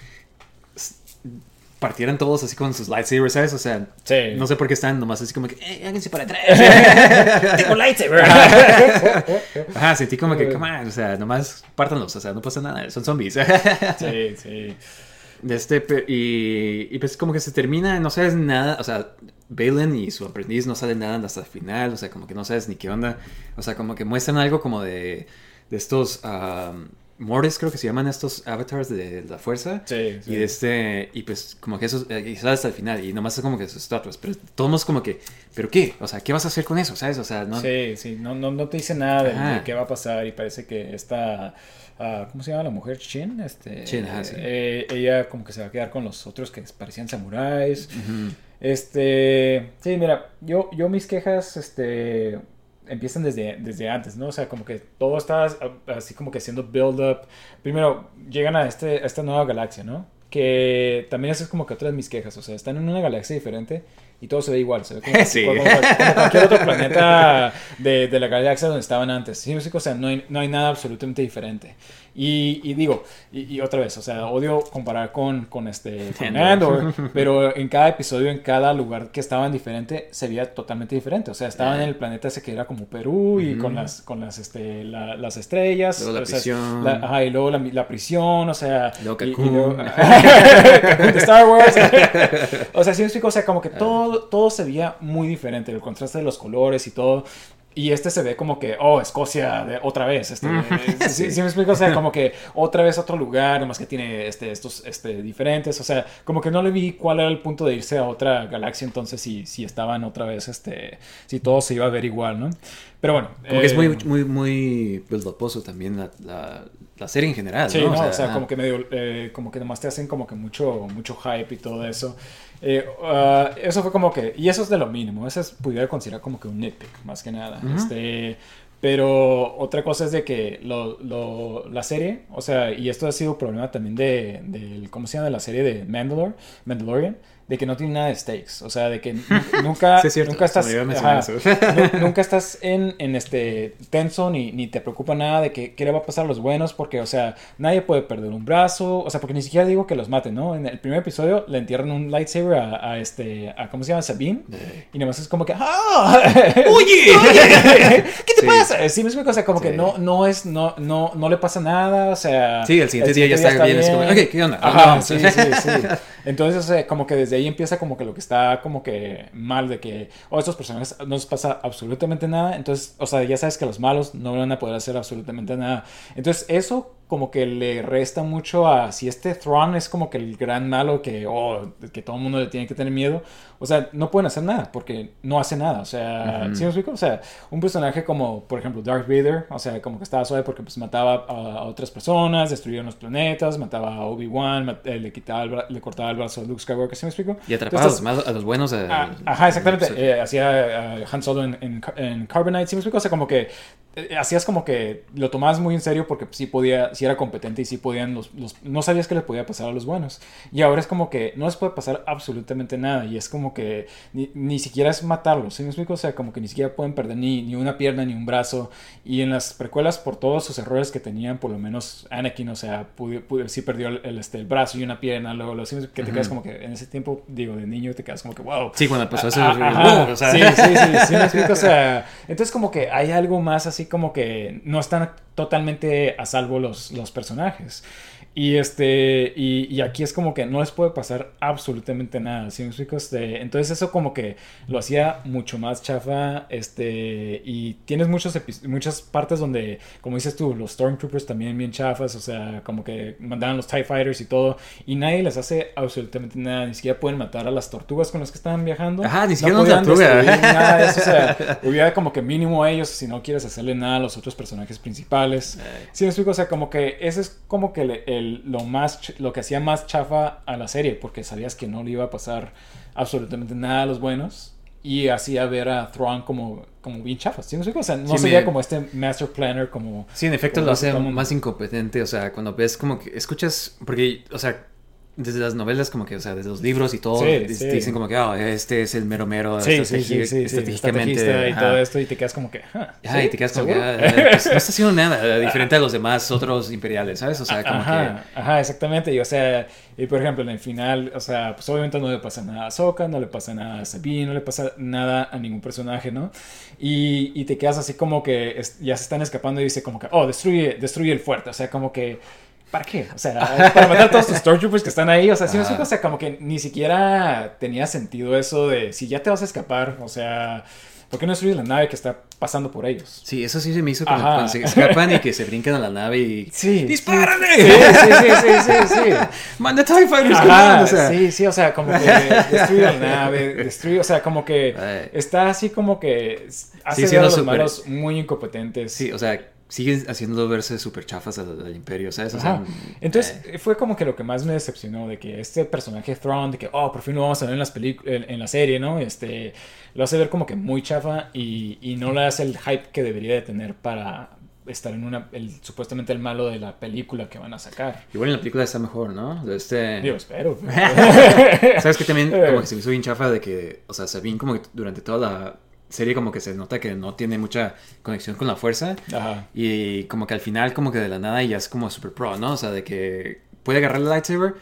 partieran todos así con sus lightsabers, ¿sabes? O sea, Sí. no sé por qué están nomás así como que, eh, háganse para atrás. [LAUGHS] Tengo lightsaber. [LAUGHS] Ajá, sentí como que, come on, o sea, nomás pártanlos, o sea, no pasa nada, son zombies. [LAUGHS] Sí, sí. De este, y, y pues como que se termina, no sabes nada, o sea, Balin y su aprendiz no salen nada hasta el final, o sea, como que no sabes ni qué onda, o sea, como que muestran algo como de, de estos um, Mordes, creo que se llaman estos avatars de la fuerza. Sí, sí. Y este, y pues como que eso, eh, y sale hasta el final, y nomás es como que sus estatuas, pero todos como que, ¿pero qué? O sea, ¿qué vas a hacer con eso? ¿Sabes? O sea, no... Sí, sí, no, no, no te dice nada de, qué va a pasar y parece que esta, ah, ¿cómo se llama la mujer? Chin, este, Chin, ajá, sí. eh, ella como que se va a quedar con los otros que parecían samuráis. Este, sí, mira, yo, yo mis quejas, este, empiezan desde, desde antes, ¿no? O sea, como que todo está así como que haciendo build up. Primero, llegan a, este, a esta nueva galaxia, ¿no? que también esa es como que otra de mis quejas. O sea, están en una galaxia diferente y todo se ve igual. Se ve como, [LAUGHS] Sí. como- como- como cualquier otro planeta de, de la galaxia donde estaban antes. ¿Sí? O sea, no hay, no hay nada absolutamente diferente. Y, y digo, y, y otra vez, o sea, odio comparar con, con este [LAUGHS] con Andor, pero en cada episodio, en cada lugar que estaban diferente, se veía totalmente diferente. O sea, estaban en el planeta ese que era como Perú y con las, con las, este, la- las estrellas. Luego la o sea, prisión. la- ajá, y luego la, la prisión, o sea. Luego y Cancún. luego- [LAUGHS] Cancún de Star Wars. [LAUGHS] o sea, sí me explico, o sea, como que Ah. todo, todo se veía muy diferente, el contraste de los colores y todo. Y este se ve como que, oh, Escocia de, otra vez. Este, sí, sí me explico, o sea, como que otra vez otro lugar, nomás que tiene este, estos este, diferentes. O sea, como que no le vi cuál era el punto de irse a otra galaxia, entonces si, si estaban otra vez, este, si todo se iba a ver igual, ¿no? Pero bueno. Como que es eh, muy, muy, muy build-uposo también la, la, la serie en general, Sí, ¿no? no, o sea, ah, como que medio, eh, como que nomás te hacen como que mucho, mucho hype y todo eso. Eh, ah, eso fue como que, y eso es de lo mínimo, eso es, pudiera considerar como que un nitpick, más que nada. este, pero otra cosa es de que lo, lo- la serie, o sea, y esto ha sido problema también de, del- ¿cómo se llama? De la serie de Mandalor, Mandalorian, de que no tiene nada de stakes, o sea, de que nu- [LAUGHS] nunca, Sí, es cierto, nunca estás, ajá, eso. [LAUGHS] nunca estás en, en este tenso ni, ni te preocupa nada de que qué le va a pasar a los buenos porque, o sea, nadie puede perder un brazo, o sea, porque ni siquiera digo que los maten, ¿no? En el primer episodio le entierran un lightsaber a, a este, a, ¿cómo se llama? Sabine. Y nada más es como que, ¡ah! [LAUGHS] ¡Oye! ¿Qué te Sí. pasa? Sí, me explico, o sea, como que no, no es, no, no, no le pasa nada, o sea... Sí, el siguiente día ya está bien, es como, ok, ¿qué onda? Ajá, sí, sí, sí. Entonces, o sea, como que desde ahí empieza como que lo que está como que mal de que, oh, estos personajes no les pasa absolutamente nada. Entonces, o sea, ya sabes que los malos no van a poder hacer absolutamente nada. Entonces, eso como que le resta mucho a si este Thrawn es como que el gran malo que, oh, que todo el mundo le tiene que tener miedo. O sea, no pueden hacer nada porque no hace nada. O sea, ¿sí me explico? O sea, un personaje como, por ejemplo, Darth Vader, o sea, como que estaba suave porque pues mataba a, a otras personas, destruía los planetas, mataba a Obi-Wan, eh, le quitaba el le cortaba el brazo a Luke Skywalker, ¿sí me explico? Y atrapaba a los, a buenos. eh, Ah, ajá, exactamente. sí. Eh, hacía eh, Han Solo en, en, en Carbonite, ¿sí me explico? O sea, como que eh, hacías como que lo tomabas muy en serio porque sí podía, sí era competente y sí podían los, los- no sabías qué le podía pasar a los buenos. Y ahora es como que no les puede pasar absolutamente nada y es como que ni, ni siquiera es matarlos, ¿sí me explico? O sea, como que ni siquiera pueden perder ni, ni una pierna ni un brazo. Y en las precuelas, por todos sus errores que tenían, por lo menos Anakin, o sea, pude, pude- sí perdió el, el, este, el brazo y una pierna, luego, luego sí que te quedas como que en ese tiempo, digo, de niño te quedas como que, wow. Sí, cuando pasó eso. Ah, wow, o sea, Sí, sí, sí, sí, me explico, o sea, entonces como que hay algo más así como que no están totalmente a salvo los, los personajes. Y este, y, y aquí es como que no les puede pasar absolutamente nada, ¿sí me explico? Este, entonces eso como que lo hacía mucho más chafa, este, y tienes muchos muchas partes donde, como dices tú, los Stormtroopers también bien chafas, o sea, como que mandaban los TIE Fighters y todo, y nadie les hace absolutamente nada, ni siquiera pueden matar a las tortugas con las que estaban viajando. Ajá, ni siquiera una podían tortuga. destruir nada de eso, o sea, [LAUGHS] hubiera como que mínimo a ellos si no quieres hacerle nada a los otros personajes principales. Sí, me explico, o sea, como que ese es como que le- el- lo más, lo que hacía más chafa a la serie, porque sabías que no le iba a pasar absolutamente nada a los buenos. Y hacía ver a Thrawn como, como bien chafa. ¿Sí explico? O sea, no Sí, sería me- como este Master Planner como... Sí, en efecto lo hace más incompetente, o sea, cuando ves como que escuchas, porque, o sea, desde las novelas como que, o sea, desde los libros y todo, Sí, sí. dicen como que, oh, este es el mero mero, Sí, sí, sí, estrategi- sí, sí, estratégicamente, y todo esto, y te quedas como que... ah, y te quedas como que, ¿Seguro? ah, pues, [LAUGHS] no está haciendo nada diferente a los demás otros imperiales, ¿sabes? O sea, como ajá, ajá, exactamente. Y o sea, y por ejemplo, en el final, o sea, pues obviamente no le pasa nada a Sokka, no le pasa nada a Sabine, no le pasa nada a ningún personaje, ¿no? Y, y te quedas así como que es- ya se están escapando y dice como que, oh, destruye, destruye el fuerte. O sea, como que, ¿para qué? O sea, para matar a todos tus [LAUGHS] Stormtroopers que están ahí. O sea, sí me Ajá. explico? o sea, como que ni siquiera tenía sentido eso de si ya te vas a escapar, o sea, ¿por qué no destruyes la nave que está pasando por ellos? sí, eso sí se me hizo Ajá. cuando se escapan y que [LAUGHS] se brincan a la nave y... Sí. ¡Dispárale! Sí, sí, sí, sí, sí, sí. [LAUGHS] ¡Manda TIE Fighters! O sea, sí, sí, o sea, como que destruye la nave, destruye, o sea, como que está así como que hace ver a los malos muy incompetentes. Sí, o sea, siguen haciéndolo verse súper chafas al, al imperio, ¿sabes? O sea, Entonces, eh, fue como que lo que más me decepcionó de que este personaje Thrawn, de que, oh, por fin lo vamos a ver en, las en, en la serie, ¿no? Este, lo hace ver como que muy chafa y, y no le hace el hype que debería de tener para, estar en una, el, supuestamente el malo de la película que van a sacar. Igual en la película está mejor, ¿no? De este... Digo, espero. [LAUGHS] ¿Sabes que también [LAUGHS] como que se me hizo bien chafa de que, o sea, Sabine como que durante toda la serie como que se nota que no tiene mucha conexión con la fuerza Ajá. y como que al final como que de la nada ya es como super pro, ¿no? O sea, de que puede agarrar el lightsaber,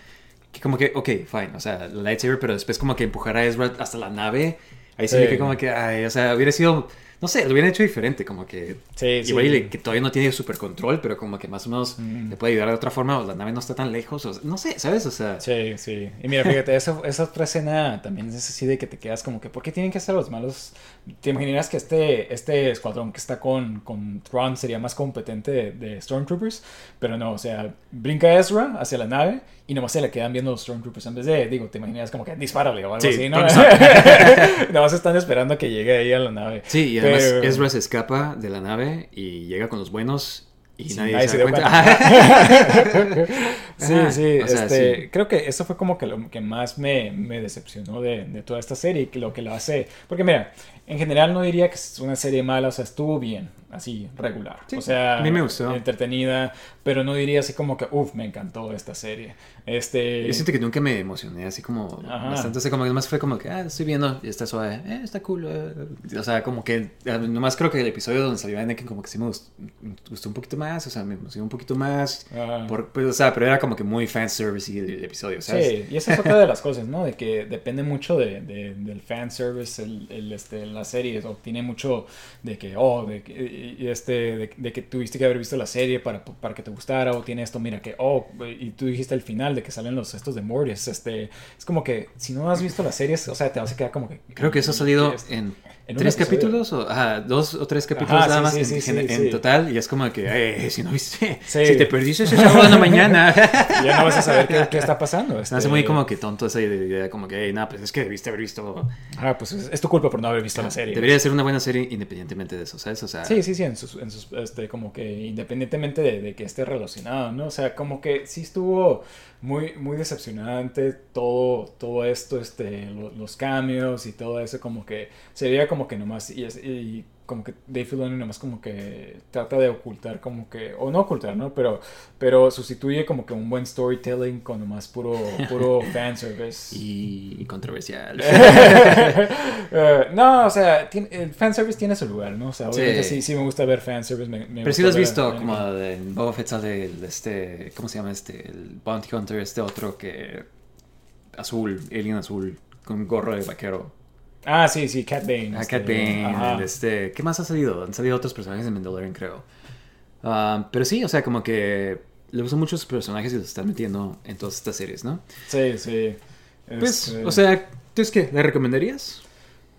que como que, ok, fine, o sea, el lightsaber, pero después como que empujar a Ezra hasta la nave, ahí se Sí. ve que como que, ay, o sea, hubiera sido, no sé, lo hubieran hecho diferente, como que Sí, sí. igual que todavía no tiene super control, pero como que más o menos Mm. le puede ayudar de otra forma, o la nave no está tan lejos, o no sé, ¿sabes? O sea, Sí, sí. Y mira, fíjate, esa, esa otra escena también es así de que te quedas como que, ¿por qué tienen que ser los malos? ¿Te imaginas que este, este escuadrón que está con, con Thrawn sería más competente de, de Stormtroopers? Pero no, o sea, brinca Ezra hacia la nave y nomás se le quedan viendo los Stormtroopers en vez de, digo, te imaginas como que dispárale o algo Sí, así, ¿no? [LAUGHS] [LAUGHS] nomás están esperando que llegue ahí a la nave. Sí, y además Pero- Ezra se escapa de la nave y llega con los buenos y Sí, nadie, nadie se da dio cuenta. [LAUGHS] Sí, sí, o sea, este, sí. creo que eso fue como que lo que más me, me decepcionó de, de toda esta serie, que lo que lo hace, porque mira, en general no diría que es una serie mala, o sea, estuvo bien, así, regular, Sí, o sea, a mí me gustó. entretenida, pero no diría así como que, uff, me encantó esta serie, este, Yo siento que nunca me emocioné así como Ajá. bastante, sea, como que nomás fue como que, ah, estoy viendo y está suave, eh, está cool, eh. o sea, como que, eh, nomás creo que el episodio donde salió Anakin como que sí me gustó, me gustó un poquito más, o sea, me emocionó un poquito más, por, pues, o sea, pero era como que muy fanservice el, el episodio, ¿sabes? Sí, y esa es otra de las cosas, ¿no? De que depende mucho de, de- del fanservice, el, el, este, la serie, o tiene mucho de que, oh, de que, y- y este, de, de que tuviste que haber visto la serie para, para que te gustara, o tiene esto, mira que, oh, y tú dijiste al final de que salen los estos de Mortis, este, es como que si no has visto la serie, o sea, te vas a quedar como que... Creo que eso ha salido es- en, en tres capítulos, o ajá, dos o tres capítulos Ajá, nada más sí, en, sí, en- sí, en total, y es como que, eh, si no viste, si te perdiste ese sábado en la mañana. [LAUGHS] Ya no vas a saber qué, qué está pasando. Se me hace este, muy como que tonto esa idea, como que, nada, pues es que debiste haber visto. Ah, pues es, es tu culpa por no haber visto la serie. Debería ser una buena serie independientemente de eso, ¿sabes? O sea, Sí, sí, sí, en sus, en sus, este, como que independientemente de, de que esté relacionado, ¿no? O sea, como que sí estuvo muy, muy decepcionante todo, todo esto, este, lo- los cambios y todo eso, como que se veía como que nomás, y, y como que Dave Filoni nomás como que trata de ocultar como que, o no ocultar, ¿no? Pero, pero sustituye como que un buen storytelling con nomás puro, puro [LAUGHS] fanservice. y, y controversial. [LAUGHS] Eh, no, o sea, tiene- el fanservice tiene su lugar, ¿no? O sea, obviamente sí, Sí. sí, me gusta ver fanservice. Me, me Pero sí gusta lo has ver visto, como de, Boba Fett sale el, este, ¿cómo se llama este? El Bounty Hunter, este otro que, azul, alien azul, con gorro de vaquero. Ah, sí, sí, Cat Bane. Ah, este, Cat Bane, ajá. el este, ¿qué más ha salido? Han salido otros personajes de Mandalorian, creo. Ah, pero sí, o sea, como que le gustan muchos personajes y los están metiendo en todas estas series, ¿no? Sí, sí. Pues, Este, o sea, ¿tú es que le recomendarías?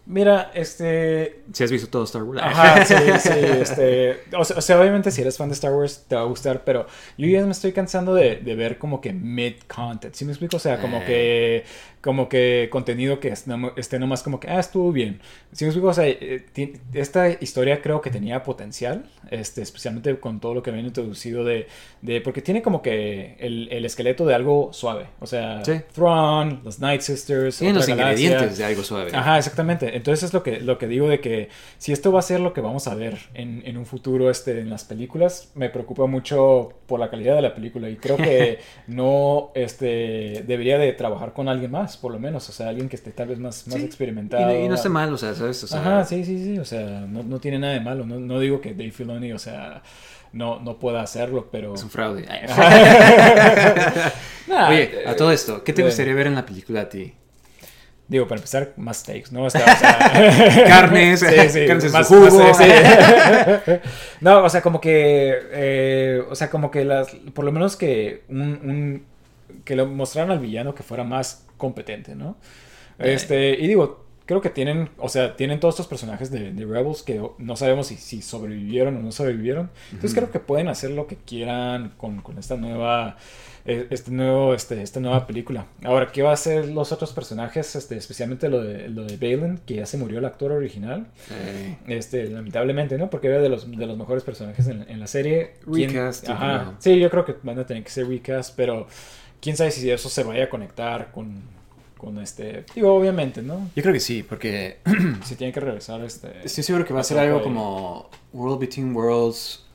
Mira, este. Si has visto todo Star Wars. Ajá, sí, [LAUGHS] sí, este. O sea, o sea, obviamente si eres fan de Star Wars te va a gustar, pero yo ya me estoy cansando de, de ver como que mid-content. ¿Sí me explico? O sea, como Eh. que. Como que contenido que esté nomás como que, ah, estuvo bien. ¿Sí me explico? O sea, eh, esta historia creo que tenía potencial, este, especialmente con todo lo que habían introducido de. de porque tiene como que el, el esqueleto de algo suave. O sea, Sí. Thrawn, los Night Sisters. Tienen los galaxia. ingredientes de algo suave. Ajá, exactamente. Entonces es lo que, lo que digo de que si esto va a ser lo que vamos a ver en, en un futuro este, en las películas, me preocupa mucho por la calidad de la película y creo que [LAUGHS] no este, debería de trabajar con alguien más, por lo menos, o sea, alguien que esté tal vez más, más Sí. experimentado. Y, no- y no está mal, o sea, ¿sabes? O sea, Ajá, sí, sí, sí, o sea, no, no tiene nada de malo. No, no digo que Dave Filoni, o sea, no, no pueda hacerlo, pero... Es un fraude. [LAUGHS] Nah, Oye, a eh, todo esto, ¿qué te gustaría ver en la película a ti? Digo, para empezar, más steaks, ¿no? O sea, o sea, [LAUGHS] Carnes, [LAUGHS] carnes en su más- jugo. más, sí. no, o sea, como que, eh, o sea, como que las, por lo menos que un, un- que lo mostraran al villano que fuera más competente, ¿no? Eh. Este, y digo, creo que tienen, o sea, tienen todos estos personajes de, de Rebels que no sabemos si, si sobrevivieron o no sobrevivieron. Entonces creo que pueden hacer lo que quieran con, con esta nueva eh, este nuevo este esta nueva película. Ahora qué va a hacer los otros personajes este especialmente lo de lo de Balin que ya se murió el actor original. Eh, este lamentablemente no porque era de los de los mejores personajes en, en la serie. ¿Quién- Recast, ajá. sí yo creo que van a tener que ser recast pero quién sabe si eso se vaya a conectar con con este digo obviamente no yo creo que sí, porque [CLEARS THROAT] si tiene que regresar este estoy seguro que va a ser algo como World Between Worlds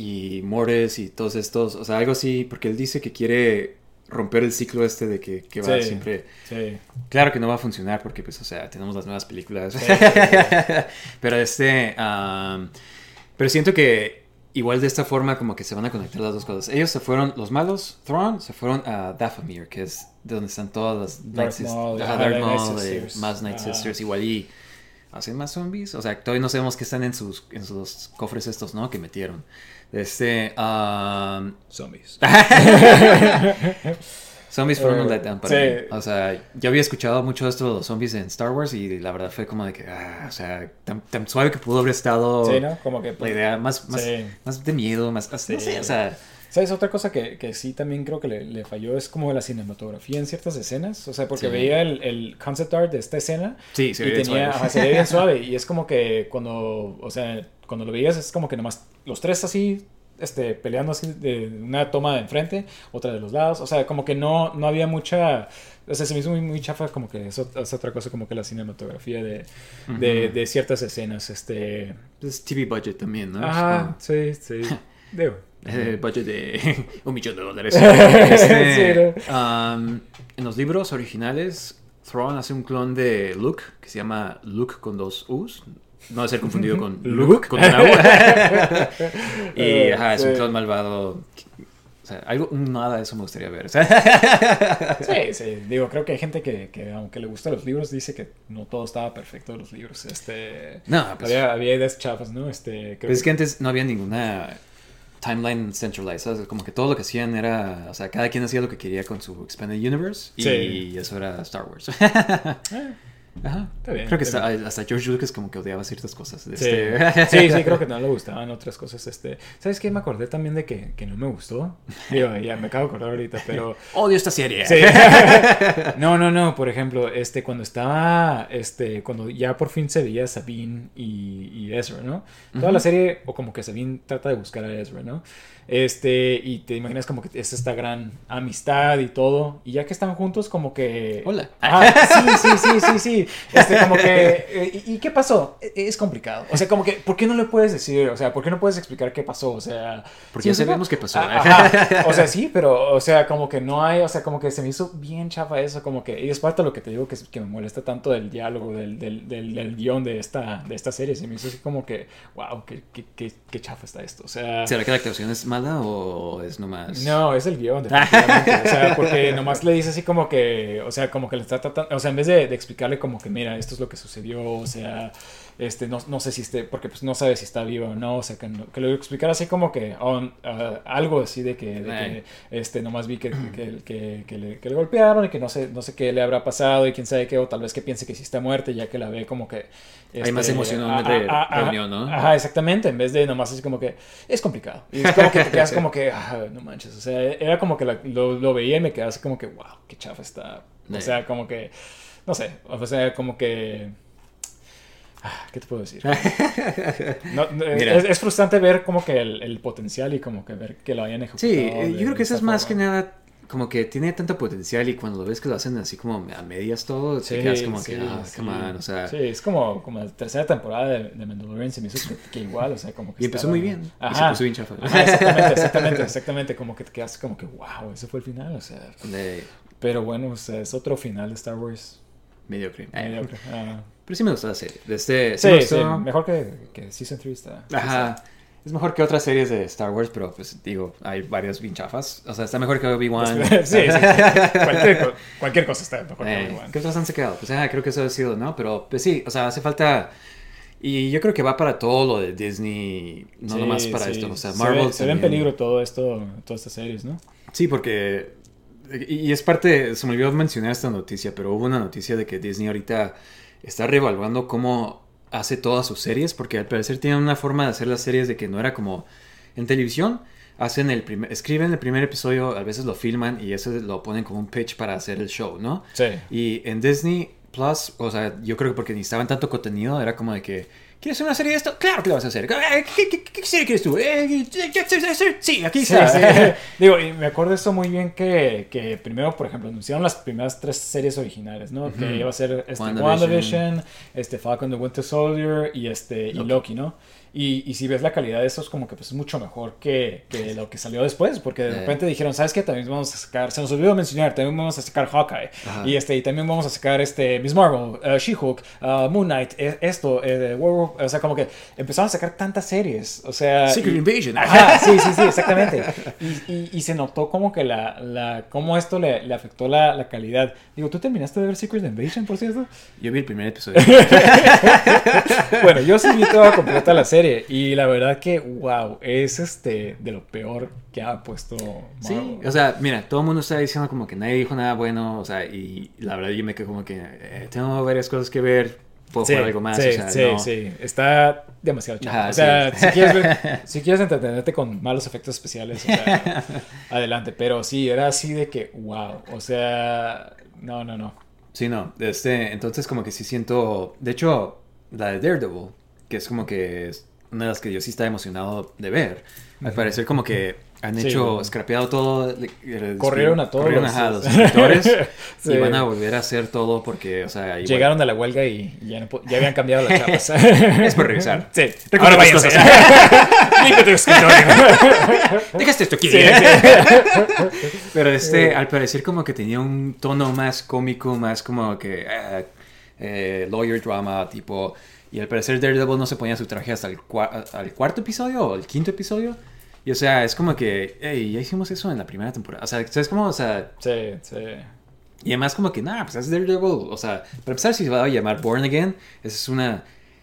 y Mores y todos estos, o sea, algo así, porque él dice que quiere romper el ciclo este de que, que va Sí. siempre... Sí. Claro que no va a funcionar porque, pues, o sea, tenemos las nuevas películas. Sí, [LAUGHS] pero este... pero siento que igual de esta forma como que se van a conectar las dos cosas. Ellos se fueron, los malos, Thrawn, se fueron a Dathomir, que es de donde están todas las Night Darth Maul, Darth Maul, Sisters. más Night. Sisters, igual y... ¿Hacen más zombies? O sea, todavía no sabemos qué están en sus, en sus cofres estos, ¿no? Que metieron. Este... am, Zombies. [LAUGHS] [LAUGHS] Zombies fueron un Eh, letdown para sí. mí. O sea, yo había escuchado mucho esto de los zombies en Star Wars y la verdad fue como de que, ah, o sea, tan, tan suave que pudo haber estado Sí, ¿no? Como que... la idea, más, más, Sí. más de miedo, más, no Sí. sé, o sea, ¿Sabes? Otra cosa que, que sí también creo que le, le falló es como la cinematografía en ciertas escenas. O sea, porque Sí. veía el, el concept art de esta escena sí, se y ve bien tenía, suave. ajá, se veía bien [LAUGHS] suave. Y es como que cuando, o sea, cuando lo veías es como que nomás los tres así, este, peleando así de una toma de enfrente, otra de los lados. O sea, como que no, no había mucha... O sea, se me hizo muy, muy chafa como que es otra cosa como que la cinematografía de, de, ciertas escenas, este... Es TV budget también, ¿no? Ajá, sí, sí. [LAUGHS] Digo. Eh, budget de [LAUGHS] un millón de dólares. [LAUGHS] Sí, ¿no? um, en los libros originales, Thrawn hace un clon de Luke que se llama Luke con dos U's. No ser confundido con Luke, con una [LAUGHS] U. [LAUGHS] y Eh, ajá, es un sí. clon malvado. O sea, algo, nada de eso me gustaría ver. Sí, [LAUGHS] sí, digo, creo que hay gente que, que aunque le gustan los libros, dice que no todo estaba perfecto en los libros. Este, no, pues, había, había ideas chafas, ¿no? Este, creo pues es que antes no había ninguna timeline centralized. ¿sabes? Como que todo lo que hacían era. O sea, cada quien hacía lo que quería con su Expanded Universe. Y Sí. eso era Star Wars. Ajá. está bien. Creo que está hasta, hasta George Lucas como que odiaba ciertas cosas. Sí. Este- sí, sí, creo que [LAUGHS] no le gustaban otras cosas. Este, ¿Sabes qué? Me acordé también de que, que no me gustó. Digo, ya me acabo de acordar ahorita, pero... [LAUGHS] Odio esta serie. Sí. [LAUGHS] No, no, no. Por ejemplo, este, cuando estaba, este, cuando ya por fin se veía Sabine y, y Ezra, ¿no? Toda la serie, o como que Sabine trata de buscar a Ezra, ¿no? Este, y te imaginas como que es esta gran amistad y todo. Y ya que están juntos, como que. Hola. Ah, sí, sí, sí, sí, sí. Este, como que. eh, ¿Y qué pasó? E- Es complicado. O sea, como que, ¿por qué no le puedes decir? O sea, ¿por qué no puedes explicar qué pasó? O sea. Porque ya sabemos qué pasó. Ajá. O sea, sí, pero, o sea, como que no hay, o sea, como que se me hizo bien chafa eso, como que, y es parte de lo que te digo que, que me molesta tanto del diálogo, del, del, del, guion de esta, de esta serie, se me hizo así como que, wow, qué, qué, qué, qué chafa está esto, o sea... ¿Será que la actuación es mala o es nomás.? No, es el guion, definitivamente. O sea, porque [LAUGHS] nomás le dice así como que, o sea, como que le está tratando, o sea, en vez de, de explicarle como que, mira, esto es lo que sucedió, o sea, este, no, no sé si esté, porque pues no sabe si está vivo o no, o sea, que, no- que lo explicara así como que, ah, algo así de que, de que, este, nomás vi que, que, que, le, golpearon y que no sé, no sé qué le habrá pasado y quién sabe qué, o tal vez que piense que sí está muerta ya que la ve como que... Hay más este, emoción en reunión, ¿no? Ajá, exactamente, en vez de nomás así como que es complicado. Y es como que te quedas como que, [LAUGHS] ah, no manches, o sea, era como que la- lo, lo veía y me quedaba así como que, wow, qué chafa está. O sea, como que, no sé, o sea, como que... ¿Qué te puedo decir? [LAUGHS] No, Mira. es, es frustrante ver como que el, el potencial y como que ver que lo hayan ejecutado. Sí, eh, yo creo que eso es más que nada como que tiene tanto potencial y cuando lo ves que lo hacen así como a medias todo, te Sí, quedas como sí, que, ah, sí. come on, o sea, Sí, es como, como la tercera temporada de, de Mandalorian se me hizo que, que igual, o sea, como que y empezó estaba- muy bien, y se Ajá. puso bien chafa. Ajá, exactamente, exactamente, exactamente, como que te quedas como que, wow, ese fue el final, o sea, De- pero bueno, o sea, es otro final de Star Wars. mediocre. Eh, mediocre. [LAUGHS] Ah. Pero sí me gustó la serie. Este, Sí, me sí, mejor que, que Season 3 está. Ajá. Es mejor que otras series de Star Wars, pero pues digo, hay varias bien chafas. O sea, está mejor que Obi-Wan. [LAUGHS] sí, sí, sí. [LAUGHS] Cualquier, cualquier cosa está mejor que Eh, Obi-Wan. ¿Qué otras han sacado? Pues ah, creo que eso ha sido, ¿no? Pero pues sí, o sea, hace falta. Y yo creo que va para todo lo de Disney, no Sí, nomás para sí. esto. O sea, Se Marvel. ve- Se, ve en peligro todo esto, todas estas series, ¿no? Sí, porque. Y y es parte. Se me olvidó mencionar esta noticia, pero hubo una noticia de que Disney ahorita está reevaluando cómo hace todas sus series, porque al parecer tienen una forma de hacer las series de que no era como en televisión. Hacen el primer, escriben el primer episodio, a veces lo filman y eso lo ponen como un pitch para hacer el show, ¿no? Sí. Y en Disney Plus, o sea, yo creo que porque necesitaban tanto contenido, era como de que, ¿quieres hacer una serie de esto? Claro que lo vas a hacer. Eh, ¿Qué, qué- qué serie quieres tú? Eh, Sí, aquí está. sí. [LAUGHS] Digo, y me acuerdo eso muy bien que, que primero, por ejemplo, anunciaron las primeras tres series originales, ¿no? Que iba a ser este, WandaVision. Este, Falcon the Winter Soldier y, este, y. Loki, ¿no? Y, y si ves la calidad de eso, es como que pues, es mucho mejor que, que lo que salió después. Porque de Eh. repente dijeron, ¿sabes qué? También vamos a sacar, se nos olvidó mencionar, también vamos a sacar Hawkeye. Ajá. Y, este, y también vamos a sacar este, Miss Marvel, uh, She-Hulk, uh, Moon Knight, eh, esto, eh, Werewolf. O sea, como que empezaron a sacar tantas series. O sea. Secret y- Invasion. Ajá, sí, sí, sí, exactamente. Y, y- y se notó como que la, la cómo esto le, le afectó la, la calidad. Digo, ¿tú terminaste de ver Secret Invasion, por cierto? Yo vi el primer episodio. [LAUGHS] Bueno, yo sí vi toda completa la serie y la verdad que, wow, es este de lo peor que ha puesto Sí, o sea, mira, todo el mundo está diciendo como que nadie dijo nada bueno, o sea, y la verdad yo me quedo como que eh, tengo varias cosas que ver, puedo Sí, jugar algo más, sí, o sea, sí, no. sí. Está demasiado. Ajá, o sea, sí. si, quieres ver- [LAUGHS] si quieres entretenerte con malos efectos especiales, o sea, [LAUGHS] adelante. Pero sí, era así de que, wow. O sea, no, no, no. Sí, no, este, entonces como que sí siento, de hecho, la de Daredevil, que es como que es una de las que yo sí estaba emocionado de ver, al parecer como que han Sí, hecho, bueno. scrapeado todo, Corrieron a todos corrieron, los- ajá, los escritores [LAUGHS] Sí. [LAUGHS] y van a volver a hacer todo porque, o sea, igual- Llegaron de la huelga y ya, no ya habían cambiado las [LAUGHS] chapas. Es por revisar. Sí, Recuerda ahora váyanse. cosas. Limpia tu escritorio. Dejaste esto aquí. Sí, Pero este, al parecer como que tenía un tono más cómico, más como que eh, eh, lawyer drama, tipo... Y al parecer Daredevil no se ponía su traje hasta el, cua- al cuarto episodio o el quinto episodio. Y o sea, es como que, hey, ya hicimos eso en la primera temporada. O sea, ¿sabes cómo? O sea, Sí, sí. y además como que, nada, pues es Daredevil. O sea, para empezar, si se va a llamar Born Again, es una...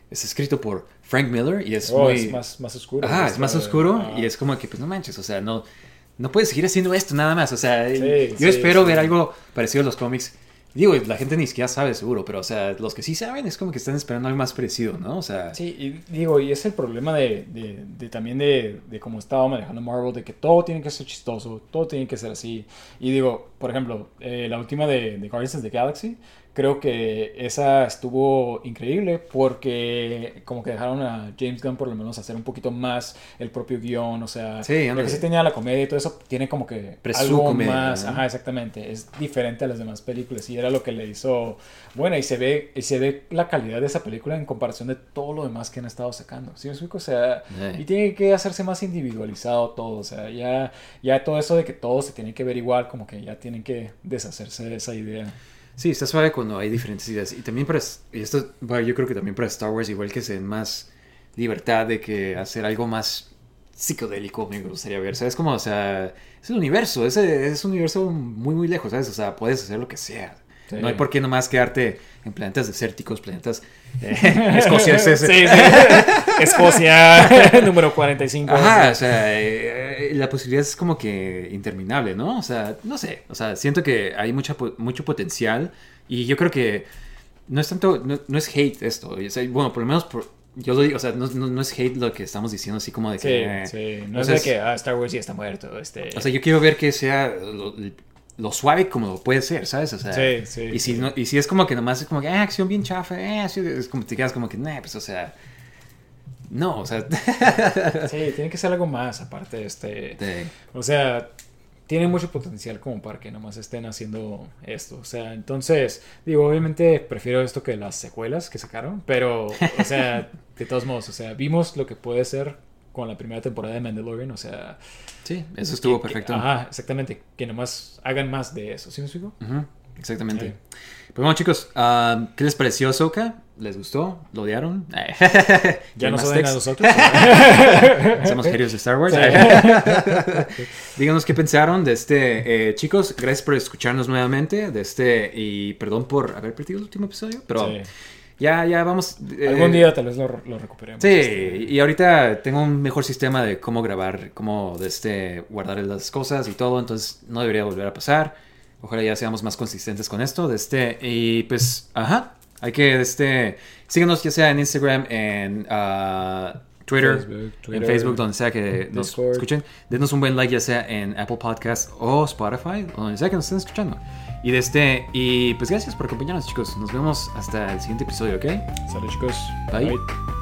Es escrito por Frank Miller y es Oh, muy... es más, más oscuro. Ajá, es más oscuro Ah. y es como que, pues no manches, o sea, no, no puedes seguir haciendo esto nada más. O sea, Sí, yo sí, espero sí. ver algo parecido a los cómics. Digo, la gente ni siquiera sabe seguro, pero o sea, los que sí saben es como que están esperando algo más parecido, ¿no? O sea, Sí, y digo, y es el problema de, de- de también de, de cómo estaba manejando Marvel, de que todo tiene que ser chistoso, todo tiene que ser así. Y digo, por ejemplo, eh, la última de, Guardians of the Galaxy, creo que esa estuvo increíble porque como que dejaron a James Gunn por lo menos hacer un poquito más el propio guion, o sea, Sí, lo que sí tenía la comedia y todo eso, tiene como que Pero es algo comedia, más, ¿no? ajá, exactamente, es diferente a las demás películas y era lo que le hizo buena y se ve y se ve la calidad de esa película en comparación de todo lo demás que han estado sacando. ¿Sí me explico? O sea, Sí. y tiene que hacerse más individualizado todo, o sea, ya ya todo eso de que todo se tiene que ver igual, como que ya tienen que deshacerse de esa idea. Sí, está suave cuando hay diferentes ideas. Y también para, y esto, bueno, yo creo que también para Star Wars, igual que se den más libertad de que hacer algo más psicodélico me gustaría ver, ¿sabes? Como, o sea, es el universo, es, es un universo muy, muy lejos, ¿sabes? O sea, puedes hacer lo que sea. Sí. No hay por qué nomás quedarte en planetas desérticos, planetas eh, [LAUGHS] escoceses. Sí, sí. [LAUGHS] Escocia [LAUGHS] número 45. Ajá, o sea, eh, la posibilidad es como que interminable, ¿no? O sea, no sé, o sea, siento que hay mucha, mucho potencial y yo creo que no es tanto, no, no es hate esto, o sea, bueno, por lo menos por- yo lo digo, o sea, no, no- no es hate lo que estamos diciendo así como de Sí, que... eh, sí, no o es sea, de que ah, Star Wars ya está muerto, este O sea, yo quiero ver que sea lo, lo suave como lo puede ser, ¿sabes? O sea, Sí, sí, y si, sí. no, y si es como que nomás es como que, ah, acción bien chafa, eh, es como te quedas como que, nah, pues, o sea, no, o sea, [LAUGHS] Sí, tiene que ser algo más aparte este O sea, tiene mucho potencial como para que nomás estén haciendo esto. O sea, entonces, digo, obviamente prefiero esto que las secuelas que sacaron, pero, o sea, [LAUGHS] de todos modos, o sea, vimos lo que puede ser con la primera temporada de Mandalorian, o sea... sí, eso estuvo que- que- perfecto. ajá, exactamente, que nomás hagan más de eso, ¿sí me explico? Ujú, exactamente. Sí. Pues bueno, chicos, ah, ¿qué les pareció Ahsoka? ¿Les gustó? ¿Lo odiaron? [LAUGHS] Ya nos odian a nosotros. [LAUGHS] Somos genios de Star Wars. [LAUGHS] Díganos qué pensaron de este. eh, chicos, gracias por escucharnos nuevamente. De este. Y perdón por haber perdido el último episodio. Pero Sí. Ya, ya vamos. eh, Algún día tal vez lo, lo recuperemos. Sí, este. y ahorita tengo un mejor sistema de cómo grabar, cómo de este, guardar las cosas y todo, entonces no debería volver a pasar. Ojalá ya seamos más consistentes con esto. De este, y pues, ajá, hay que, de este, síganos ya sea en Instagram, en ah, Twitter, Facebook, en Twitter, Facebook, donde sea que nos Discord. escuchen. Denos un buen like ya sea en Apple Podcast o Spotify, o donde sea que nos estén escuchando. Y de este, y pues gracias por acompañarnos chicos. Nos vemos hasta el siguiente episodio, ¿ok? Salud, chicos. Bye. Bye.